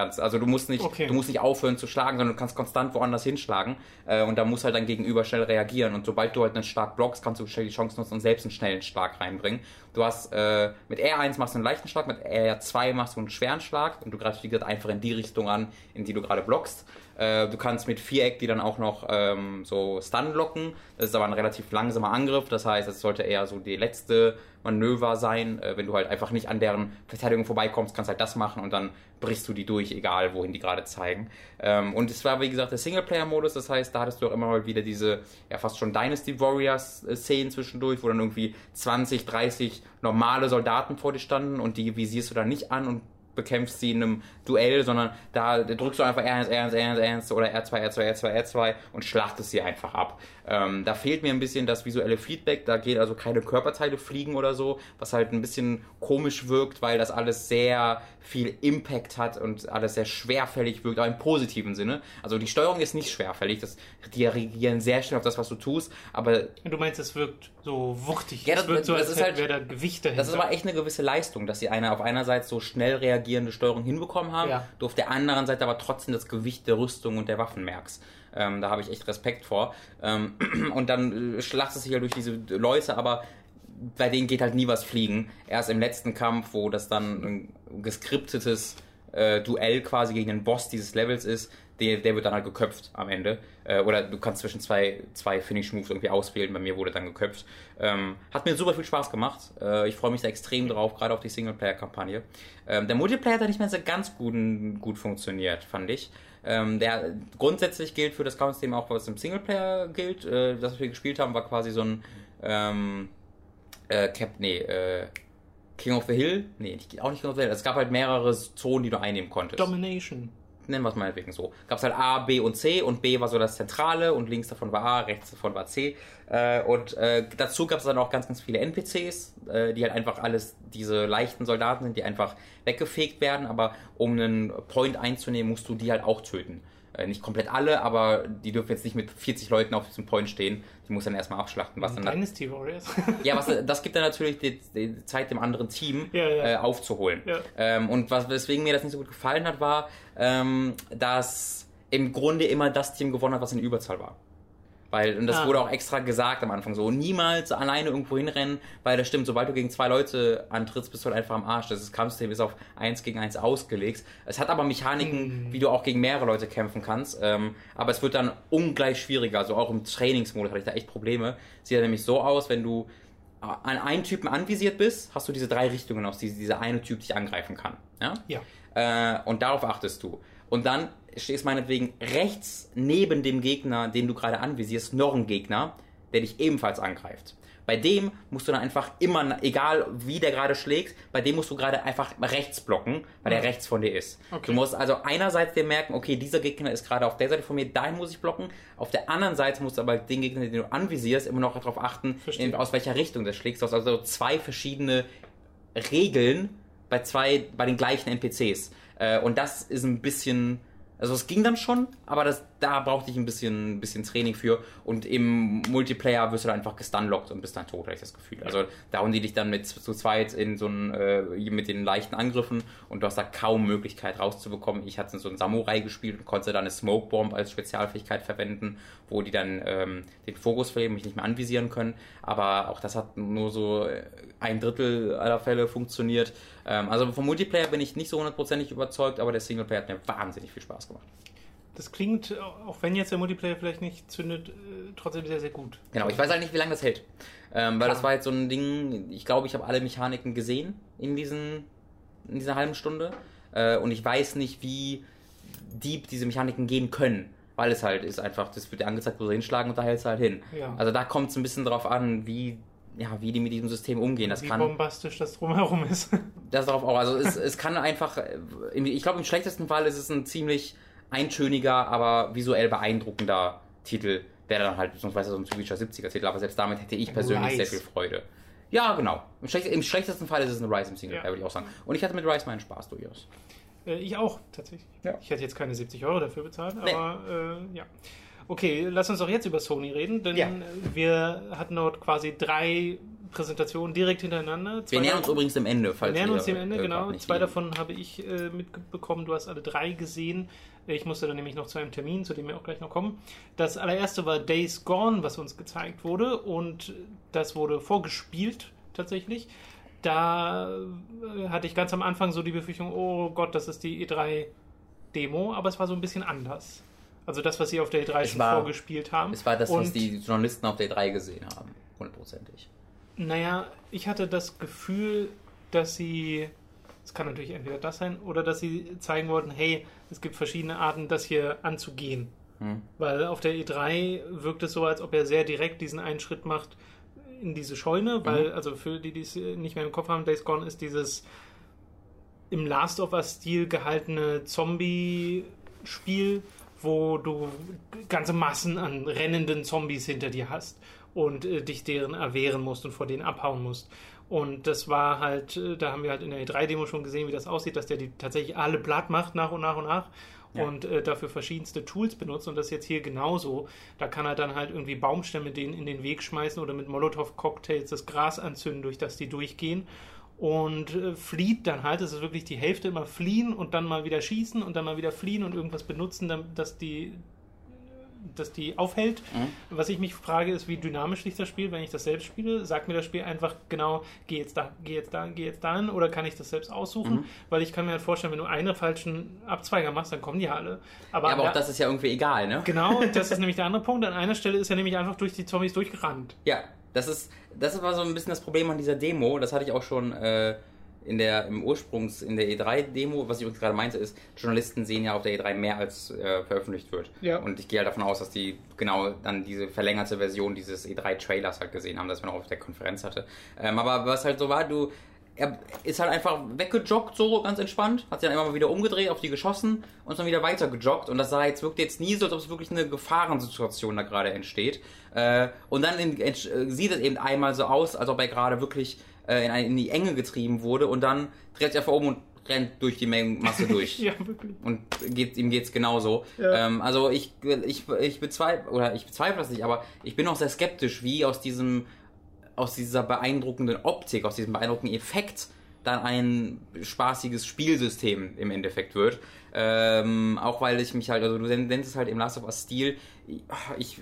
Ganz, also du musst nicht, Okay. du musst nicht aufhören zu schlagen, sondern du kannst konstant woanders hinschlagen äh, und da muss halt dein Gegenüber schnell reagieren und sobald du halt einen Schlag blockst, kannst du schnell die Chance nutzen und selbst einen schnellen Schlag reinbringen. Du hast äh, mit R1 machst du einen leichten Schlag, mit R2 machst du einen schweren Schlag und du greifst wie gesagt einfach in die Richtung an, in die du gerade blockst. Äh, du kannst mit Viereck die dann auch noch ähm, so Stun locken. Das ist aber ein relativ langsamer Angriff, das heißt, es sollte eher so die letzte Manöver sein. Äh, wenn du halt einfach nicht an deren Verteidigung vorbeikommst, kannst halt das machen und dann brichst du die durch, egal wohin die gerade zeigen. Ähm, und es war, wie gesagt, der Singleplayer-Modus, das heißt, da hattest du auch immer mal wieder diese, ja, fast schon Dynasty Warriors-Szenen zwischendurch, wo dann irgendwie 20, 30 normale Soldaten vor dir standen und die visierst du dann nicht an und bekämpfst sie in einem Duell, sondern da drückst du einfach R1, R1, R1, R1 oder R2, R2, R2, R2 und schlachtest sie einfach ab. Ähm, da fehlt mir ein bisschen das visuelle Feedback, da geht also keine Körperteile fliegen oder so, was halt ein bisschen komisch wirkt, weil das alles sehr viel Impact hat und alles sehr schwerfällig wirkt, aber im positiven Sinne. Also die Steuerung ist nicht schwerfällig, das, die reagieren sehr schnell auf das, was du tust, aber Du meinst, es wirkt so wuchtig. Ja, es das- wirkt so, das als ist hätte halt- wäre da Gewicht dahinter. Das ist aber echt eine gewisse Leistung, dass sie eine auf einer Seite so schnell reagierende Steuerung hinbekommen haben, Ja. du auf der anderen Seite aber trotzdem das Gewicht der Rüstung und der Waffen merkst. Ähm, da habe ich echt Respekt vor. Ähm, und dann äh, schlachtest du dich halt durch diese Leute, aber bei denen geht halt nie was fliegen. Erst im letzten Kampf, wo das dann ein geskriptetes äh, Duell quasi gegen den Boss dieses Levels ist, der, der wird dann halt geköpft am Ende. Äh, oder du kannst zwischen zwei, zwei Finish-Moves irgendwie auswählen. Bei mir wurde dann geköpft. Ähm, hat mir super viel Spaß gemacht. Äh, ich freue mich da extrem drauf, gerade auf die Singleplayer-Kampagne. Ähm, der Multiplayer hat nicht mehr so ganz gut, gut funktioniert, fand ich. Ähm, der grundsätzlich gilt für das Kampfsystem auch, was im Singleplayer gilt. Äh, das, was wir gespielt haben, war quasi so ein ähm, äh, Cap, nee, äh, King of the Hill? Nee, auch nicht King of the Hill. Es gab halt mehrere Zonen, die du einnehmen konntest. Domination. Nennen wir es meinetwegen so. Gab es halt A, B und C und B war so das Zentrale und links davon war A, rechts davon war C. Äh, und äh, dazu gab es dann auch ganz, ganz viele NPCs, äh, die halt einfach alles diese leichten Soldaten sind, die einfach weggefegt werden, aber um einen Point einzunehmen, musst du die halt auch töten. Äh, nicht komplett alle, aber die dürfen jetzt nicht mit 40 Leuten auf diesem Point stehen. Die muss dann erstmal abschlachten, was dann Dynasty Warriors. ja, was, das gibt dann natürlich die, die Zeit dem anderen Team Ja, ja. Äh, aufzuholen. Ja. Ähm, und was, weswegen mir das nicht so gut gefallen hat, war, ähm, dass im Grunde immer das Team gewonnen hat, was in Überzahl war. Weil, und das Ah. wurde auch extra gesagt am Anfang so, niemals alleine irgendwo hinrennen, weil das stimmt, sobald du gegen zwei Leute antrittst, bist du halt einfach am Arsch. Das Kampfsystem ist auf 1 gegen 1 ausgelegt. Es hat aber Mechaniken, Hm. wie du auch gegen mehrere Leute kämpfen kannst, ähm, aber es wird dann ungleich schwieriger. Also auch im Trainingsmodus hatte ich da echt Probleme. Sieht ja nämlich so aus, wenn du an einen Typen anvisiert bist, hast du diese drei Richtungen, aus die dieser eine Typ dich angreifen kann. Ja? ja. Äh, und darauf achtest du. Und dann stehst meinetwegen rechts neben dem Gegner, den du gerade anvisierst, noch ein Gegner, der dich ebenfalls angreift. Bei dem musst du dann einfach immer, egal wie der gerade schlägt, bei dem musst du gerade einfach rechts blocken, weil der Ja. rechts von dir ist. Okay. Du musst also einerseits dir merken, okay, dieser Gegner ist gerade auf der Seite von mir, dahin muss ich blocken. Auf der anderen Seite musst du aber den Gegner, den du anvisierst, immer noch darauf achten, in, aus welcher Richtung der schlägst. Du hast also zwei verschiedene Regeln bei zwei, bei den gleichen NPCs. Äh, und das ist ein bisschen Also es ging dann schon, aber das, da brauchte ich ein bisschen, ein bisschen Training für. Und im Multiplayer wirst du dann einfach gestunlockt und bist dann tot, habe ich das Gefühl. Also da hauen die dich dann mit zu zweit in so ein, äh, mit den leichten Angriffen und du hast da kaum Möglichkeit rauszubekommen. Ich hatte so einen Samurai gespielt und konnte dann eine Smoke Bomb als Spezialfähigkeit verwenden, wo die dann ähm, den Fokus verlieren, mich nicht mehr anvisieren können. Aber auch das hat nur so ein Drittel aller Fälle funktioniert. Ähm, also vom Multiplayer bin ich nicht so hundertprozentig überzeugt, aber der Singleplayer hat mir wahnsinnig viel Spaß gemacht. Das klingt, auch wenn jetzt der Multiplayer vielleicht nicht zündet, äh, trotzdem sehr, sehr gut. Genau, ich weiß halt nicht, wie lange das hält. Ähm, weil Klar. das war jetzt so ein Ding, ich glaube, ich habe alle Mechaniken gesehen in, diesen, in dieser halben Stunde. Äh, und ich weiß nicht, wie deep diese Mechaniken gehen können. Weil es halt ist einfach, das wird dir angezeigt, wo sie hinschlagen und da hältst du halt hin. Ja. Also da kommt es ein bisschen drauf an, wie ja, wie die mit diesem System umgehen. Das wie kann, bombastisch das drumherum ist. Das darauf auch. Also es, es kann einfach, ich glaube im schlechtesten Fall ist es ein ziemlich eintöniger, aber visuell beeindruckender Titel. Wäre dann halt, weiß so ein Witcher 70er Titel, aber selbst damit hätte ich persönlich Rise. sehr viel Freude. Ja, genau. Im, schlechtesten, Im schlechtesten Fall ist es ein Rise im Singleplayer, ja. würde ich auch sagen. Und ich hatte mit Rise meinen Spaß durchaus. Äh, ich auch, tatsächlich. Ja. Ich hätte jetzt keine 70 Euro dafür bezahlt, aber nee. äh, ja. Okay, lass uns doch jetzt über Sony reden, denn ja. wir hatten dort quasi drei Präsentationen direkt hintereinander. Zwei wir nähern uns übrigens dem Ende. Falls wir nähern uns dem Ende, genau. Zwei davon habe ich äh, mitbekommen. Du hast alle drei gesehen. Ich musste dann nämlich noch zu einem Termin, zu dem wir auch gleich noch kommen. Das allererste war Days Gone, was uns gezeigt wurde. Und das wurde vorgespielt tatsächlich. Da äh, hatte ich ganz am Anfang so die Befürchtung, oh Gott, das ist die E3-Demo. Aber es war so ein bisschen anders. Also das, was sie auf der E3 schon war, vorgespielt haben. Es war das, und, was die Journalisten auf der E3 gesehen haben. Hundertprozentig. Naja, ich hatte das Gefühl, dass sie, es kann natürlich entweder das sein, oder dass sie zeigen wollten, hey, es gibt verschiedene Arten, das hier anzugehen. Hm. Weil auf der E3 wirkt es so, als ob er sehr direkt diesen einen Schritt macht in diese Scheune, weil, mhm. also für die, die es nicht mehr im Kopf haben, Days Gone ist dieses im Last of Us-Stil gehaltene Zombie-Spiel, wo du ganze Massen an rennenden Zombies hinter dir hast und äh, dich deren erwehren musst und vor denen abhauen musst. Und das war halt, äh, da haben wir halt in der E3-Demo schon gesehen, wie das aussieht, dass der die tatsächlich alle platt macht, nach und nach und nach. Und äh, dafür verschiedenste Tools benutzt und das jetzt hier genauso. Da kann er dann halt irgendwie Baumstämme denen in den Weg schmeißen oder mit Molotow-Cocktails das Gras anzünden, durch das die durchgehen und äh, flieht dann halt. Es ist wirklich die Hälfte immer fliehen und dann mal wieder schießen und dann mal wieder fliehen und irgendwas benutzen, dass die dass die aufhält. Mhm. Was ich mich frage, ist, wie dynamisch liegt das Spiel, wenn ich das selbst spiele? Sagt mir das Spiel einfach genau, geh jetzt da, geh jetzt da, geh jetzt dahin oder kann ich das selbst aussuchen? Mhm. Weil ich kann mir halt vorstellen, wenn du einen falschen Abzweiger machst, dann kommen die alle. Aber, ja, aber auch das ist ja irgendwie egal, ne? Genau, das ist nämlich der andere Punkt. An einer Stelle ist er nämlich einfach durch die Zombies durchgerannt. Ja, das ist, das war so ein bisschen das Problem an dieser Demo. Das hatte ich auch schon äh, in der, im Ursprungs, in der E3-Demo, was ich übrigens gerade meinte, ist, Journalisten sehen ja auf der E3 mehr als äh, veröffentlicht wird. Ja. Und ich gehe halt davon aus, dass die genau dann diese verlängerte Version dieses E3-Trailers halt gesehen haben, das man auch auf der Konferenz hatte. Ähm, aber was halt so war, du, er ist halt einfach weggejoggt, so ganz entspannt, hat sich dann immer mal wieder umgedreht, auf die geschossen und dann wieder weiter gejoggt. Und das sah jetzt, wirkt jetzt nie so, als ob es wirklich eine Gefahrensituation da gerade entsteht. Äh, und dann äh, sieht es eben einmal so aus, als ob er gerade wirklich äh, in, in, die Enge getrieben wurde und dann dreht er vor oben und rennt durch die Masse durch. ja, wirklich. Und geht, ihm geht's genauso. Ja. Ähm, also ich, ich, ich bezweifle, oder ich bezweifle das nicht, aber ich bin auch sehr skeptisch, wie aus diesem, aus dieser beeindruckenden Optik, aus diesem beeindruckenden Effekt dann ein spaßiges Spielsystem im Endeffekt wird. Ähm, auch weil ich mich halt, also du nennst es halt im Last of Us Stil, ich, ich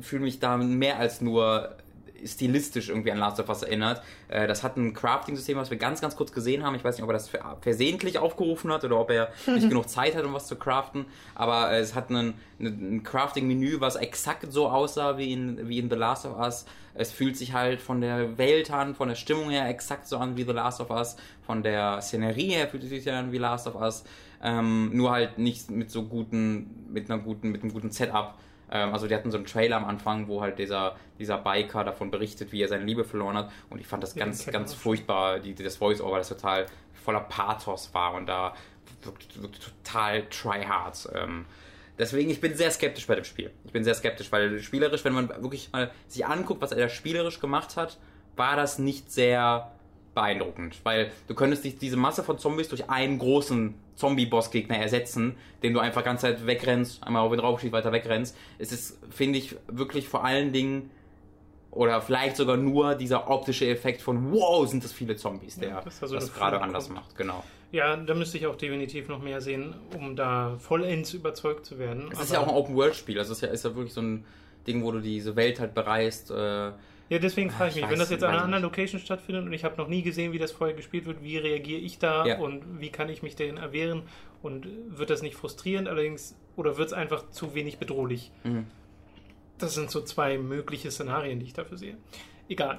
fühle mich da mehr als nur stilistisch irgendwie an Last of Us erinnert. Äh, das hat ein Crafting-System, was wir ganz, ganz kurz gesehen haben. Ich weiß nicht, ob er das versehentlich aufgerufen hat oder ob er nicht genug Zeit hat, um was zu craften. Aber es hat einen, ein Crafting-Menü, was exakt so aussah wie in, wie in The Last of Us. Es fühlt sich halt von der Welt an, von der Stimmung her exakt so an wie The Last of Us. Von der Szenerie her fühlt es sich an wie Last of Us. Ähm, nur halt nicht mit so guten, mit einer guten, mit einem guten Setup ähm, also die hatten so einen Trailer am Anfang, wo halt dieser, dieser Biker davon berichtet, wie er seine Liebe verloren hat. Und ich fand das ja, ganz, ganz furchtbar, die, das Voice-Over, das total voller Pathos war und da total tryhard. Ähm, deswegen, ich bin sehr skeptisch bei dem Spiel. Ich bin sehr skeptisch, weil spielerisch, wenn man wirklich mal sich anguckt, was er da spielerisch gemacht hat, war das nicht sehr beeindruckend, weil du könntest dich diese Masse von Zombies durch einen großen Zombie-Boss-Gegner ersetzen, den du einfach ganz Zeit wegrennst, einmal auf ihn draufschießt, weiter wegrennst. Es ist, finde ich, wirklich vor allen Dingen oder vielleicht sogar nur dieser optische Effekt von wow, sind das viele Zombies, der Ja, das also das gerade anders kommt. macht, genau. Ja, da müsste ich auch definitiv noch mehr sehen, um da vollends überzeugt zu werden. Es ist ja auch ein Open-World-Spiel, also es ist ja, ist ja wirklich so ein Ding, wo du diese Welt halt bereist. Äh, Ja, deswegen frage ich Ich mich, wenn das jetzt an einer anderen Location stattfindet und ich habe noch nie gesehen, wie das vorher gespielt wird, wie reagiere ich da Ja. und wie kann ich mich dagegen erwehren und wird das nicht frustrierend allerdings oder wird es einfach zu wenig bedrohlich? Mhm. Das sind so zwei mögliche Szenarien, die ich dafür sehe. Egal.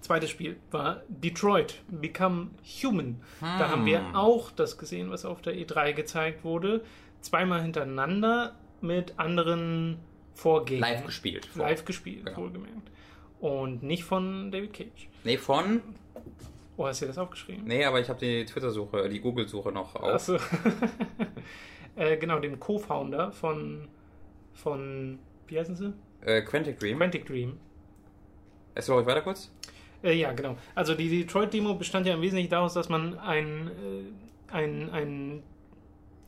Zweites Spiel war Detroit Become Human. Da haben wir auch das gesehen, was auf der E3 gezeigt wurde. Zweimal hintereinander mit anderen Vorgängen. live gespielt. vor- Live gespielt, Genau. wohlgemerkt. Und nicht von David Cage. Nee, von. Oh, hast du dir das aufgeschrieben? Nee, aber ich habe die Twitter-Suche, die Google-Suche noch auf. Achso. äh, genau, dem Co-Founder von, von, wie heißen sie? Äh, Quantic Dream. Quantic Dream. Erzähl euch weiter kurz. Äh, ja, genau. Also die Detroit-Demo bestand ja im Wesentlichen daraus, dass man ein, äh, ein, ein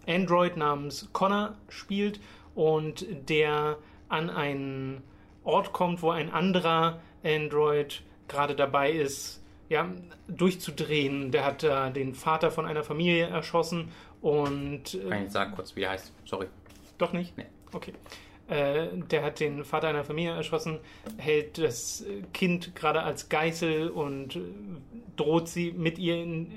Android namens Connor spielt und der an einen Ort kommt, wo ein anderer Android gerade dabei ist, ja, durchzudrehen. Der hat da den Vater von einer Familie erschossen und äh, Kann ich sagen kurz, wie der heißt. Sorry. Doch nicht? Nee. Okay. Äh, der hat den Vater einer Familie erschossen, hält das äh, Kind gerade als Geißel und äh, droht sie mit ihr in, äh,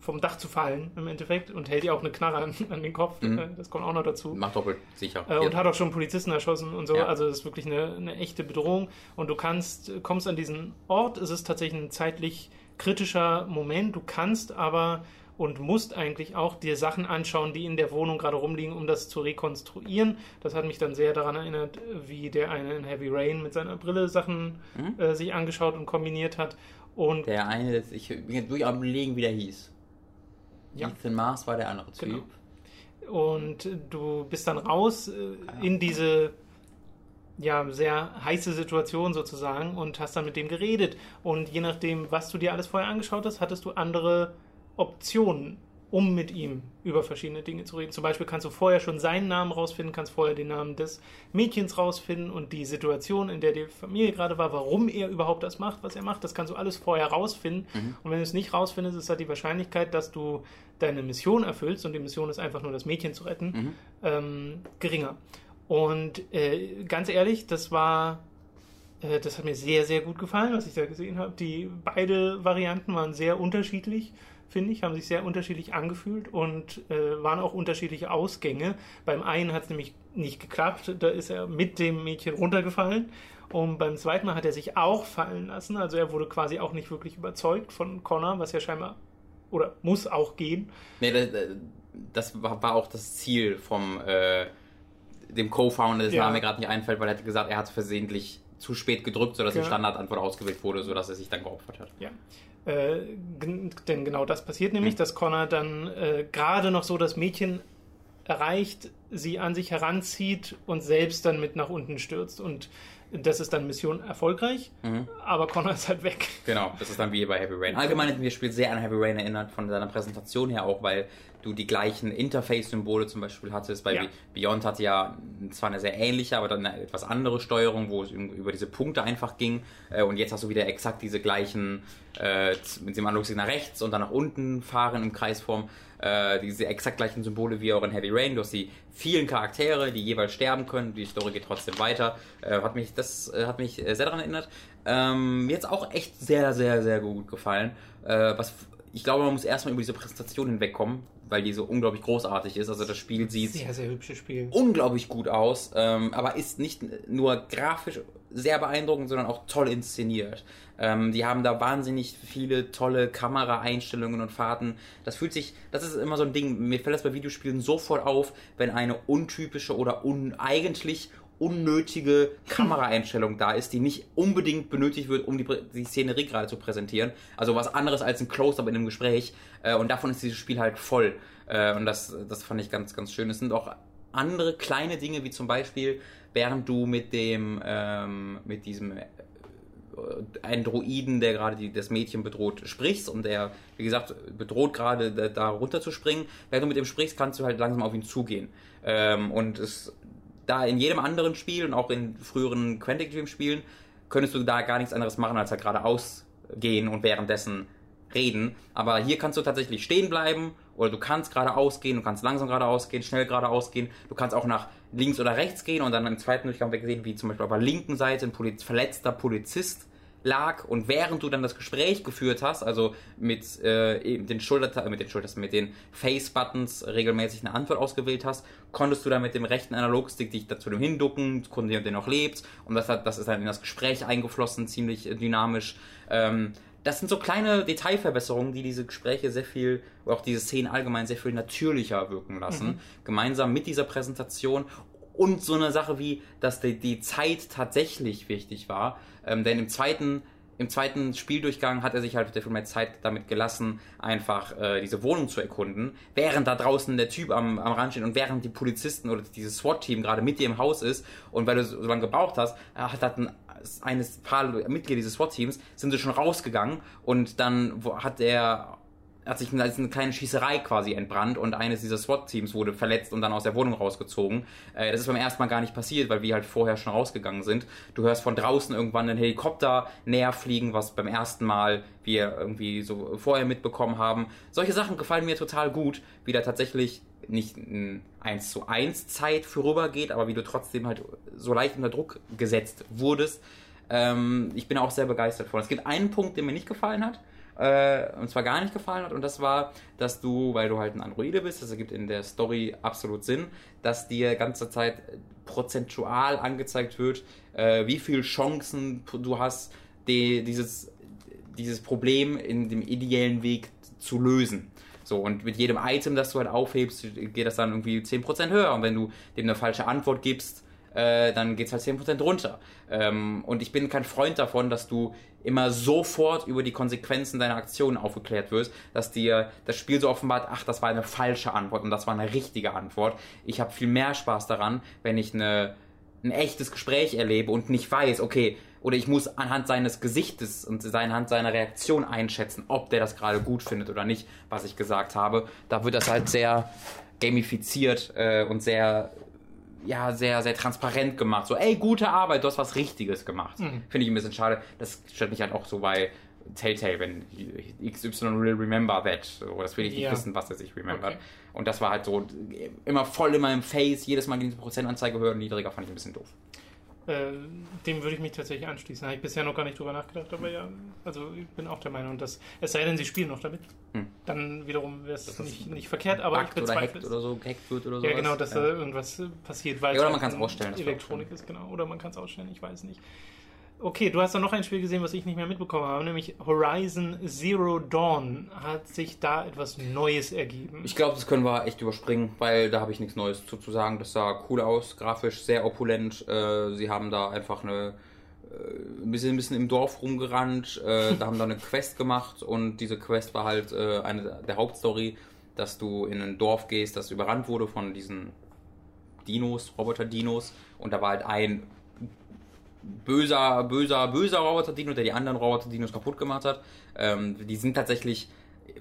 vom Dach zu fallen im Endeffekt und hält ihr auch eine Knarre an, an den Kopf. Mhm. Äh, das kommt auch noch dazu. Macht doppelt sicher. Äh, und hat auch schon Polizisten erschossen und so. Ja. Also es ist wirklich eine, eine echte Bedrohung. Und du kannst, kommst an diesen Ort, es ist tatsächlich ein zeitlich kritischer Moment. Du kannst aber und musst eigentlich auch dir Sachen anschauen, die in der Wohnung gerade rumliegen, um das zu rekonstruieren. Das hat mich dann sehr daran erinnert, wie der eine in Heavy Rain mit seiner Brille Sachen Mhm. äh, sich angeschaut und kombiniert hat. Und Der eine, das- ich bin jetzt durch am Überlegen, wie der hieß. Ja. Ethan Mars war der andere Typ. Genau. und du bist dann raus äh, in diese ja, sehr heiße Situation sozusagen und hast dann mit dem geredet. Und je nachdem, was du dir alles vorher angeschaut hast, hattest du andere Optionen, um mit ihm über verschiedene Dinge zu reden. Zum Beispiel kannst du vorher schon seinen Namen rausfinden, kannst vorher den Namen des Mädchens rausfinden und die Situation, in der die Familie gerade war, warum er überhaupt das macht, was er macht, das kannst du alles vorher rausfinden. Und wenn du es nicht rausfindest, ist halt die Wahrscheinlichkeit, dass du deine Mission erfüllst und die Mission ist einfach nur das Mädchen zu retten, Mhm. ähm, geringer. Und äh, ganz ehrlich, das war, äh, das hat mir sehr, sehr gut gefallen, was ich da gesehen habe. Die beide Varianten waren sehr unterschiedlich, finde ich, haben sich sehr unterschiedlich angefühlt und äh, waren auch unterschiedliche Ausgänge. Beim einen hat es nämlich nicht geklappt, da ist er mit dem Mädchen runtergefallen. Und beim zweiten Mal hat er sich auch fallen lassen. Also er wurde quasi auch nicht wirklich überzeugt von Connor, was ja scheinbar oder muss auch gehen. Nee, das, das war, war auch das Ziel vom äh, dem Co-Founder, dessen Ja. Name mir gerade nicht einfällt, weil er hat gesagt, er hat versehentlich zu spät gedrückt, sodass Ja. die Standardantwort ausgewählt wurde, sodass er sich dann geopfert hat. Ja. Äh, denn genau das passiert nämlich, Mhm. dass Connor dann äh, gerade noch so das Mädchen erreicht, sie an sich heranzieht und selbst dann mit nach unten stürzt. Und das ist dann Mission erfolgreich, Mhm. aber Connor ist halt weg. Genau, das ist dann wie bei Heavy Rain. Allgemein hat mir das Spiel sehr an Heavy Rain erinnert, von seiner Präsentation her auch, weil du die gleichen Interface-Symbole zum Beispiel hattest. Bei Ja. Beyond hatte ja zwar eine sehr ähnliche, aber dann eine etwas andere Steuerung, wo es über diese Punkte einfach ging. Äh, Und jetzt hast du wieder exakt diese gleichen, äh, mit dem Analogstick nach rechts und dann nach unten fahren im Kreisform. Äh, diese exakt gleichen Symbole wie auch in Heavy Rain. Du hast die vielen Charaktere, die jeweils sterben können. Die Story geht trotzdem weiter. Äh, hat mich, das äh, hat mich äh, sehr daran erinnert. Ähm, mir hat auch echt sehr, sehr, sehr gut gefallen. Was ich glaube, man muss erstmal über diese Präsentation hinwegkommen, weil die so unglaublich großartig ist. Also das Spiel sieht Sehr, sehr hübsches Spiel. unglaublich gut aus, ähm, aber ist nicht nur grafisch sehr beeindruckend, sondern auch toll inszeniert. Ähm, die haben da wahnsinnig viele tolle Kameraeinstellungen und Fahrten. Das fühlt sich, das ist immer so ein Ding, mir fällt das bei Videospielen sofort auf, wenn eine untypische oder un, eigentlich unnötige Kameraeinstellung da ist, die nicht unbedingt benötigt wird, um die, die Szenerie gerade zu präsentieren. Also was anderes als ein Close-Up in einem Gespräch. Äh, und davon ist dieses Spiel halt voll. Äh, und das, das fand ich ganz, ganz schön. Es sind auch andere kleine Dinge, wie zum Beispiel, während du mit dem, ähm, mit diesem, äh, einen Droiden, der gerade die, das Mädchen bedroht, sprichst und der, wie gesagt, bedroht gerade da, da runter zu springen. Während du mit ihm sprichst, kannst du halt langsam auf ihn zugehen. Ähm, und es, da in jedem anderen Spiel und auch in früheren Quantic Dream Spielen könntest du da gar nichts anderes machen, als halt geradeaus gehen und währenddessen reden. Aber hier kannst du tatsächlich stehen bleiben oder du kannst geradeaus gehen, du kannst langsam geradeaus gehen, schnell geradeaus gehen. Du kannst auch nach links oder rechts gehen und dann im zweiten Durchgang gesehen, wie zum Beispiel auf der linken Seite ein Poliz verletzter Polizist lag und während du dann das Gespräch geführt hast, also mit äh, den Schulter mit den Schultern, mit den Face Buttons regelmäßig eine Antwort ausgewählt hast, konntest du dann mit dem rechten Analogstick dich dazu dem hinducken, konnte der noch lebt und das hat das ist dann in das Gespräch eingeflossen, ziemlich dynamisch. Ähm, das sind so kleine Detailverbesserungen, die diese Gespräche sehr viel, auch diese Szenen allgemein sehr viel natürlicher wirken lassen. Mhm. Gemeinsam mit dieser Präsentation und so eine Sache wie, dass die, die Zeit tatsächlich wichtig war. Ähm, denn im zweiten, im zweiten Spieldurchgang hat er sich halt sehr viel mehr Zeit damit gelassen, einfach äh, diese Wohnung zu erkunden, während da draußen der Typ am, am Rand steht und während die Polizisten oder dieses SWAT-Team gerade mit dir im Haus ist und weil du so lange gebraucht hast, hat, hat ein eines paar Mitglieder dieses SWAT-Teams sind sie schon rausgegangen und dann hat er hat sich eine, eine kleine Schießerei quasi entbrannt und eines dieser SWAT-Teams wurde verletzt und dann aus der Wohnung rausgezogen. Äh, das ist beim ersten Mal gar nicht passiert, weil wir halt vorher schon rausgegangen sind. Du hörst von draußen irgendwann einen Helikopter näher fliegen, was beim ersten Mal wir irgendwie so vorher mitbekommen haben. Solche Sachen gefallen mir total gut, wie da tatsächlich nicht ein 1 zu 1 Zeit vorübergeht, aber wie du trotzdem halt so leicht unter Druck gesetzt wurdest. Ähm, ich bin auch sehr begeistert von. Es gibt einen Punkt, der mir nicht gefallen hat, äh, und zwar gar nicht gefallen hat, und das war, dass du, weil du halt ein Androide bist, das ergibt in der Story absolut Sinn, dass dir ganze Zeit prozentual angezeigt wird, äh, wie viele Chancen du hast, die, dieses, dieses Problem in dem ideellen Weg zu lösen. So, und mit jedem Item, das du halt aufhebst, geht das dann irgendwie 10% höher. Und wenn du dem eine falsche Antwort gibst, äh, dann geht es halt 10% runter. Ähm, und ich bin kein Freund davon, dass du immer sofort über die Konsequenzen deiner Aktionen aufgeklärt wirst, dass dir das Spiel so offenbart, ach, das war eine falsche Antwort und das war eine richtige Antwort. Ich habe viel mehr Spaß daran, wenn ich eine, ein echtes Gespräch erlebe und nicht weiß, okay, oder ich muss anhand seines Gesichtes und anhand seiner Reaktion einschätzen, ob der das gerade gut findet oder nicht, was ich gesagt habe. Da wird das halt sehr gamifiziert äh, und sehr ja, sehr, sehr transparent gemacht. So, ey, gute Arbeit, du hast was Richtiges gemacht. Mhm. Finde ich ein bisschen schade. Das stört mich halt auch so bei Telltale, wenn XY will remember that. So, das will ich nicht ja. wissen, was er sich remembert. Okay. Und das war halt so immer voll in meinem Face, jedes Mal ging die Prozentanzeige höher und niedriger, fand ich ein bisschen doof. Äh, dem würde ich mich tatsächlich anschließen. Habe ich bisher noch gar nicht drüber nachgedacht, aber ja, also ich bin auch der Meinung, dass es sei denn, sie spielen noch damit, hm. dann wiederum wäre es nicht, nicht verkehrt, aber ich bezweifle oder oder so, gehackt wird oder so. Ja, genau, dass ja. da irgendwas passiert, weil ja, oder man kann es ausstellen. Elektronik ist, genau, oder man kann es ausstellen, ich weiß nicht. Okay, du hast da noch ein Spiel gesehen, was ich nicht mehr mitbekommen habe, nämlich Horizon Zero Dawn. Hat sich da etwas Neues ergeben? Ich glaube, das können wir echt überspringen, weil da habe ich nichts Neues zu, zu sagen. Das sah cool aus, grafisch sehr opulent. Äh, sie haben da einfach eine äh, ein bisschen, ein bisschen im Dorf rumgerannt, äh, da haben da eine Quest gemacht und diese Quest war halt äh, eine der Hauptstory, dass du in ein Dorf gehst, das überrannt wurde von diesen Dinos, Roboter-Dinos und da war halt ein böser, böser, böser Roboter-Dino, der die anderen Roboter-Dinos kaputt gemacht hat. Ähm, die sind tatsächlich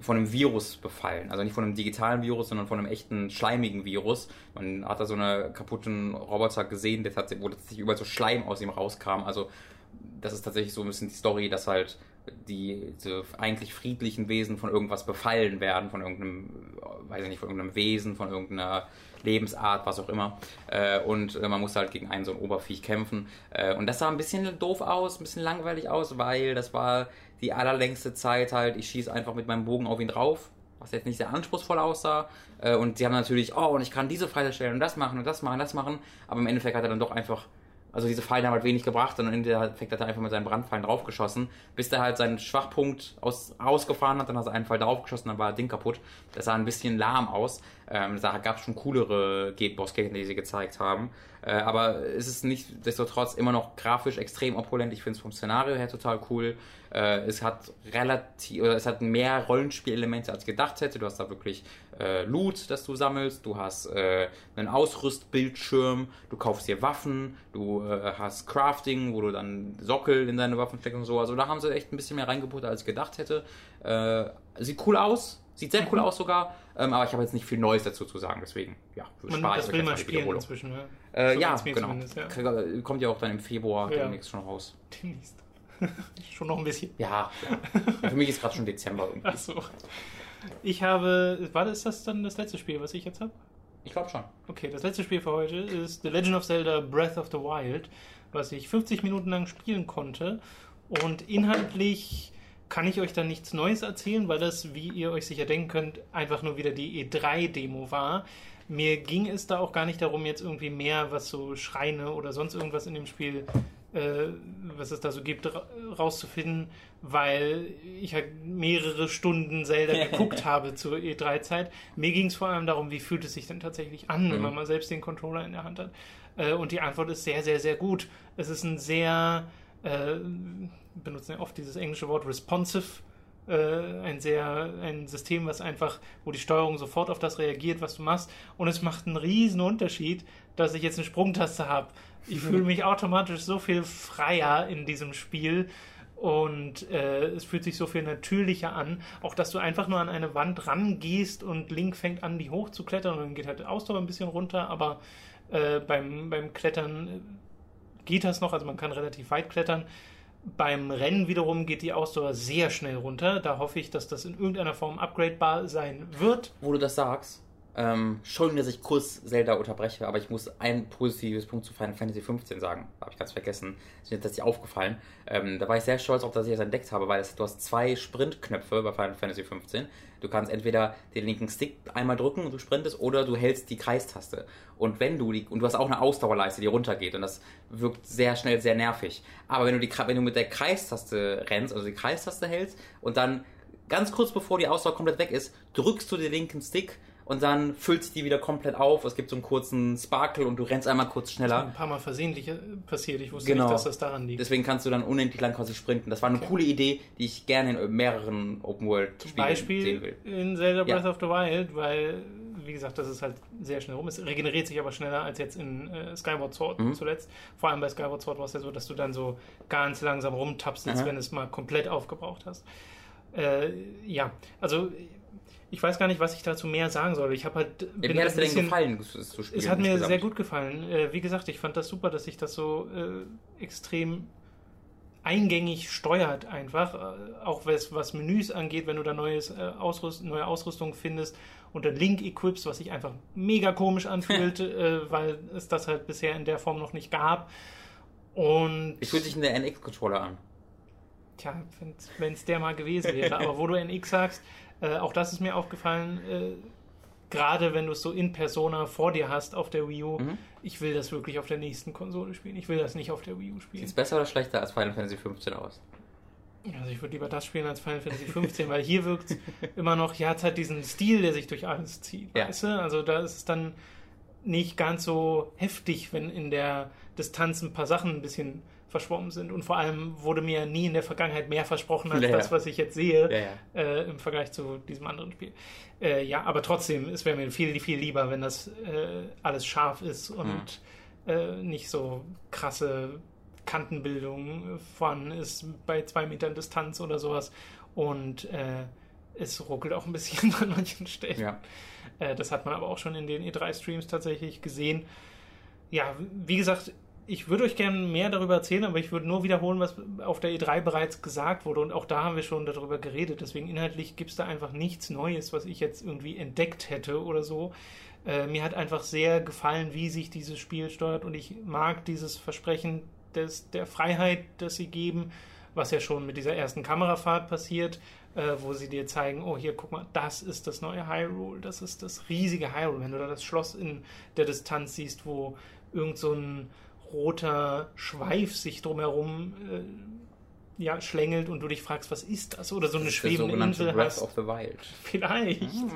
von einem Virus befallen. Also nicht von einem digitalen Virus, sondern von einem echten schleimigen Virus. Man hat da so einen kaputten Roboter gesehen, der tatsächlich, wo tatsächlich überall so Schleim aus ihm rauskam. Also das ist tatsächlich so ein bisschen die Story, dass halt die, die eigentlich friedlichen Wesen von irgendwas befallen werden, von irgendeinem, weiß ich nicht, von irgendeinem Wesen, von irgendeiner Lebensart, was auch immer. Äh, und äh, man muss halt gegen einen so ein Oberviech kämpfen. Äh, und das sah ein bisschen doof aus, ein bisschen langweilig aus, weil das war die allerlängste Zeit halt, ich schieße einfach mit meinem Bogen auf ihn drauf, was jetzt nicht sehr anspruchsvoll aussah. Äh, und sie haben natürlich, oh, und ich kann diese Pfeile stellen und das machen und das machen, das machen. Aber im Endeffekt hat er dann doch einfach also diese Pfeile haben halt wenig gebracht und im Endeffekt hat er einfach mit seinen Brandpfeilen draufgeschossen, bis er halt seinen Schwachpunkt aus, ausgefahren hat, dann hat er einen Pfeil draufgeschossen, dann war das Ding kaputt. Das sah ein bisschen lahm aus. Ähm, da gab es schon coolere Boss-Gegner, die sie gezeigt haben. Äh, aber es ist nicht destotrotz immer noch grafisch extrem opulent. Ich finde es vom Szenario her total cool. Äh, es hat relativ, oder es hat mehr Rollenspielelemente als gedacht hätte. Du hast da wirklich äh, Loot, das du sammelst. Du hast äh, einen Ausrüstbildschirm. Du kaufst dir Waffen. Du äh, hast Crafting, wo du dann Sockel in deine Waffen steckst und so. Also da haben sie echt ein bisschen mehr reingebuttert, als ich gedacht hätte. Äh, sieht cool aus. Sieht sehr cool mhm. aus sogar, ähm, aber ich habe jetzt nicht viel Neues dazu zu sagen, deswegen, ja, spare ich das will man spielen inzwischen, ne? Äh, so ja, genau. Ja. Kommt ja auch dann im Februar ja. demnächst schon raus. Demnächst. schon noch ein bisschen. Ja, ja. für mich ist gerade schon Dezember irgendwie. Ach so. Ich habe, war das, das dann das letzte Spiel, was ich jetzt habe? Ich glaube schon. Okay, das letzte Spiel für heute ist The Legend of Zelda Breath of the Wild, was ich 50 Minuten lang spielen konnte und inhaltlich kann ich euch dann nichts Neues erzählen, weil das, wie ihr euch sicher denken könnt, einfach nur wieder die E3-Demo war. Mir ging es da auch gar nicht darum, jetzt irgendwie mehr, was so Schreine oder sonst irgendwas in dem Spiel, äh, was es da so gibt, rauszufinden, weil ich halt mehrere Stunden Zelda geguckt habe zur E3-Zeit. Mir ging es vor allem darum, wie fühlt es sich denn tatsächlich an, mhm. wenn man mal selbst den Controller in der Hand hat. Äh, und die Antwort ist sehr, sehr, sehr gut. Es ist ein sehr äh, benutzen ja oft dieses englische Wort responsive, äh, ein sehr, ein System, was einfach, wo die Steuerung sofort auf das reagiert, was du machst. Und es macht einen riesen Unterschied, dass ich jetzt eine Sprungtaste habe. Ich fühle mich automatisch so viel freier in diesem Spiel und äh, es fühlt sich so viel natürlicher an. Auch dass du einfach nur an eine Wand rangehst und Link fängt an, die hochzuklettern und dann geht halt Ausdauer ein bisschen runter, aber äh, beim, beim Klettern geht das noch, also man kann relativ weit klettern. Beim Rennen wiederum geht die Ausdauer sehr schnell runter. Da hoffe ich, dass das in irgendeiner Form upgradebar sein wird. Wo du das sagst, ähm, Entschuldigung, dass ich kurz Zelda unterbreche, aber ich muss ein positives Punkt zu Final Fantasy 15 sagen. Habe ich ganz vergessen. Ist mir tatsächlich aufgefallen. Ähm, da war ich sehr stolz auf, dass ich das entdeckt habe, weil es, du hast zwei Sprintknöpfe bei Final Fantasy 15. Du kannst entweder den linken Stick einmal drücken und du sprintest oder du hältst die Kreistaste. Und wenn du die, und du hast auch eine Ausdauerleiste, die runtergeht und das wirkt sehr schnell sehr nervig. Aber wenn du die, wenn du mit der Kreistaste rennst, also die Kreistaste hältst und dann ganz kurz bevor die Ausdauer komplett weg ist, drückst du den linken Stick und dann füllt sich die wieder komplett auf. Es gibt so einen kurzen Sparkle und du rennst einmal kurz schneller. Das ist ein paar Mal versehentlich passiert. Ich wusste genau. nicht, dass das daran liegt. Deswegen kannst du dann unendlich lang quasi sprinten. Das war eine okay. coole Idee, die ich gerne in mehreren Open World Spielen Beispiel sehen will. in Zelda Breath ja. of the Wild, weil wie gesagt, das ist halt sehr schnell rum. Es regeneriert sich aber schneller als jetzt in äh, Skyward Sword mhm. zuletzt. Vor allem bei Skyward Sword war es ja so, dass du dann so ganz langsam rumtapselst, wenn es mal komplett aufgebraucht hast. Äh, ja, also ich weiß gar nicht, was ich dazu mehr sagen soll. Ich habe halt. Ja, wie hat es dir denn gefallen, das zu spielen? Es hat mir insgesamt? sehr gut gefallen. Äh, wie gesagt, ich fand das super, dass sich das so äh, extrem eingängig steuert einfach. Äh, auch was, was Menüs angeht, wenn du da neues, äh, Ausrüst, neue Ausrüstung findest und dann Link equips, was sich einfach mega komisch anfühlt, äh, weil es das halt bisher in der Form noch nicht gab. Und. Wie fühlt sich in der NX-Controller an? Tja, wenn es der mal gewesen wäre. Aber wo du NX sagst, äh, auch das ist mir aufgefallen, äh, gerade wenn du es so in Persona vor dir hast auf der Wii U, mhm. ich will das wirklich auf der nächsten Konsole spielen. Ich will das nicht auf der Wii U spielen. Sieht es besser oder schlechter als Final Fantasy 15 aus? Also ich würde lieber das spielen als Final Fantasy 15, weil hier wirkt es immer noch, ja, es hat diesen Stil, der sich durch alles zieht, ja. weißt du? Also da ist es dann nicht ganz so heftig, wenn in der Distanz ein paar Sachen ein bisschen verschwommen sind. Und vor allem wurde mir nie in der Vergangenheit mehr versprochen als ja, das, was ich jetzt sehe ja, äh, im Vergleich zu diesem anderen Spiel. Äh, ja, aber trotzdem, es wäre mir viel, viel lieber, wenn das äh, alles scharf ist und mhm. nicht so krasse Kantenbildung vorhanden ist bei zwei Metern Distanz oder sowas. Und äh, es ruckelt auch ein bisschen an manchen Stellen. Ja. Äh, das hat man aber auch schon in den E3-Streams tatsächlich gesehen. Ja, wie gesagt, ich würde euch gerne mehr darüber erzählen, aber ich würde nur wiederholen, was auf der E3 bereits gesagt wurde. Und auch da haben wir schon darüber geredet. Deswegen inhaltlich gibt es da einfach nichts Neues, was ich jetzt irgendwie entdeckt hätte oder so. Äh, mir hat einfach sehr gefallen, wie sich dieses Spiel steuert. Und ich mag dieses Versprechen des, der Freiheit, das sie geben, was ja schon mit dieser ersten Kamerafahrt passiert, äh, wo sie dir zeigen, oh hier, guck mal, das ist das neue Hyrule, das ist das riesige Hyrule. Wenn du da das Schloss in der Distanz siehst, wo irgend so ein roter Schweif sich drumherum äh, ja, schlängelt und du dich fragst, was ist das? Oder so eine Das ist schwebende sogenannte Insel Breath hast. of the Wild. Vielleicht. Hm.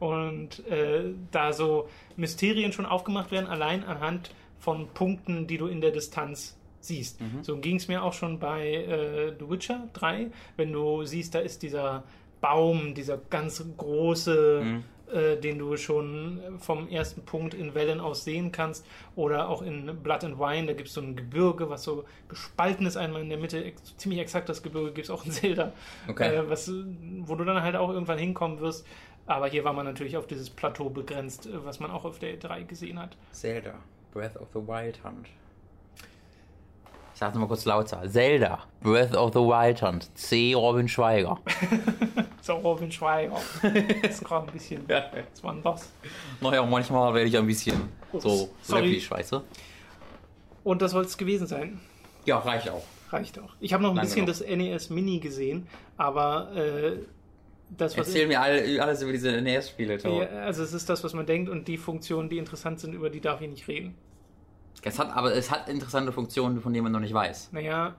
Und äh, da so Mysterien schon aufgemacht werden, allein anhand von Punkten, die du in der Distanz siehst. Mhm. So ging es mir auch schon bei äh, The Witcher 3, wenn du siehst, da ist dieser Baum, dieser ganz große, Mhm. Äh, den du schon vom ersten Punkt in Wellen aus sehen kannst. Oder auch in Blood and Wine, da gibt es so ein Gebirge, was so gespalten ist, einmal in der Mitte, ex ziemlich exakt das Gebirge gibt es auch in Zelda, Okay. äh, was, wo du dann halt auch irgendwann hinkommen wirst. Aber hier war man natürlich auf dieses Plateau begrenzt, äh, was man auch auf der E3 gesehen hat. Zelda. Breath of the Wild Hunt. Ich sag's nochmal kurz lauter. Zelda. Breath of the Wild Hunt. C. Robin Schweiger. So, Robin Schweiger. Das ist gerade ein bisschen. Was war denn das? Naja, manchmal werde ich ein bisschen so Sorry. läppisch, weißt du? Und das soll es gewesen sein. Ja, reicht auch. Reicht auch. Ich habe noch ein Lang bisschen genug. das NES Mini gesehen, aber äh, das, was Erzähl mir alle, alles über diese NES-Spiele. Ja, also es ist das, was man denkt und die Funktionen, die interessant sind, über die darf ich nicht reden. Es hat, aber es hat interessante Funktionen, von denen man noch nicht weiß. Naja,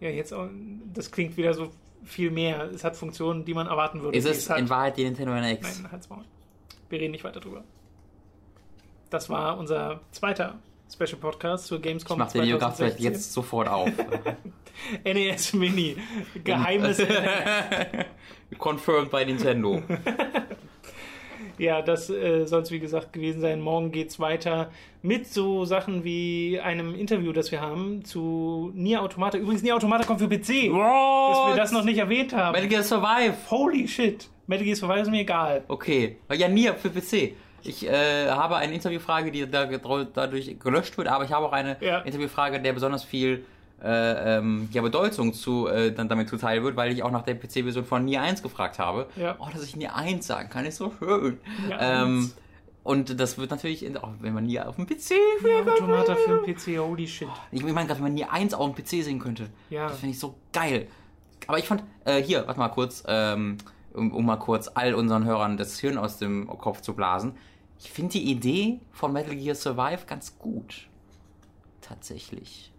ja, jetzt auch, das klingt wieder so viel mehr. Es hat Funktionen, die man erwarten würde. Ist es hat. in Wahrheit die Nintendo NX? Nein, halt's Maul. Wir reden nicht weiter drüber. Das war unser zweiter Special Podcast zur Ich Gamescom mach den vielleicht 2016. jetzt sofort auf. NES Mini. Geheimes Confirmed bei Nintendo. Ja, das äh, soll es wie gesagt gewesen sein. Morgen geht's weiter mit so Sachen wie einem Interview, das wir haben zu Nier Automata. Übrigens, Nier Automata kommt für PC. Dass wir das noch nicht erwähnt haben. Metal Gear Survive. Holy shit. Metal Gear Survive ist mir egal. Okay. Ja, Nier für PC. Ich äh, habe eine Interviewfrage, die da dadurch gelöscht wird, aber ich habe auch eine Ja. Interviewfrage, der besonders viel äh, ähm, ja, Bedeutung zu, äh, dann damit zuteil wird, weil ich auch nach der PC-Version von Nier 1 gefragt habe. Ja. Oh, dass ich Nier 1 sagen kann, ist so schön. Nier ähm, 1. und das wird natürlich, auch wenn man Nier auf dem PC Nier Automata für den PC, holy shit. Ich meine gerade, wenn man Nier 1 auf dem PC sehen könnte. Ja. Das finde ich so geil. Aber ich fand, äh, hier, warte mal kurz, ähm, um, um mal kurz all unseren Hörern das Hirn aus dem Kopf zu blasen. Ich finde die Idee von Metal Gear Survive ganz gut. Tatsächlich.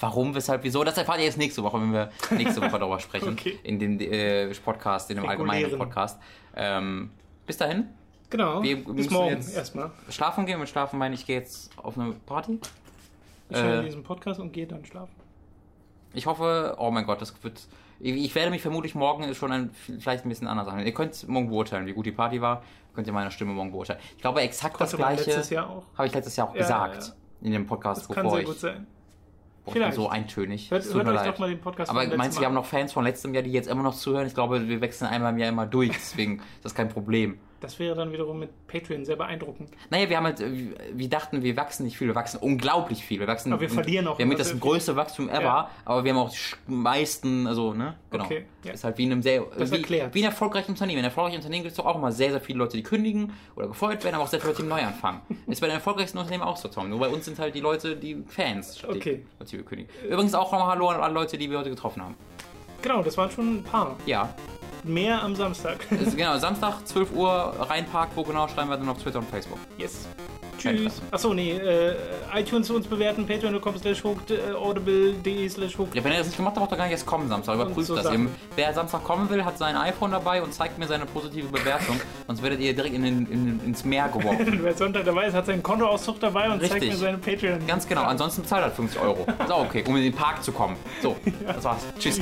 Warum, weshalb, wieso? Das erfahrt ihr jetzt nächste Woche, wenn wir nächste Woche darüber sprechen. Okay. In dem äh, Podcast, in dem allgemeinen Regulären. Podcast. Ähm, bis dahin, Genau. Wir Bis morgen erstmal. schlafen gehen. Mit schlafen meine ich, gehe jetzt auf eine Party. Ich höre Äh, diesen Podcast und gehe dann schlafen. Ich hoffe, oh mein Gott, das wird. Ich werde mich vermutlich morgen schon ein, vielleicht ein bisschen anders anhören. Ihr könnt morgen beurteilen, wie gut die Party war. Könnt ihr meine Stimme morgen beurteilen. Ich glaube, exakt das Das gleiche habe ich letztes Jahr auch Ja, gesagt. ja, In dem Podcast, Das kann bevor sehr ich. gut sein. Vielleicht. so eintönig. Hört, hört euch leid. doch mal den Podcast Aber meinst du, wir haben noch Fans von letztem Jahr, die jetzt immer noch zuhören? Ich glaube, wir wechseln einmal im Jahr immer durch, deswegen ist das kein Problem. Das wäre dann wiederum mit Patreon sehr beeindruckend. Naja, wir haben halt, äh, wir dachten, wir wachsen nicht viel, wir wachsen unglaublich viel. Wir wachsen, Aber wir verlieren auch Wir haben mit das größte Wachstum ever, Ja. aber wir haben auch die meisten, also, ne? Genau. Okay, ja. Ist halt wie in einem sehr, Das wie, erklärt. wie ein erfolgreichen Unternehmen. In einem erfolgreichen Unternehmen gibt es doch auch immer sehr, sehr viele Leute, die kündigen oder gefeuert werden, aber auch sehr viele Leute, die neu anfangen. Ist bei den erfolgreichsten Unternehmen auch so, Tom. Nur bei uns sind halt die Leute, die Fans, statt Okay. die die wir kündigen. Übrigens auch nochmal Hallo an alle Leute, die wir heute getroffen haben. Genau, das waren schon ein paar. Ja. Mehr am Samstag. Ist, genau, Samstag, 12 Uhr, Rheinpark, wo genau, schreiben wir dann auf Twitter und Facebook. Yes. Tschüss. Achso, nee, äh, iTunes uns bewerten, patreon.com slash hooked, äh, audible.de slash hooked. Ja, wenn ihr das nicht gemacht habt, braucht ihr gar nicht erst kommen Samstag. Überprüft so das. Sachen. Ihr, wer Samstag kommen will, hat sein iPhone dabei und zeigt mir seine positive Bewertung. Sonst werdet ihr direkt in, den- in, ins Meer geworfen. Wer Sonntag dabei ist, hat seinen Kontoauszug dabei und zeigt Richtig. mir seine Patreon. Ganz genau. Ansonsten bezahlt halt 50 Euro. Ist auch okay, um in den Park zu kommen. So, das war's. Tschüss.